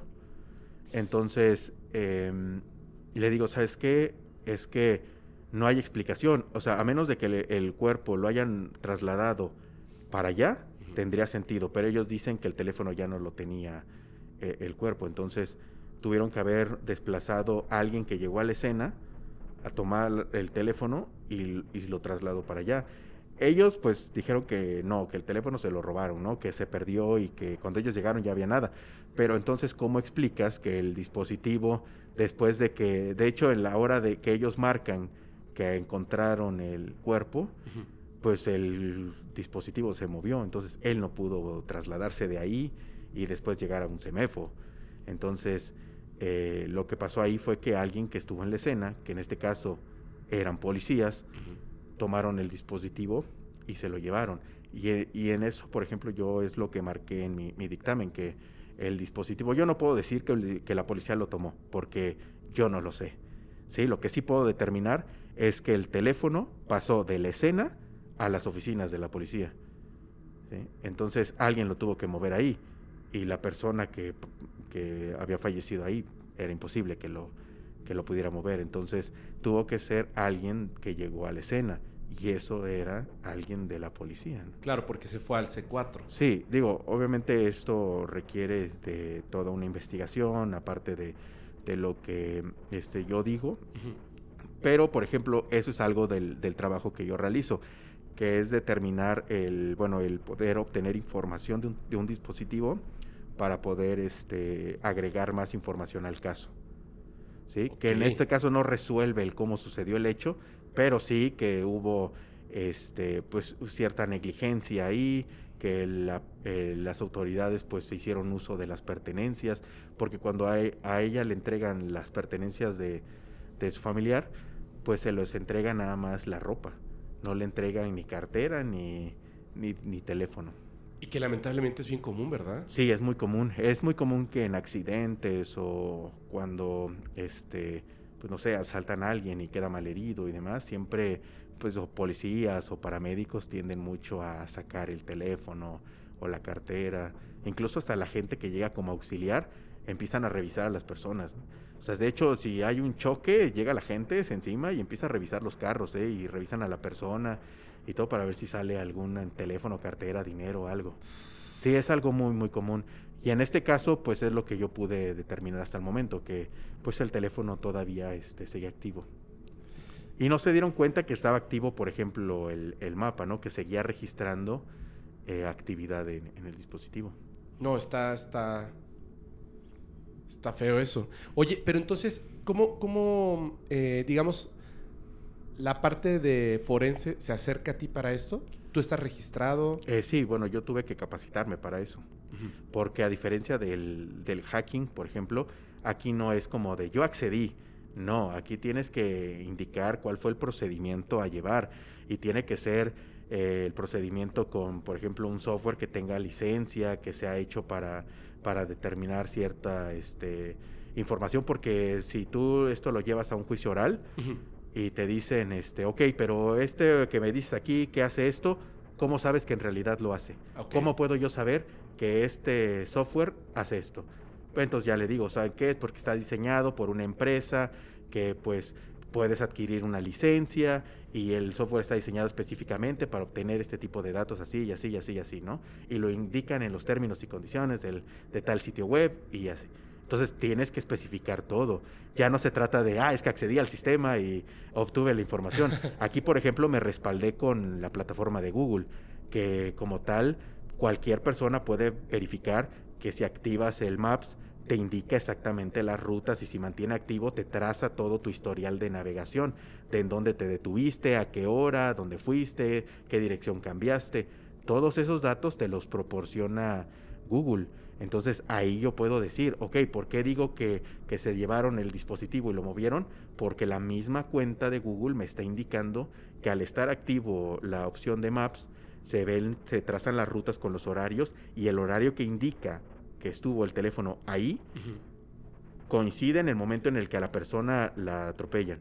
Entonces, eh, le digo, ¿sabes qué? Es que no hay explicación. O sea, a menos de que le, el cuerpo lo hayan trasladado para allá, uh -huh. tendría sentido. Pero ellos dicen que el teléfono ya no lo tenía eh, el cuerpo. Entonces, tuvieron que haber desplazado a alguien que llegó a la escena a tomar el teléfono y, y, lo trasladó para allá. Ellos pues dijeron que no, que el teléfono se lo robaron, ¿no? Que se perdió y que cuando ellos llegaron ya había nada. Pero entonces, ¿cómo explicas que el dispositivo, después de que, de hecho, en la hora de que ellos marcan que encontraron el cuerpo, uh -huh. pues el dispositivo se movió, entonces él no pudo trasladarse de ahí y después llegar a un semefo. Entonces, eh, lo que pasó ahí fue que alguien que estuvo en la escena, que en este caso eran policías, uh -huh. tomaron el dispositivo y se lo llevaron. Y, y, en eso, por ejemplo, yo es lo que marqué en mi, mi dictamen, que el dispositivo, yo no puedo decir que, la policía lo tomó, porque yo no lo sé. ¿sí? Lo que sí puedo determinar es que el teléfono pasó de la escena a las oficinas de la policía. Entonces alguien lo tuvo que mover ahí y la persona que, que había fallecido ahí era imposible que lo, que lo pudiera mover. Entonces tuvo que ser alguien que llegó a la escena y eso era alguien de la policía. ¿no?
Claro, porque se fue al C4.
Sí, digo, obviamente esto requiere de toda una investigación, aparte de, de lo que este, yo digo, uh -huh. pero por ejemplo, eso es algo del, del, trabajo que yo realizo, que es determinar el, bueno, el poder obtener información de un, de un dispositivo para poder este, agregar más información al caso. ¿Sí? Que en este caso no resuelve el cómo sucedió el hecho, pero sí que hubo este, pues, cierta negligencia ahí, que la- eh, las autoridades pues se hicieron uso de las pertenencias, porque cuando a, a ella le entregan las pertenencias de, de su familiar, pues se los entrega nada más la ropa, no le entregan ni cartera ni, ni, ni teléfono.
Y que lamentablemente es bien común, ¿verdad?
Sí, es muy común. Es muy común que en accidentes o cuando, este, pues no sé, asaltan a alguien y queda malherido y demás, siempre, pues, o policías o paramédicos tienden mucho a sacar el teléfono o la cartera. Incluso hasta la gente que llega como auxiliar empiezan a revisar a las personas. O sea, de hecho, si hay un choque, llega la gente, se encima y empieza a revisar los carros, ¿eh? Y revisan a la persona y todo para ver si sale algún teléfono, cartera, dinero algo. Sí, es algo muy, muy común. Y en este caso, pues es lo que yo pude determinar hasta el momento, que pues el teléfono todavía este, seguía activo. Y no se dieron cuenta que estaba activo, por ejemplo, el, el mapa, ¿no? Que seguía registrando eh, actividad en, en el dispositivo.
No, está, está. Está feo eso. Oye, pero entonces, ¿cómo, cómo eh, digamos, la parte de forense se acerca a ti para esto? ¿Tú estás registrado?
Eh, sí, bueno, yo tuve que capacitarme para eso. Porque a diferencia del, del hacking, por ejemplo, aquí no es como de yo accedí. No, aquí tienes que indicar cuál fue el procedimiento a llevar y tiene que ser eh, el procedimiento con, por ejemplo, un software que tenga licencia, que sea hecho para, para determinar cierta este, información, porque si tú esto lo llevas a un juicio oral y te dicen, este, ok, pero este que me dices aquí que hace esto, ¿cómo sabes que en realidad lo hace? ¿Cómo puedo yo saber que este software hace esto? Entonces ya le digo, ¿saben qué? Porque está diseñado por una empresa que pues puedes adquirir una licencia y el software está diseñado específicamente para obtener este tipo de datos así y así y así y así, ¿no? Y lo indican en los términos y condiciones del, de tal sitio web y así. Entonces tienes que especificar todo. Ya no se trata de, ah, es que accedí al sistema y obtuve la información. Aquí, por ejemplo, me respaldé con la plataforma de Google, que como tal, cualquier persona puede verificar que si activas el Maps, te indica exactamente las rutas y si mantiene activo, te traza todo tu historial de navegación, de en dónde te detuviste, a qué hora, dónde fuiste, qué dirección cambiaste. Todos esos datos te los proporciona Google. Entonces ahí yo puedo decir, ok, ¿por qué digo que, que se llevaron el dispositivo y lo movieron? Porque la misma cuenta de Google me está indicando que al estar activo la opción de Maps, se ven, se trazan las rutas con los horarios y el horario que indica que estuvo el teléfono ahí coincide en el momento en el que a la persona la atropellan.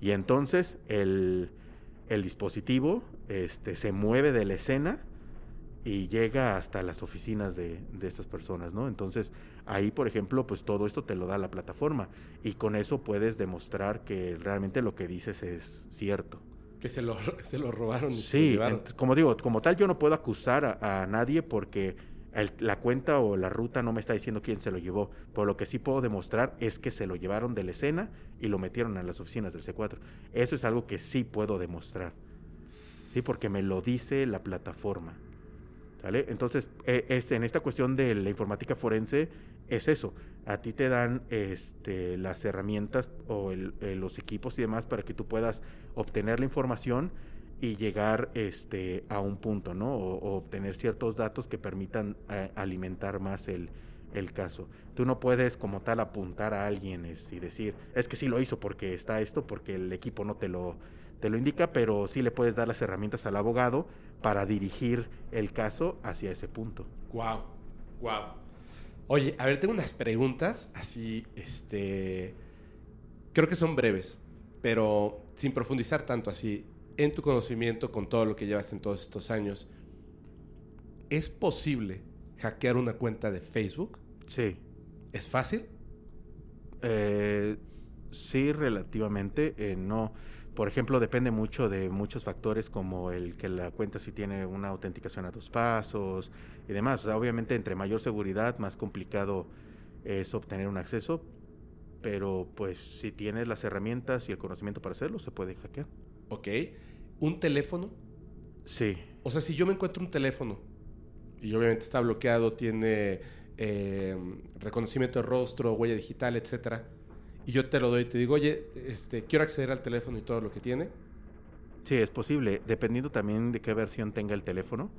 Y entonces el, el dispositivo este, se mueve de la escena y llega hasta las oficinas de, de estas personas, ¿no? Entonces ahí, por ejemplo, pues todo esto te lo da la plataforma y con eso puedes demostrar que realmente lo que dices es cierto.
Que se lo, se lo robaron y se lo
Sí, como digo, como tal yo no puedo acusar a, a nadie porque el- la cuenta o la ruta no me está diciendo quién se lo llevó. Por lo que sí puedo demostrar es que se lo llevaron de la escena y lo metieron a las oficinas del C4. Eso es algo que sí puedo demostrar. Sí, porque me lo dice la plataforma. Entonces, eh, es, en esta cuestión de la informática forense es eso. A ti te dan este, las herramientas o el- eh, los equipos y demás para que tú puedas obtener la información y llegar este, a un punto, ¿no? O, obtener ciertos datos que permitan eh, alimentar más el, caso. Tú no puedes como tal apuntar a alguien es, y decir, es que sí lo hizo porque está esto, porque el equipo no te lo, te lo indica, pero sí le puedes dar las herramientas al abogado para dirigir el caso hacia ese punto.
Wow, wow. Oye, a ver, tengo unas preguntas así, este, creo que son breves, pero sin profundizar tanto así. En tu conocimiento, con todo lo que llevas en todos estos años, ¿es posible hackear una cuenta de Facebook?
Sí.
¿Es fácil?
Eh, sí, relativamente. eh, no. Por ejemplo, depende mucho de muchos factores como el que la cuenta si tiene una autenticación a dos pasos y demás. O sea, obviamente, entre mayor seguridad, más complicado es obtener un acceso. Pero pues si tienes las herramientas y el conocimiento para hacerlo, se puede hackear.
Ok. ¿Un teléfono?
Sí.
O sea, si yo me encuentro un teléfono y obviamente está bloqueado, tiene eh, reconocimiento de rostro, huella digital, etcétera, y yo te lo doy y te digo, oye, este, quiero acceder al teléfono y todo lo que tiene.
Sí, es posible, dependiendo también de qué versión tenga el teléfono,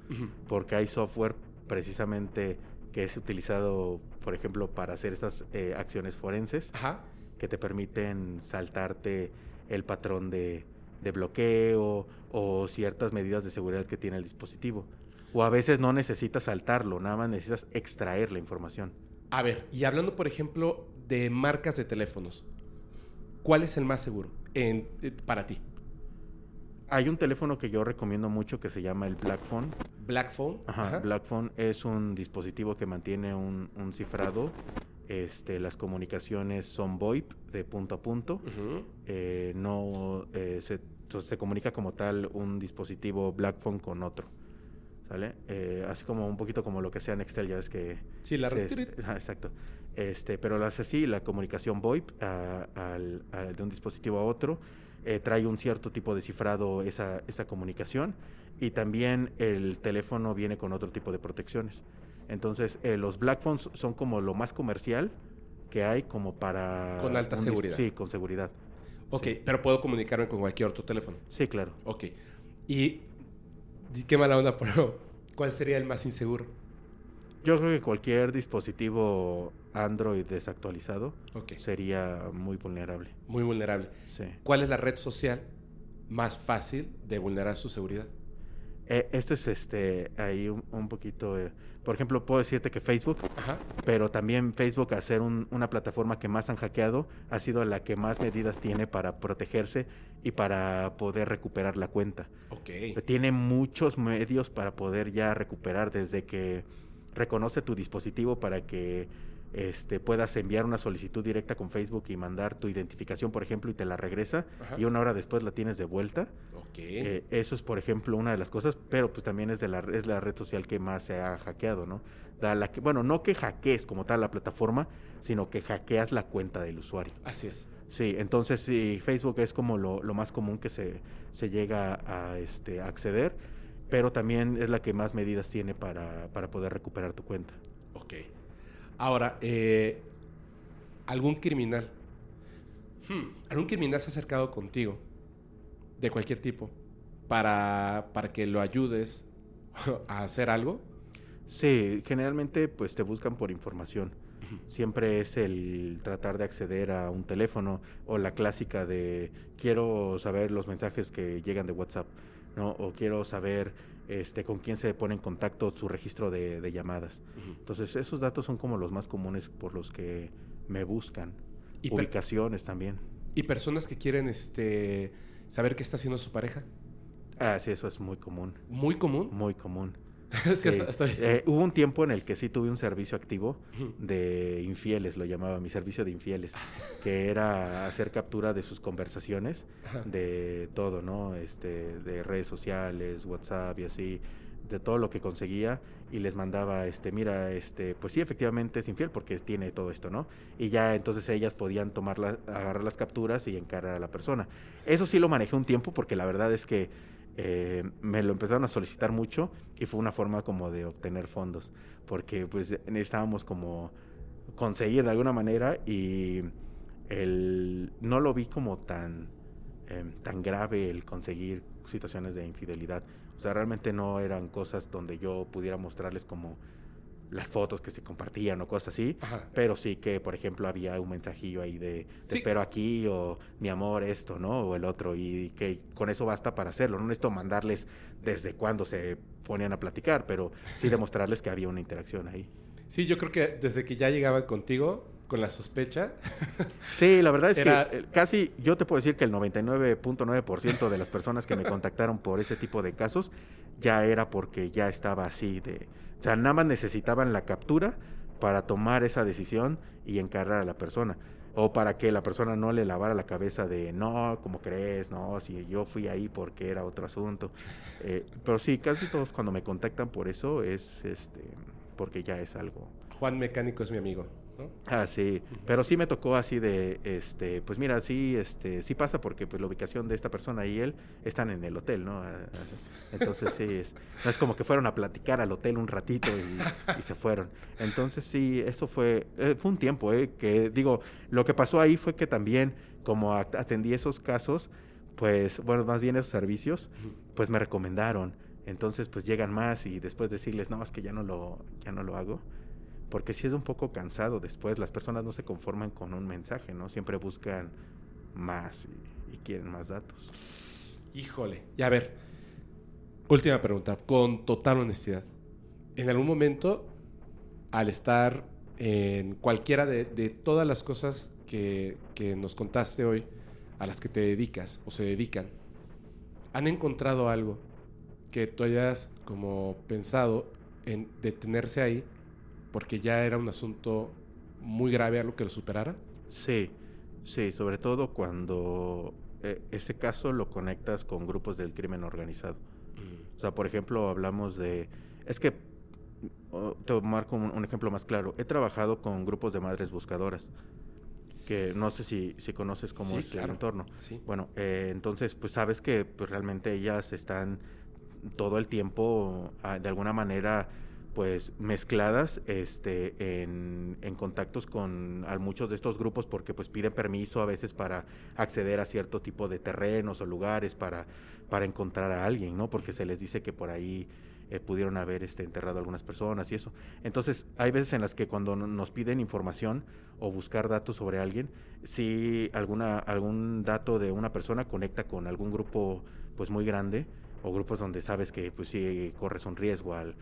porque hay software precisamente que es utilizado, por ejemplo, para hacer estas eh, acciones forenses,
Ajá.
que te permiten saltarte el patrón de, de bloqueo o ciertas medidas de seguridad que tiene el dispositivo. O a veces no necesitas saltarlo, nada más necesitas extraer la información.
A ver, y hablando, por ejemplo, de marcas de teléfonos, ¿cuál es el más seguro en- eh, para ti?
Hay un teléfono que yo recomiendo mucho que se llama el Black Phone.
Black Phone.
Ajá,
Ajá.
Black Phone es un dispositivo que mantiene un, un cifrado. Este, las comunicaciones son VoIP de punto a punto. Eh, no eh, se, se comunica como tal un dispositivo Black Phone con otro. ¿Sale? Eh, así como un poquito como lo que sea Nextel, ya ves que.
Sí, la
se- exacto. Este, pero lo hace así, la comunicación VoIP a- a- de un dispositivo a otro. eh, trae un cierto tipo de cifrado esa, esa comunicación. Y también el teléfono viene con otro tipo de protecciones. Entonces, eh, los Black Phones son como lo más comercial que hay como para...
Con alta seguridad.
Sí, con seguridad.
Ok,
Sí.
pero puedo comunicarme con cualquier otro teléfono.
Sí, claro.
Ok. Y qué mala onda, pero ¿cuál sería el más inseguro?
Yo creo que cualquier dispositivo Android desactualizado sería muy vulnerable.
Muy vulnerable.
Sí.
¿Cuál es la red social más fácil de vulnerar su seguridad?
Eh, esto es este ahí un, un poquito. eh, por ejemplo, puedo decirte que Facebook,
Ajá.
pero también Facebook, a ser un- una plataforma que más han hackeado, ha sido la que más medidas tiene para protegerse y para poder recuperar la cuenta.
Ok.
Tiene muchos medios para poder ya recuperar, desde que reconoce tu dispositivo para que este, puedas enviar una solicitud directa con Facebook y mandar tu identificación, por ejemplo, y te la regresa,
Ajá.
y una hora después la tienes de vuelta.
Ok.
Eh, eso es, por ejemplo, una de las cosas, pero pues también es, de la, es la red social que más se ha hackeado, ¿no? Da la que, bueno, no que hackees como tal la plataforma, sino que hackeas la cuenta del usuario.
Así es.
Sí, entonces sí, Facebook es como lo, lo más común que se, se llega a este, acceder, pero también es la que más medidas tiene para, para poder recuperar tu cuenta.
Ok. Ahora, eh, algún criminal. Hmm, ¿Algún criminal se ha acercado contigo? De cualquier tipo. Para, para que lo ayudes a hacer algo.
Sí, generalmente pues te buscan por información. Siempre es el tratar de acceder a un teléfono o la clásica de quiero saber los mensajes que llegan de WhatsApp, ¿no? O quiero saber este con quién se pone en contacto su registro de, de llamadas. Entonces esos datos son como los más comunes por los que me buscan.
Y,
Ubicaciones también.
y personas que quieren este, saber qué está haciendo su pareja.
Ah, sí, eso es muy común.
Muy común.
Muy común.
es que
Sí.
estoy...
Eh, hubo un tiempo en el que sí tuve un servicio activo de infieles, lo llamaba mi servicio de infieles, que era hacer captura de sus conversaciones, de todo, ¿no? Este, de redes sociales, WhatsApp y así, de todo lo que conseguía y les mandaba, este, mira, este, pues sí, efectivamente es infiel porque tiene todo esto, ¿no? Y ya entonces ellas podían tomar la- agarrar las capturas y encargar a la persona. Eso sí lo manejé un tiempo porque la verdad es que eh, me lo empezaron a solicitar mucho y fue una forma como de obtener fondos, porque pues necesitábamos como conseguir de alguna manera y el, no lo vi como tan, em, tan grave el conseguir situaciones de infidelidad. O sea, realmente no eran cosas donde yo pudiera mostrarles como las fotos que se compartían o cosas así.
Ajá.
Pero sí que, por ejemplo, había un mensajillo ahí de te
Sí.
espero aquí o mi amor esto, ¿no? O el otro. Y que con eso basta para hacerlo. No necesito mandarles desde cuándo se ponían a platicar, pero sí demostrarles que había una interacción ahí.
Sí, yo creo que desde que ya llegaban contigo, con la sospecha,
Sí, la verdad es
Era-
que casi, yo te puedo decir que el 99.9% de las personas que me contactaron por ese tipo de casos ya era porque ya estaba así de... O sea, nada más necesitaban la captura para tomar esa decisión y encargar a la persona. O para que la persona no le lavara la cabeza de, no, como crees? No, si yo fui ahí porque era otro asunto. Eh, pero sí, casi todos cuando me contactan por eso es este porque ya es algo.
Juan Mecánico es mi amigo.
Ah, sí, pero sí me tocó así de, este, pues mira, sí, este, sí pasa porque pues la ubicación de esta persona y él están en el hotel, ¿no? Ah, ah, Entonces sí, es, no es como que fueron a platicar al hotel un ratito y, se fueron. Entonces sí, eso fue, eh, fue un tiempo, ¿eh? Que digo, lo que pasó ahí fue que también como at- atendí esos casos, pues, bueno, más bien esos servicios, pues me recomendaron. Entonces, pues llegan más y después decirles, no, es que ya no lo, ya no lo hago. Porque sí es un poco cansado después. Las personas no se conforman con un mensaje, ¿no? Siempre buscan más y, y quieren más datos.
Híjole. Y a ver, última pregunta, con total honestidad. En algún momento, al estar en cualquiera de, de todas las cosas que, que nos contaste hoy, a las que te dedicas o se dedican, ¿han encontrado algo que tú hayas como pensado en detenerse ahí porque ya era un asunto muy grave, algo que lo superara?
Sí, sí, sobre todo cuando eh, ese caso lo conectas con grupos del crimen organizado. O sea, por ejemplo, hablamos de... Es que, oh, te marco un, un ejemplo más claro. He trabajado con grupos de madres buscadoras, que no sé si, si conoces cómo
Sí,
es
claro.
el entorno.
Sí.
Bueno, eh, entonces, pues sabes que pues, realmente ellas están todo el tiempo, ah, de alguna manera, pues mezcladas este, en, en contactos con muchos de estos grupos porque pues piden permiso a veces para acceder a cierto tipo de terrenos o lugares para, para encontrar a alguien, ¿no? Porque se les dice que por ahí eh, pudieron haber este, enterrado algunas personas y eso. Entonces, hay veces en las que cuando no- nos piden información o buscar datos sobre alguien, si alguna, algún dato de una persona conecta con algún grupo pues muy grande o grupos donde sabes que pues sí corres un riesgo al,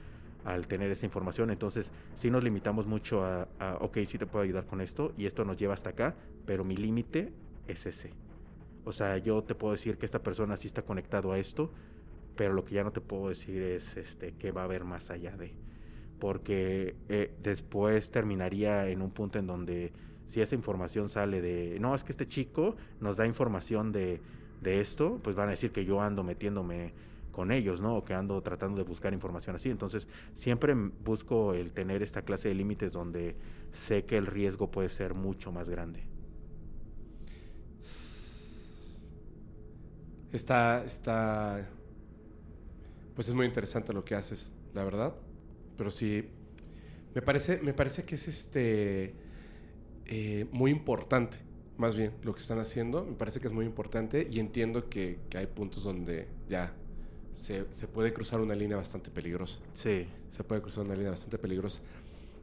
al tener esa información, entonces sí nos limitamos mucho a, a, ok, sí te puedo ayudar con esto y esto nos lleva hasta acá, pero mi límite es ese. O sea, yo te puedo decir que esta persona sí está conectado a esto, pero lo que ya no te puedo decir es este que va a haber más allá de porque eh, después terminaría en un punto en donde si esa información sale de no es que este chico nos da información de, de esto pues van a decir que yo ando metiéndome con ellos no o que ando tratando de buscar información así entonces siempre busco el tener esta clase de límites donde sé que el riesgo puede ser mucho más grande
Está, está, pues es muy interesante lo que haces, la verdad. Pero sí, me parece, me parece que es este eh, muy importante, más bien, lo que están haciendo. Me parece que es muy importante y entiendo que hay puntos donde ya se, se puede cruzar una línea bastante peligrosa.
sí
Se puede cruzar una línea bastante peligrosa.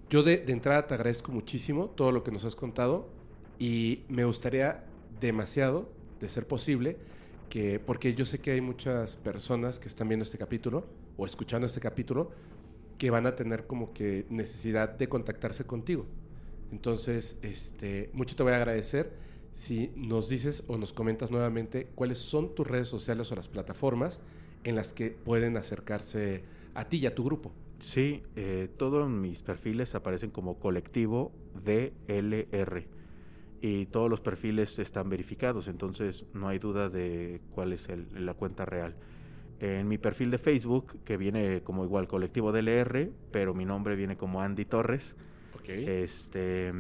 Yo de, de entrada te agradezco muchísimo todo lo que nos has contado y me gustaría demasiado, de ser posible, que, porque yo sé que hay muchas personas que están viendo este capítulo o escuchando este capítulo que van a tener como que necesidad de contactarse contigo. Entonces, este, mucho te voy a agradecer si nos dices o nos comentas nuevamente cuáles son tus redes sociales o las plataformas en las que pueden acercarse a ti y a tu grupo.
Sí, eh, todos mis perfiles aparecen como colectivo DLR y todos los perfiles están verificados, entonces no hay duda de cuál es el- la cuenta real. En mi perfil de Facebook, que viene como igual colectivo DLR, pero mi nombre viene como Andy Torres, este,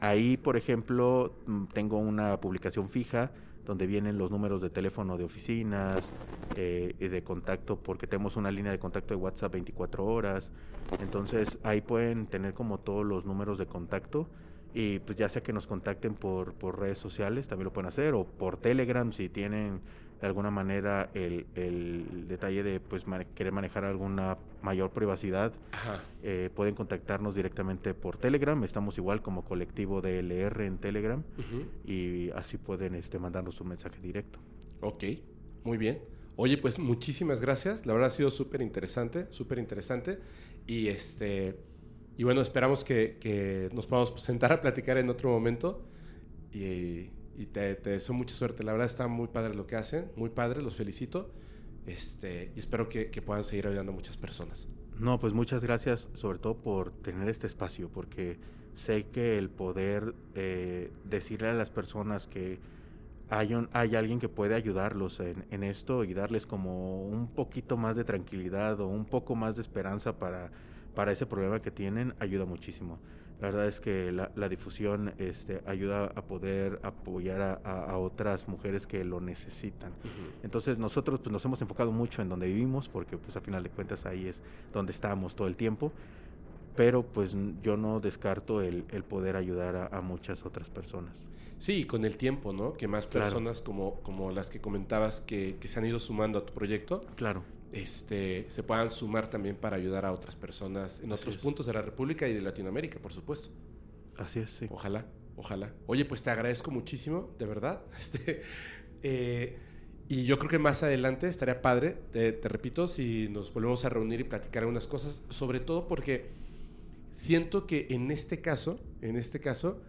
ahí, por ejemplo, mm, tengo una publicación fija donde vienen los números de teléfono de oficinas eh, y de contacto, porque tenemos una línea de contacto de WhatsApp 24 horas. Entonces, ahí pueden tener como todos los números de contacto. Y pues ya sea que nos contacten por, por redes sociales, también lo pueden hacer, o por Telegram si tienen de alguna manera el, el detalle de pues mane- querer manejar alguna mayor privacidad eh, pueden contactarnos directamente por Telegram. Estamos igual como colectivo DLR en Telegram y así pueden este, mandarnos un mensaje directo.
Ok, muy bien. Oye, pues muchísimas gracias. La verdad ha sido súper interesante, súper interesante. Y este y bueno, esperamos que, que nos podamos sentar a platicar en otro momento. Y, y te, te deseo mucha suerte. La verdad está muy padre lo que hacen, muy padre, los felicito. Este, y espero que, puedan seguir ayudando a muchas personas.
No, pues muchas gracias sobre todo por tener este espacio, porque sé que el poder eh, decirle a las personas que hay, hay alguien que puede ayudarlos en, en esto y darles como un poquito más de tranquilidad o un poco más de esperanza para, para ese problema que tienen, ayuda muchísimo. La verdad es que la, la difusión este, ayuda a poder apoyar a, a, a, otras mujeres que lo necesitan. Uh -huh. Entonces nosotros pues, nos hemos enfocado mucho en donde vivimos, porque pues a final de cuentas ahí es donde estamos todo el tiempo, pero pues yo no descarto el, el poder ayudar a, a, muchas otras personas.
Sí, con el tiempo, ¿no? Que más personas claro. como, como las que comentabas que, que se han ido sumando a tu proyecto.
Claro
este, se puedan sumar también para ayudar a otras personas en Así otros es. puntos de la República y de Latinoamérica, por supuesto.
Así es, sí.
Ojalá, ojalá. Oye, pues te agradezco muchísimo, de verdad. Este, eh, y yo creo que más adelante estaría padre, te, te, repito, si nos volvemos a reunir y platicar algunas cosas, sobre todo porque siento que en este caso, en este caso,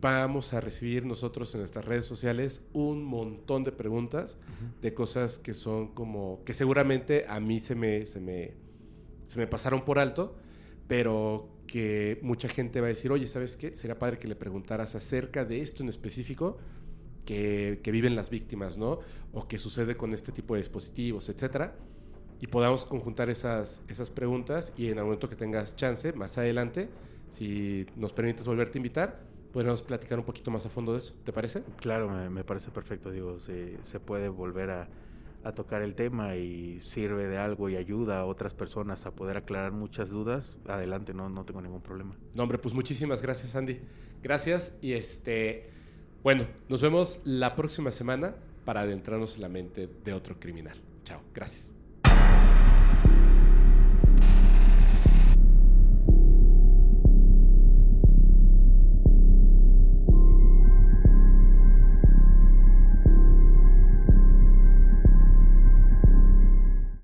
vamos a recibir nosotros en nuestras redes sociales un montón de preguntas uh -huh. de cosas que son como que seguramente a mí se me, se me, se me pasaron por alto, pero que mucha gente va a decir, oye, ¿sabes qué? Sería padre que le preguntaras acerca de esto en específico que, que viven las víctimas, ¿no? O que sucede con este tipo de dispositivos, etcétera. Y podamos conjuntar esas, esas preguntas y en el momento que tengas chance, más adelante, si nos permites volverte a invitar, podríamos platicar un poquito más a fondo de eso, ¿te parece?
Claro, me, me parece perfecto, digo, se, se puede volver a, a, tocar el tema y sirve de algo y ayuda a otras personas a poder aclarar muchas dudas, adelante, no, no tengo ningún problema.
No, hombre, pues muchísimas gracias, Andy. Gracias y este, bueno, nos vemos la próxima semana para adentrarnos en la mente de otro criminal. Chao, gracias.